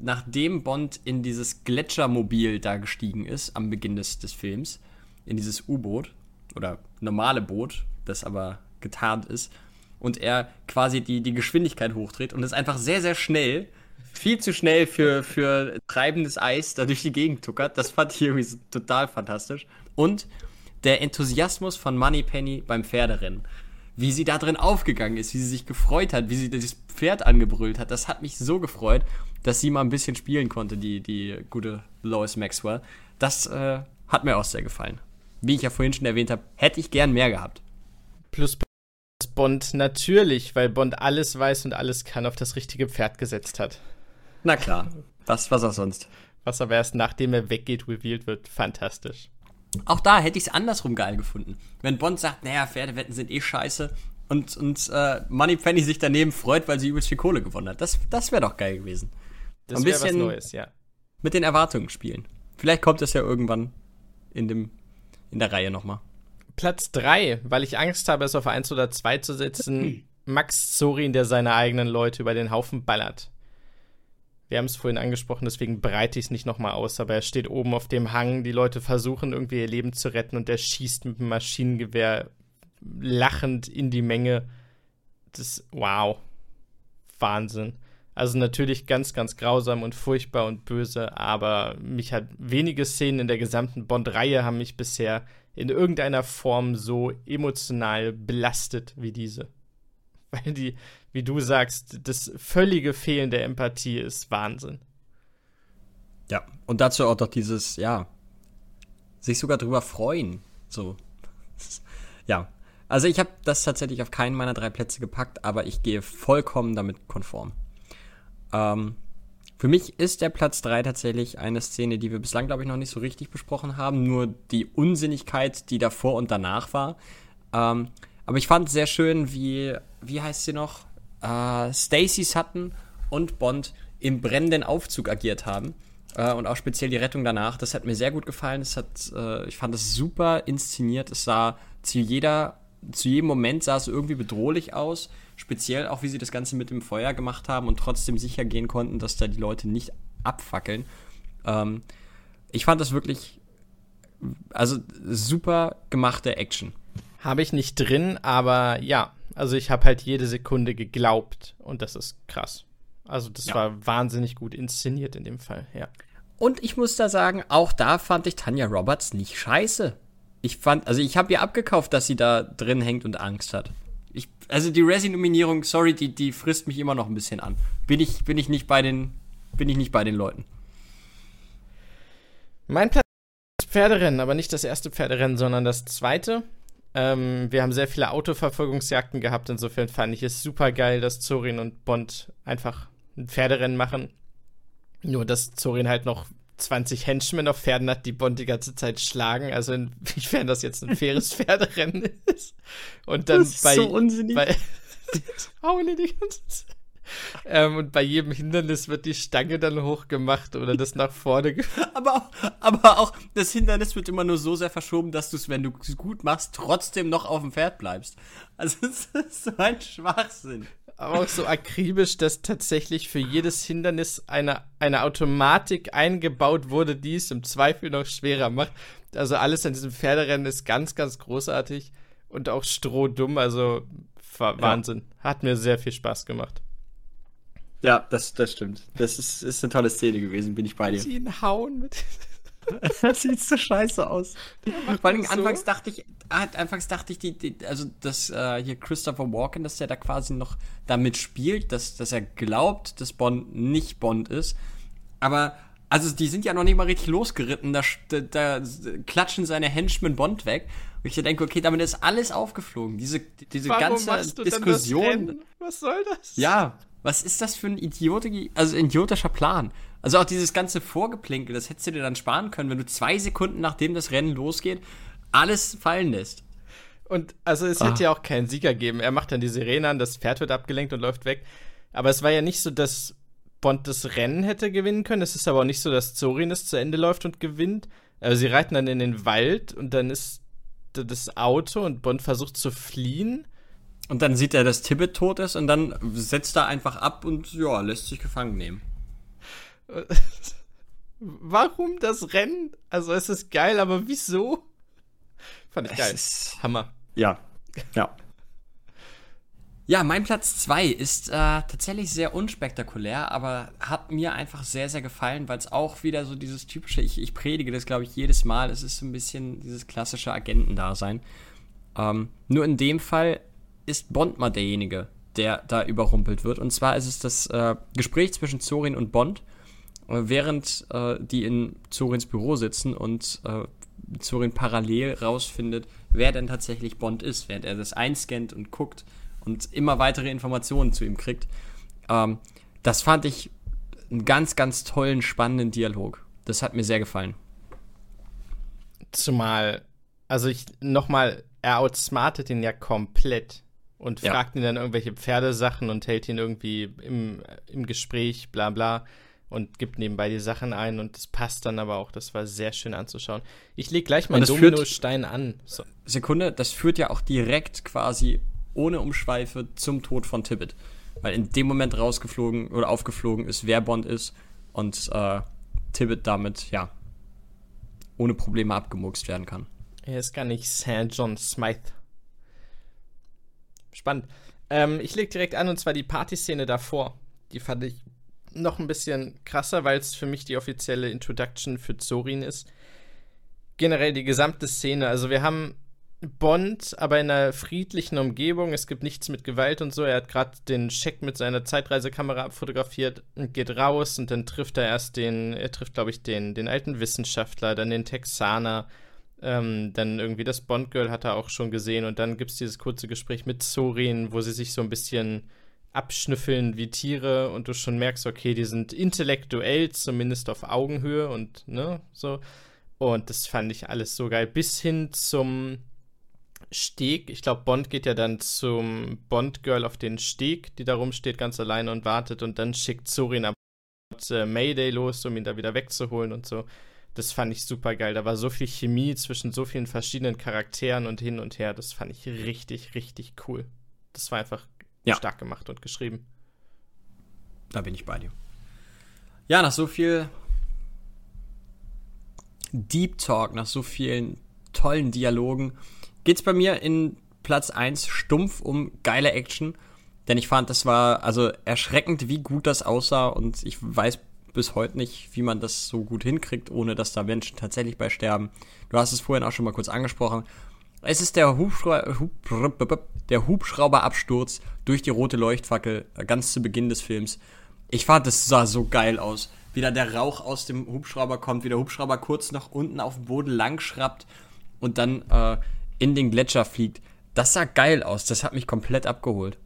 Speaker 2: nachdem Bond in dieses Gletschermobil da gestiegen ist am Beginn des, des Films, in dieses U-Boot oder normale Boot, das aber getarnt ist, und er quasi die, die Geschwindigkeit hochdreht und es einfach sehr, sehr schnell, viel zu schnell für, für treibendes Eis da durch die Gegend tuckert. Das fand ich irgendwie total fantastisch. Und der Enthusiasmus von Moneypenny beim Pferderennen wie sie da drin aufgegangen ist, wie sie sich gefreut hat, wie sie das Pferd angebrüllt hat. Das hat mich so gefreut, dass sie mal ein bisschen spielen konnte, die, die gute Lois Maxwell. Das äh, hat mir auch sehr gefallen. Wie ich ja vorhin schon erwähnt habe, hätte ich gern mehr gehabt.
Speaker 1: Plus Bond natürlich, weil Bond alles weiß und alles kann, auf das richtige Pferd gesetzt hat.
Speaker 2: Na klar, was, was auch sonst.
Speaker 1: Was aber erst nachdem er weggeht, revealed wird. Fantastisch.
Speaker 2: Auch da hätte ich es andersrum geil gefunden. Wenn Bond sagt, naja, Pferdewetten sind eh scheiße und, und äh, Moneypenny sich daneben freut, weil sie übelst viel Kohle gewonnen hat. Das, das wäre doch geil gewesen.
Speaker 1: Das Ein bisschen was Neues, ja.
Speaker 2: Mit den Erwartungen spielen. Vielleicht kommt das ja irgendwann in, dem, in der Reihe nochmal.
Speaker 1: Platz 3, weil ich Angst habe, es auf 1 oder 2 zu setzen. Max Zorin, der seine eigenen Leute über den Haufen ballert. Wir haben es vorhin angesprochen, deswegen breite ich es nicht nochmal aus, aber er steht oben auf dem Hang, die Leute versuchen irgendwie ihr Leben zu retten und er schießt mit dem Maschinengewehr lachend in die Menge. Das, wow. Wahnsinn. Also natürlich ganz, ganz grausam und furchtbar und böse, aber mich hat wenige Szenen in der gesamten Bond-Reihe haben mich bisher in irgendeiner Form so emotional belastet wie diese. Weil die, wie du sagst, das völlige Fehlen der Empathie ist Wahnsinn.
Speaker 2: Ja, und dazu auch doch dieses, ja, sich sogar drüber freuen. So. Ja. Also ich habe das tatsächlich auf keinen meiner drei Plätze gepackt, aber ich gehe vollkommen damit konform. Ähm, für mich ist der Platz 3 tatsächlich eine Szene, die wir bislang, glaube ich, noch nicht so richtig besprochen haben. Nur die Unsinnigkeit, die davor und danach war. Ähm, aber ich fand sehr schön, wie, wie heißt sie noch? Äh, Stacy Sutton und Bond im brennenden Aufzug agiert haben. Äh, und auch speziell die Rettung danach. Das hat mir sehr gut gefallen. Es hat, äh, ich fand es super inszeniert. Es sah zu jeder, zu jedem Moment sah es irgendwie bedrohlich aus. Speziell auch, wie sie das Ganze mit dem Feuer gemacht haben und trotzdem sicher gehen konnten, dass da die Leute nicht abfackeln. Ähm, ich fand das wirklich, also super gemachte Action.
Speaker 1: Habe ich nicht drin, aber ja, also ich habe halt jede Sekunde geglaubt und das ist krass. Also das ja. war wahnsinnig gut inszeniert in dem Fall, ja.
Speaker 2: Und ich muss da sagen, auch da fand ich Tanja Roberts nicht scheiße. Ich fand, also ich habe ihr abgekauft, dass sie da drin hängt und Angst hat. Ich, also die Resi-Nominierung, sorry, die, die frisst mich immer noch ein bisschen an. Bin ich, bin ich nicht bei den, bin ich nicht bei den Leuten.
Speaker 1: Mein Platz ist Pferderennen, aber nicht das erste Pferderennen, sondern das zweite. Ähm, wir haben sehr viele Autoverfolgungsjagden gehabt, insofern fand ich es super geil, dass Zorin und Bond einfach ein Pferderennen machen. Nur, dass Zorin halt noch 20 Henchmen auf Pferden hat, die Bond die ganze Zeit schlagen. Also inwiefern das jetzt ein faires Pferderennen ist. Und dann das ist bei. So unsinnig. Bei, die die ganze Zeit. Ähm, und bei jedem Hindernis wird die Stange dann hochgemacht oder das nach vorne.
Speaker 2: aber, auch, aber auch das Hindernis wird immer nur so sehr verschoben, dass du es, wenn du es gut machst, trotzdem noch auf dem Pferd bleibst. Also es ist so ein Schwachsinn
Speaker 1: aber auch so akribisch, dass tatsächlich für jedes Hindernis eine, eine Automatik eingebaut wurde, die es im Zweifel noch schwerer macht. Also alles an diesem Pferderennen ist ganz, ganz großartig und auch strohdumm. Also Wahnsinn. Ja. Hat mir sehr viel Spaß gemacht.
Speaker 2: Ja, das, das stimmt. Das ist, ist eine tolle Szene gewesen, bin ich bei dir.
Speaker 1: Sie ihn hauen mit.
Speaker 2: das sieht so scheiße aus. Vor allem so. anfangs dachte ich, anfangs dachte ich, die, die also dass äh, hier Christopher Walken, dass der da quasi noch damit spielt, dass, dass er glaubt, dass Bond nicht Bond ist. Aber also die sind ja noch nicht mal richtig losgeritten, da, da, da klatschen seine Henchmen Bond weg. Und ich denke, okay, damit ist alles aufgeflogen. Diese, diese
Speaker 1: Warum
Speaker 2: ganze Diskussion.
Speaker 1: Was soll das?
Speaker 2: Ja, was ist das für ein idiotischer, also idiotischer Plan? Also auch dieses ganze Vorgeplänkel, das hättest du dir dann sparen können, wenn du zwei Sekunden nachdem das Rennen losgeht, alles fallen lässt.
Speaker 1: Und also es ah. hätte ja auch keinen Sieger geben. Er macht dann die Sirene an, das Pferd wird abgelenkt und läuft weg. Aber es war ja nicht so, dass Bond das Rennen hätte gewinnen können. Es ist aber auch nicht so, dass Zorin es zu Ende läuft und gewinnt. Also sie reiten dann in den Wald und dann ist das Auto und Bond versucht zu fliehen.
Speaker 2: Und dann sieht er, dass Tibbet tot ist und dann setzt er einfach ab und ja, lässt sich gefangen nehmen.
Speaker 1: Warum das Rennen? Also es ist geil, aber wieso? Fand ich geil. Hammer.
Speaker 2: Ja. Ja. Ja, mein Platz 2 ist äh, tatsächlich sehr unspektakulär, aber hat mir einfach sehr, sehr gefallen, weil es auch wieder so dieses typische, ich, ich predige das, glaube ich, jedes Mal, es ist so ein bisschen dieses klassische Agentendasein. Ähm, nur in dem Fall ist Bond mal derjenige, der da überrumpelt wird. Und zwar ist es das äh, Gespräch zwischen Zorin und Bond, äh, während äh, die in Zorins Büro sitzen und äh, Zorin parallel rausfindet, wer denn tatsächlich Bond ist, während er das einscannt und guckt und immer weitere Informationen zu ihm kriegt. Ähm, das fand ich einen ganz, ganz tollen, spannenden Dialog. Das hat mir sehr gefallen.
Speaker 1: Zumal, also ich nochmal, er outsmartet ihn ja komplett und ja. fragt ihn dann irgendwelche Pferdesachen und hält ihn irgendwie im, im Gespräch, bla bla und gibt nebenbei die Sachen ein und das passt dann aber auch. Das war sehr schön anzuschauen. Ich lege gleich meinen Dominostein an.
Speaker 2: So. Sekunde, das führt ja auch direkt quasi ohne Umschweife zum Tod von Tibbet. weil in dem Moment rausgeflogen oder aufgeflogen ist, wer Bond ist und äh, Tibbet damit, ja, ohne Probleme abgemuckst werden kann.
Speaker 1: Er ist gar nicht Sir John Smythe. Spannend. Ähm, ich leg direkt an, und zwar die Partyszene davor. Die fand ich noch ein bisschen krasser, weil es für mich die offizielle Introduction für Zorin ist. Generell die gesamte Szene. Also wir haben Bond, aber in einer friedlichen Umgebung. Es gibt nichts mit Gewalt und so. Er hat gerade den Scheck mit seiner Zeitreisekamera abfotografiert und geht raus und dann trifft er erst den, er trifft, glaube ich, den, den alten Wissenschaftler, dann den Texaner, ähm, dann irgendwie das Bond-Girl hat er auch schon gesehen und dann gibt es dieses kurze Gespräch mit Sorin, wo sie sich so ein bisschen abschnüffeln wie Tiere und du schon merkst, okay, die sind intellektuell zumindest auf Augenhöhe und ne, so. Und das fand ich alles so geil. Bis hin zum Steg. Ich glaube, Bond geht ja dann zum Bond-Girl auf den Steg, die da rumsteht, ganz alleine und wartet. Und dann schickt Sorin ab äh, Mayday los, um ihn da wieder wegzuholen und so. Das fand ich super geil. Da war so viel Chemie zwischen so vielen verschiedenen Charakteren und hin und her. Das fand ich richtig, richtig cool. Das war einfach ja. stark gemacht und geschrieben.
Speaker 2: Da bin ich bei dir. Ja, nach so viel Deep Talk, nach so vielen tollen Dialogen, geht es bei mir in Platz 1 stumpf um geile Action. Denn ich fand, das war also erschreckend, wie gut das aussah. Und ich weiß bis heute nicht, wie man das so gut hinkriegt, ohne dass da Menschen tatsächlich bei sterben. Du hast es vorhin auch schon mal kurz angesprochen. Es ist der, Hubschra Hub der Hubschrauberabsturz durch die rote Leuchtfackel äh, ganz zu Beginn des Films. Ich fand, das sah so geil aus. Wie da der Rauch aus dem Hubschrauber kommt, wie der Hubschrauber kurz nach unten auf dem Boden lang schrappt und dann äh, in den Gletscher fliegt. Das sah geil aus. Das hat mich komplett abgeholt.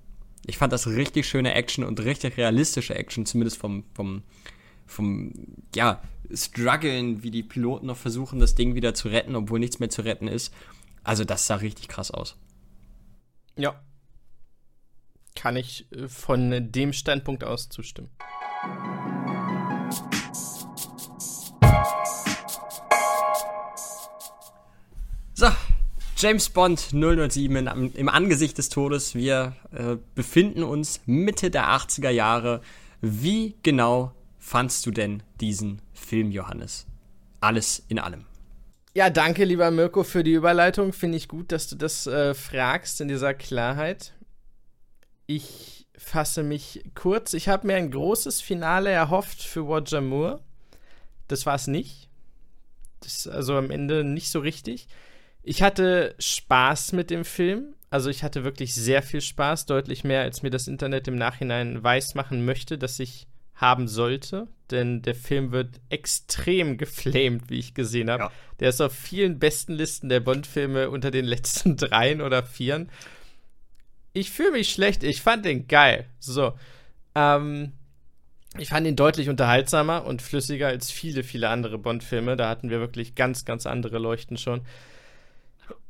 Speaker 2: Ich fand das richtig schöne Action und richtig realistische Action, zumindest vom, vom, vom, ja, Struggeln, wie die Piloten noch versuchen, das Ding wieder zu retten, obwohl nichts mehr zu retten ist. Also, das sah richtig krass aus.
Speaker 1: Ja. Kann ich äh, von dem Standpunkt aus zustimmen.
Speaker 2: So, James Bond 007 im, im Angesicht des Todes. Wir äh, befinden uns Mitte der 80er Jahre. Wie genau fandst du denn diesen Film, Johannes? Alles in allem.
Speaker 1: Ja, danke, lieber Mirko, für die Überleitung. Finde ich gut, dass du das äh, fragst in dieser Klarheit. Ich fasse mich kurz. Ich habe mir ein großes Finale erhofft für Roger Moore. Das war es nicht. Das ist also am Ende nicht so richtig. Ich hatte Spaß mit dem Film. Also ich hatte wirklich sehr viel Spaß, deutlich mehr, als mir das Internet im Nachhinein weismachen möchte, dass ich haben sollte. Denn der Film wird extrem geflamed, wie ich gesehen habe. Ja. Der ist auf vielen besten Listen der Bond-Filme unter den letzten dreien oder vieren. Ich fühle mich schlecht, ich fand den geil. So. Ähm, ich fand ihn deutlich unterhaltsamer und flüssiger als viele, viele andere Bond-Filme. Da hatten wir wirklich ganz, ganz andere Leuchten schon.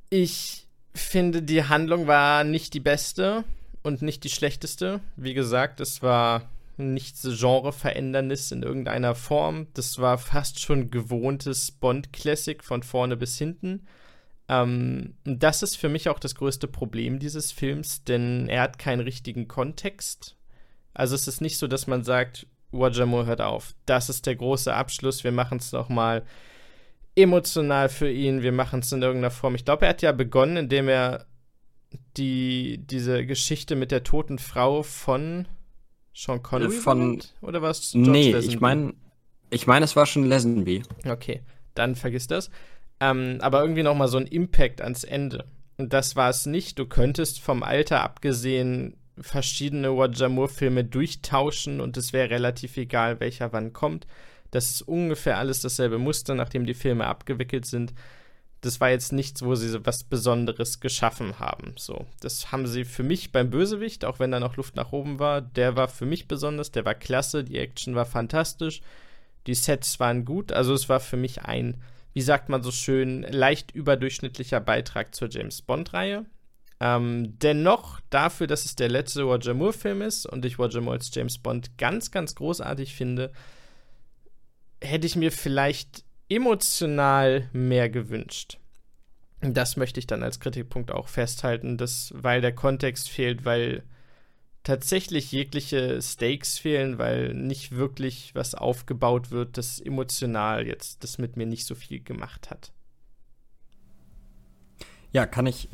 Speaker 1: Ich finde, die Handlung war nicht die beste und nicht die schlechteste. Wie gesagt, es war nichts Genreveränderndes in irgendeiner Form. Das war fast schon gewohntes Bond-Classic von vorne bis hinten. Ähm, das ist für mich auch das größte Problem dieses Films, denn er hat keinen richtigen Kontext. Also es ist nicht so, dass man sagt, Roger Moore hört auf. Das ist der große Abschluss. Wir machen es nochmal emotional für ihn. Wir machen es in irgendeiner Form. Ich glaube, er hat ja begonnen, indem er die, diese Geschichte mit der toten Frau von Sean Connery
Speaker 2: von oder was? Nee, Lazenby? ich meine, ich meine, es war schon Lesenby.
Speaker 1: Okay, dann vergiss das. Ähm, aber irgendwie noch mal so ein Impact ans Ende. Und das war es nicht. Du könntest vom Alter abgesehen verschiedene Roger Moore-Filme durchtauschen und es wäre relativ egal, welcher wann kommt. Das ist ungefähr alles dasselbe Muster, nachdem die Filme abgewickelt sind. Das war jetzt nichts, wo sie was Besonderes geschaffen haben. So, das haben sie für mich beim Bösewicht, auch wenn da noch Luft nach oben war, der war für mich besonders, der war klasse, die Action war fantastisch, die Sets waren gut, also es war für mich ein, wie sagt man so schön, leicht überdurchschnittlicher Beitrag zur James Bond-Reihe. Ähm, dennoch, dafür, dass es der letzte Roger Moore-Film ist und ich Roger Moore als James Bond ganz, ganz großartig finde, hätte ich mir vielleicht emotional mehr gewünscht. Das möchte ich dann als Kritikpunkt auch festhalten, dass, weil der Kontext fehlt, weil tatsächlich jegliche Stakes fehlen, weil nicht wirklich was aufgebaut wird, das emotional jetzt das mit mir nicht so viel gemacht hat.
Speaker 2: Ja, kann ich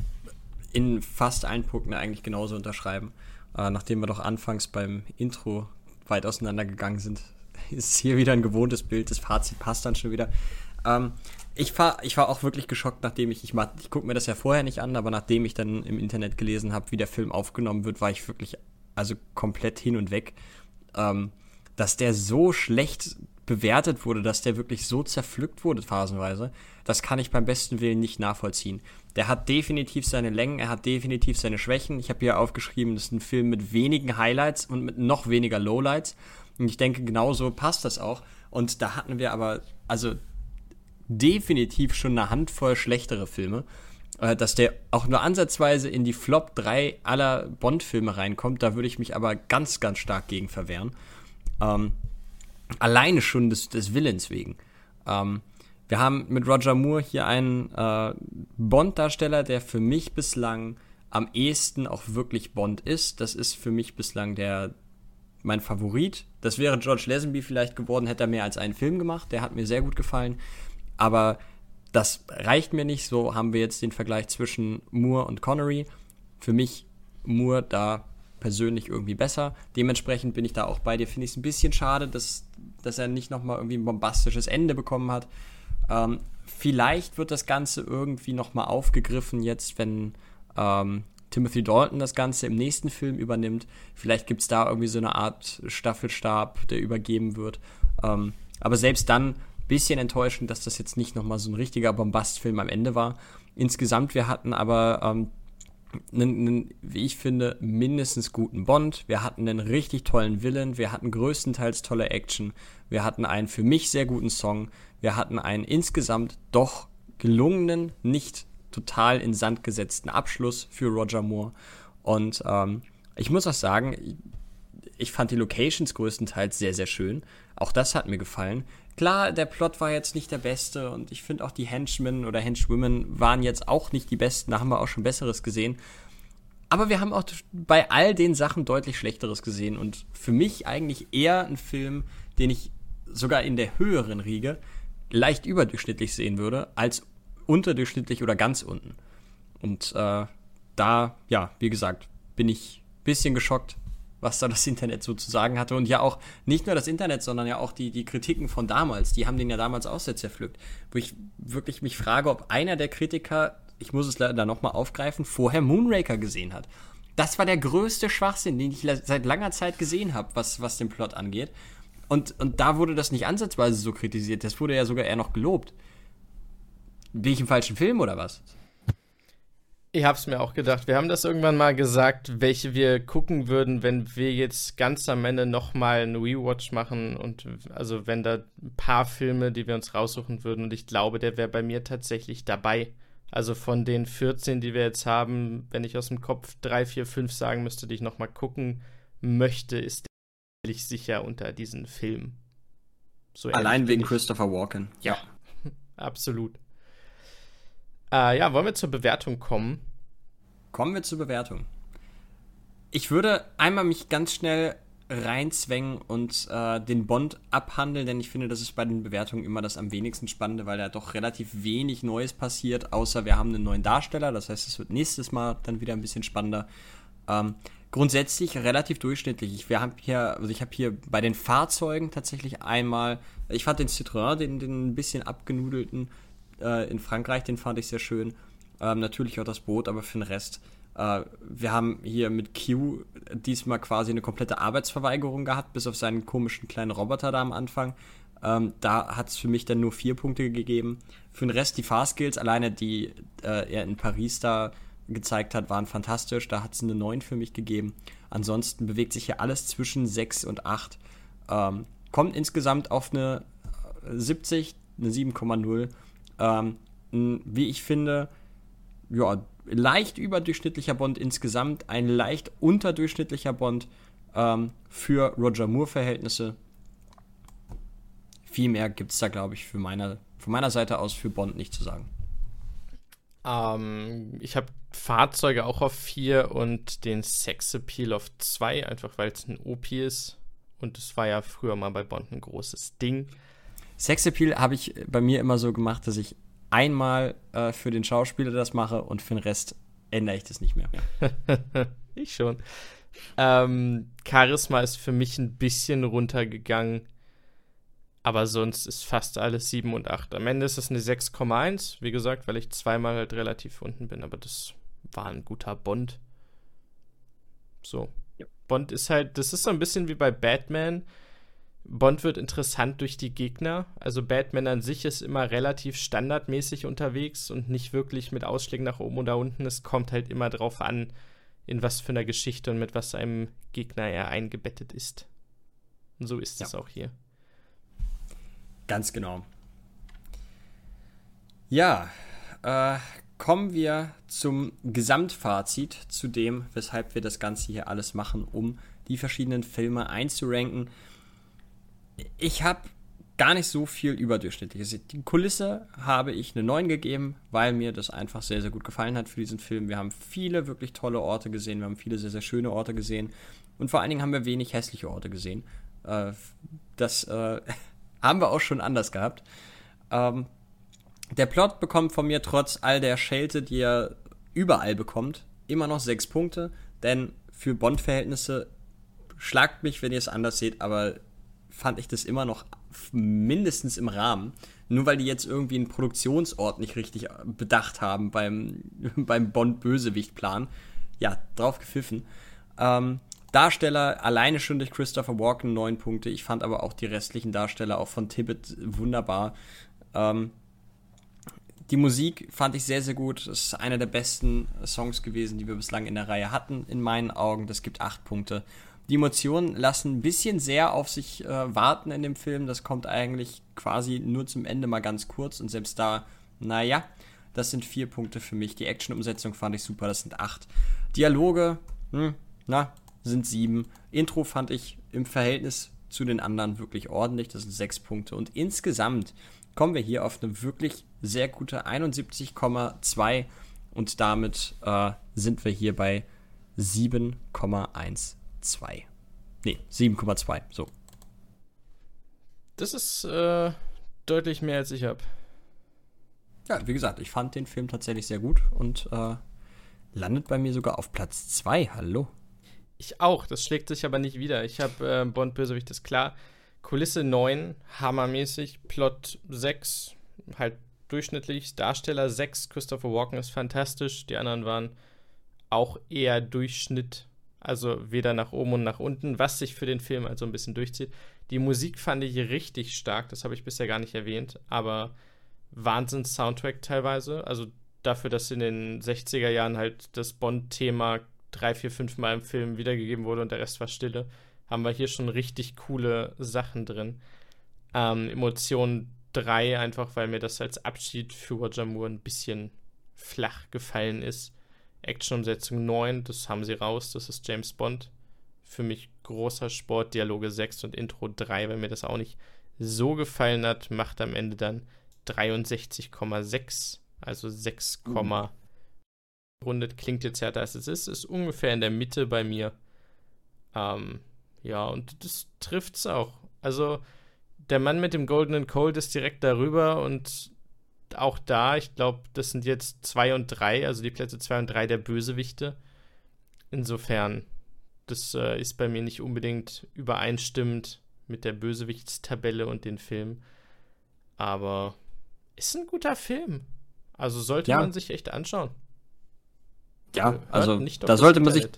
Speaker 2: in fast allen Punkten eigentlich genauso unterschreiben. Äh, nachdem wir doch anfangs beim Intro weit auseinandergegangen sind, ist hier wieder ein gewohntes Bild. Das Fazit passt dann schon wieder. Ähm, ich, war, ich war auch wirklich geschockt, nachdem ich, ich, ich gucke mir das ja vorher nicht an, aber nachdem ich dann im Internet gelesen habe, wie der Film aufgenommen wird, war ich wirklich also komplett hin und weg. Ähm, dass der so schlecht bewertet wurde, dass der wirklich so zerpflückt wurde phasenweise, das kann ich beim besten Willen nicht nachvollziehen. Der hat definitiv seine Längen, er hat definitiv seine Schwächen. Ich habe hier aufgeschrieben, das ist ein Film mit wenigen Highlights und mit noch weniger Lowlights. Und ich denke, genauso passt das auch. Und da hatten wir aber, also definitiv schon eine Handvoll schlechtere Filme. Äh, dass der auch nur ansatzweise in die Flop 3 aller Bond-Filme reinkommt, da würde ich mich aber ganz, ganz stark gegen verwehren. Ähm, alleine schon des, des Willens wegen. Ähm, wir haben mit Roger Moore hier einen äh, Bond-Darsteller, der für mich bislang am ehesten auch wirklich Bond ist. Das ist für mich bislang der mein Favorit. Das wäre George Lazenby vielleicht geworden, hätte er mehr als einen Film gemacht. Der hat mir sehr gut gefallen. Aber das reicht mir nicht. So haben wir jetzt den Vergleich zwischen Moore und Connery. Für mich Moore da persönlich irgendwie besser. Dementsprechend bin ich da auch bei dir. Finde ich es ein bisschen schade, dass, dass er nicht nochmal irgendwie ein bombastisches Ende bekommen hat. Ähm, vielleicht wird das Ganze irgendwie nochmal aufgegriffen, jetzt, wenn ähm, Timothy Dalton das Ganze im nächsten Film übernimmt. Vielleicht gibt es da irgendwie so eine Art Staffelstab, der übergeben wird. Ähm, aber selbst dann bisschen enttäuschend, dass das jetzt nicht nochmal so ein richtiger Bombastfilm am Ende war. Insgesamt, wir hatten aber ähm, einen, einen, wie ich finde, mindestens guten Bond. Wir hatten einen richtig tollen Villain. Wir hatten größtenteils tolle Action. Wir hatten einen für mich sehr guten Song. Wir hatten einen insgesamt doch gelungenen, nicht total in Sand gesetzten Abschluss für Roger Moore. Und ähm, ich muss auch sagen, ich fand die Locations größtenteils sehr, sehr schön. Auch das hat mir gefallen. Klar, der Plot war jetzt nicht der beste und ich finde auch die Henchmen oder Henchwomen waren jetzt auch nicht die besten. Da haben wir auch schon Besseres gesehen. Aber wir haben auch bei all den Sachen deutlich Schlechteres gesehen und für mich eigentlich eher ein Film, den ich sogar in der höheren Riege leicht überdurchschnittlich sehen würde, als unterdurchschnittlich oder ganz unten. Und äh, da, ja, wie gesagt, bin ich ein bisschen geschockt, was da das Internet sozusagen hatte. Und ja auch nicht nur das Internet, sondern ja auch die, die Kritiken von damals. Die haben den ja damals auch sehr zerpflückt. Wo ich wirklich mich frage, ob einer der Kritiker, ich muss es leider nochmal aufgreifen, vorher Moonraker gesehen hat. Das war der größte Schwachsinn, den ich seit langer Zeit gesehen habe, was, was den Plot angeht. Und, und da wurde das nicht ansatzweise so kritisiert. Das wurde ja sogar eher noch gelobt. Bin ich im falschen Film oder was?
Speaker 1: Ich hab's mir auch gedacht. Wir haben das irgendwann mal gesagt, welche wir gucken würden, wenn wir jetzt ganz am Ende nochmal einen Rewatch machen und also wenn da ein paar Filme, die wir uns raussuchen würden und ich glaube, der wäre bei mir tatsächlich dabei. Also von den 14, die wir jetzt haben, wenn ich aus dem Kopf 3, 4, 5 sagen müsste, die ich nochmal gucken möchte, ist der sicher unter diesen Filmen.
Speaker 2: So Allein wegen Christopher Walken.
Speaker 1: Ja, absolut. Äh, ja, wollen wir zur Bewertung kommen?
Speaker 2: Kommen wir zur Bewertung. Ich würde einmal mich ganz schnell reinzwängen und äh, den Bond abhandeln, denn ich finde, das ist bei den Bewertungen immer das am wenigsten Spannende, weil da doch relativ wenig Neues passiert, außer wir haben einen neuen Darsteller. Das heißt, es wird nächstes Mal dann wieder ein bisschen spannender. Ähm, grundsätzlich relativ durchschnittlich. Ich, wir haben hier, also ich habe hier bei den Fahrzeugen tatsächlich einmal, ich fand den Citroën, den, den ein bisschen abgenudelten, äh, in Frankreich, den fand ich sehr schön. Ähm, natürlich auch das Boot, aber für den Rest. Äh, wir haben hier mit Q diesmal quasi eine komplette Arbeitsverweigerung gehabt, bis auf seinen komischen kleinen Roboter da am Anfang. Ähm, da hat es für mich dann nur vier Punkte gegeben. Für den Rest die Fahrskills, alleine die äh, er in Paris da gezeigt hat, waren fantastisch. Da hat es eine 9 für mich gegeben. Ansonsten bewegt sich hier alles zwischen 6 und 8. Ähm, kommt insgesamt auf eine 70, eine 7,0. Ähm, wie ich finde, ja, leicht überdurchschnittlicher Bond insgesamt, ein leicht unterdurchschnittlicher Bond ähm, für Roger Moore-Verhältnisse. Viel mehr gibt es da, glaube ich, für meine, von meiner Seite aus für Bond nicht zu sagen.
Speaker 1: Ähm, ich habe Fahrzeuge auch auf 4 und den Sexappeal auf 2, einfach weil es ein OP ist. Und es war ja früher mal bei Bond ein großes Ding.
Speaker 2: Sexappeal habe ich bei mir immer so gemacht, dass ich einmal äh, für den Schauspieler das mache und für den Rest ändere ich das nicht mehr.
Speaker 1: ich schon. Ähm, Charisma ist für mich ein bisschen runtergegangen. Aber sonst ist fast alles 7 und 8. Am Ende ist es eine 6,1. Wie gesagt, weil ich zweimal halt relativ unten bin. Aber das war ein guter Bond. So. Ja. Bond ist halt, das ist so ein bisschen wie bei Batman. Bond wird interessant durch die Gegner. Also Batman an sich ist immer relativ standardmäßig unterwegs und nicht wirklich mit Ausschlägen nach oben oder unten. Es kommt halt immer drauf an, in was für einer Geschichte und mit was einem Gegner er eingebettet ist. Und so ist ja. es auch hier.
Speaker 2: Ganz genau. Ja, äh, kommen wir zum Gesamtfazit, zu dem, weshalb wir das Ganze hier alles machen, um die verschiedenen Filme einzuranken. Ich habe gar nicht so viel überdurchschnittliches. Die Kulisse habe ich eine 9 gegeben, weil mir das einfach sehr, sehr gut gefallen hat für diesen Film. Wir haben viele wirklich tolle Orte gesehen, wir haben viele sehr, sehr schöne Orte gesehen und vor allen Dingen haben wir wenig hässliche Orte gesehen. Äh, das äh, haben wir auch schon anders gehabt. Ähm, der Plot bekommt von mir trotz all der Schelte, die er überall bekommt, immer noch 6 Punkte, denn für Bond-Verhältnisse schlagt mich, wenn ihr es anders seht, aber fand ich das immer noch mindestens im Rahmen. Nur weil die jetzt irgendwie einen Produktionsort nicht richtig bedacht haben beim, beim Bond-Bösewicht-Plan. Ja, drauf gepfiffen. Ähm, Darsteller alleine schon durch Christopher Walken neun Punkte. Ich fand aber auch die restlichen Darsteller auch von Tibbet wunderbar. Ähm, die Musik fand ich sehr, sehr gut. Das ist einer der besten Songs gewesen, die wir bislang in der Reihe hatten, in meinen Augen. Das gibt acht Punkte. Die Emotionen lassen ein bisschen sehr auf sich äh, warten in dem Film. Das kommt eigentlich quasi nur zum Ende mal ganz kurz und selbst da, naja, das sind vier Punkte für mich. Die Action-Umsetzung fand ich super, das sind acht. Dialoge, hm, na, sind sieben. Intro fand ich im Verhältnis zu den anderen wirklich ordentlich, das sind sechs Punkte. Und insgesamt kommen wir hier auf eine wirklich sehr gute 71,2 und damit äh, sind wir hier bei 7,1 2. Nee, 7,2, so.
Speaker 1: Das ist äh, deutlich mehr als ich habe.
Speaker 2: Ja, wie gesagt, ich fand den Film tatsächlich sehr gut und äh, landet bei mir sogar auf Platz 2. Hallo.
Speaker 1: Ich auch, das schlägt sich aber nicht wieder. Ich habe äh, Bond Bösewicht ist klar. Kulisse 9, hammermäßig. Plot 6, halt durchschnittlich. Darsteller 6, Christopher Walken ist fantastisch. Die anderen waren auch eher Durchschnitt. Also weder nach oben und nach unten, was sich für den Film also ein bisschen durchzieht. Die Musik fand ich richtig stark, das habe ich bisher gar nicht erwähnt, aber Wahnsinns-Soundtrack teilweise. Also dafür, dass in den 60er Jahren halt das Bond-Thema drei, vier, fünf Mal im Film wiedergegeben wurde und der Rest war Stille, haben wir hier schon richtig coole Sachen drin. Ähm, Emotion 3, einfach weil mir das als Abschied für Roger Moore ein bisschen flach gefallen ist. Actionumsetzung 9, das haben sie raus, das ist James Bond. Für mich großer Sport, Dialoge 6 und Intro 3, wenn mir das auch nicht so gefallen hat, macht am Ende dann 63,6, also 6, mhm. rundet, klingt jetzt härter als es ist, ist ungefähr in der Mitte bei mir. Ähm, ja, und das trifft's auch. Also, der Mann mit dem goldenen Cold ist direkt darüber und auch da, ich glaube, das sind jetzt zwei und drei, also die Plätze zwei und drei der Bösewichte. Insofern, das äh, ist bei mir nicht unbedingt übereinstimmend mit der Bösewichtstabelle und den Film. Aber ist ein guter Film. Also sollte ja. man sich echt anschauen.
Speaker 2: Ja, Hört also da sollte man sich.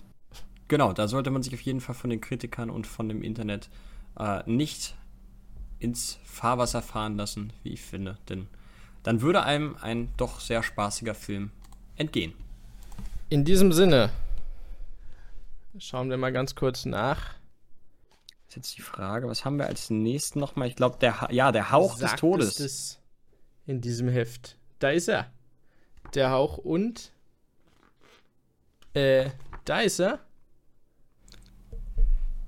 Speaker 2: Genau, da sollte man sich auf jeden Fall von den Kritikern und von dem Internet äh, nicht ins Fahrwasser fahren lassen, wie ich finde. Denn dann würde einem ein doch sehr spaßiger Film entgehen.
Speaker 1: In diesem Sinne, schauen wir mal ganz kurz nach.
Speaker 2: Ist jetzt die Frage, was haben wir als nächsten nochmal? Ich glaube, der, ha ja, der Hauch Sagt des Todes. Es
Speaker 1: in diesem Heft. Da ist er. Der Hauch und. Äh, da ist er.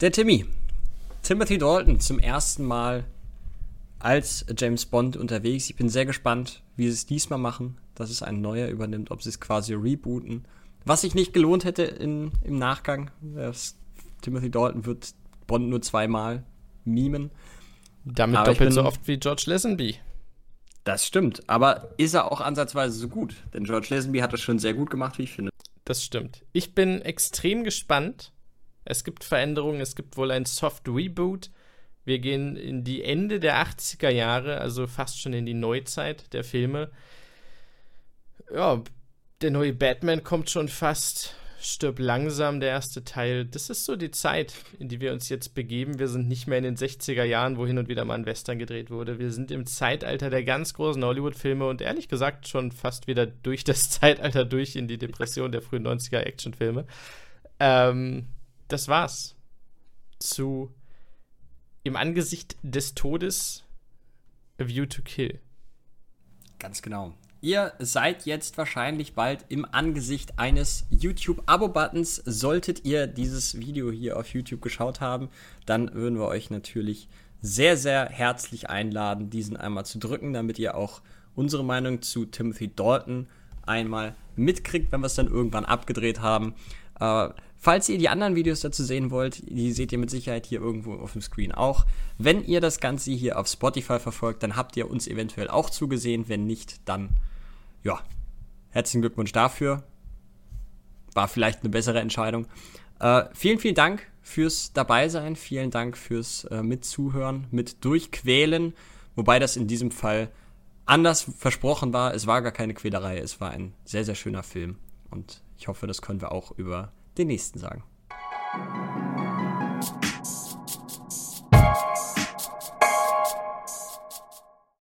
Speaker 2: Der Timmy. Timothy Dalton zum ersten Mal als James Bond unterwegs. Ich bin sehr gespannt, wie sie es diesmal machen, dass es ein neuer übernimmt, ob sie es quasi rebooten. Was sich nicht gelohnt hätte in, im Nachgang. Timothy Dalton wird Bond nur zweimal mimen.
Speaker 1: Damit aber doppelt so oft wie George Lazenby.
Speaker 2: Das stimmt, aber ist er auch ansatzweise so gut? Denn George Lazenby hat das schon sehr gut gemacht, wie ich finde.
Speaker 1: Das stimmt. Ich bin extrem gespannt. Es gibt Veränderungen, es gibt wohl ein Soft Reboot. Wir gehen in die Ende der 80er Jahre, also fast schon in die Neuzeit der Filme. Ja, der neue Batman kommt schon fast. Stirb langsam, der erste Teil. Das ist so die Zeit, in die wir uns jetzt begeben. Wir sind nicht mehr in den 60er Jahren, wo hin und wieder mal ein Western gedreht wurde. Wir sind im Zeitalter der ganz großen Hollywood-Filme und ehrlich gesagt schon fast wieder durch das Zeitalter durch in die Depression der frühen 90er Actionfilme. Ähm, das war's. Zu Im Angesicht des Todes A View to Kill.
Speaker 2: Ganz genau. Ihr seid jetzt wahrscheinlich bald im Angesicht eines YouTube-Abo-Buttons. Solltet ihr dieses Video hier auf YouTube geschaut haben, dann würden wir euch natürlich sehr, sehr herzlich einladen, diesen einmal zu drücken, damit ihr auch unsere Meinung zu Timothy Dalton einmal mitkriegt, wenn wir es dann irgendwann abgedreht haben. Äh, falls ihr die anderen Videos dazu sehen wollt, die seht ihr mit Sicherheit hier irgendwo auf dem Screen auch. Wenn ihr das Ganze hier auf Spotify verfolgt, dann habt ihr uns eventuell auch zugesehen. Wenn nicht, dann ja, herzlichen Glückwunsch dafür. War vielleicht eine bessere Entscheidung. Äh, vielen, vielen Dank fürs Dabeisein. Vielen Dank fürs äh, Mitzuhören, mit Durchquälen. Wobei das in diesem Fall anders versprochen war. Es war gar keine Quälerei. Es war ein sehr, sehr schöner Film. Und ich hoffe, das können wir auch über den nächsten sagen.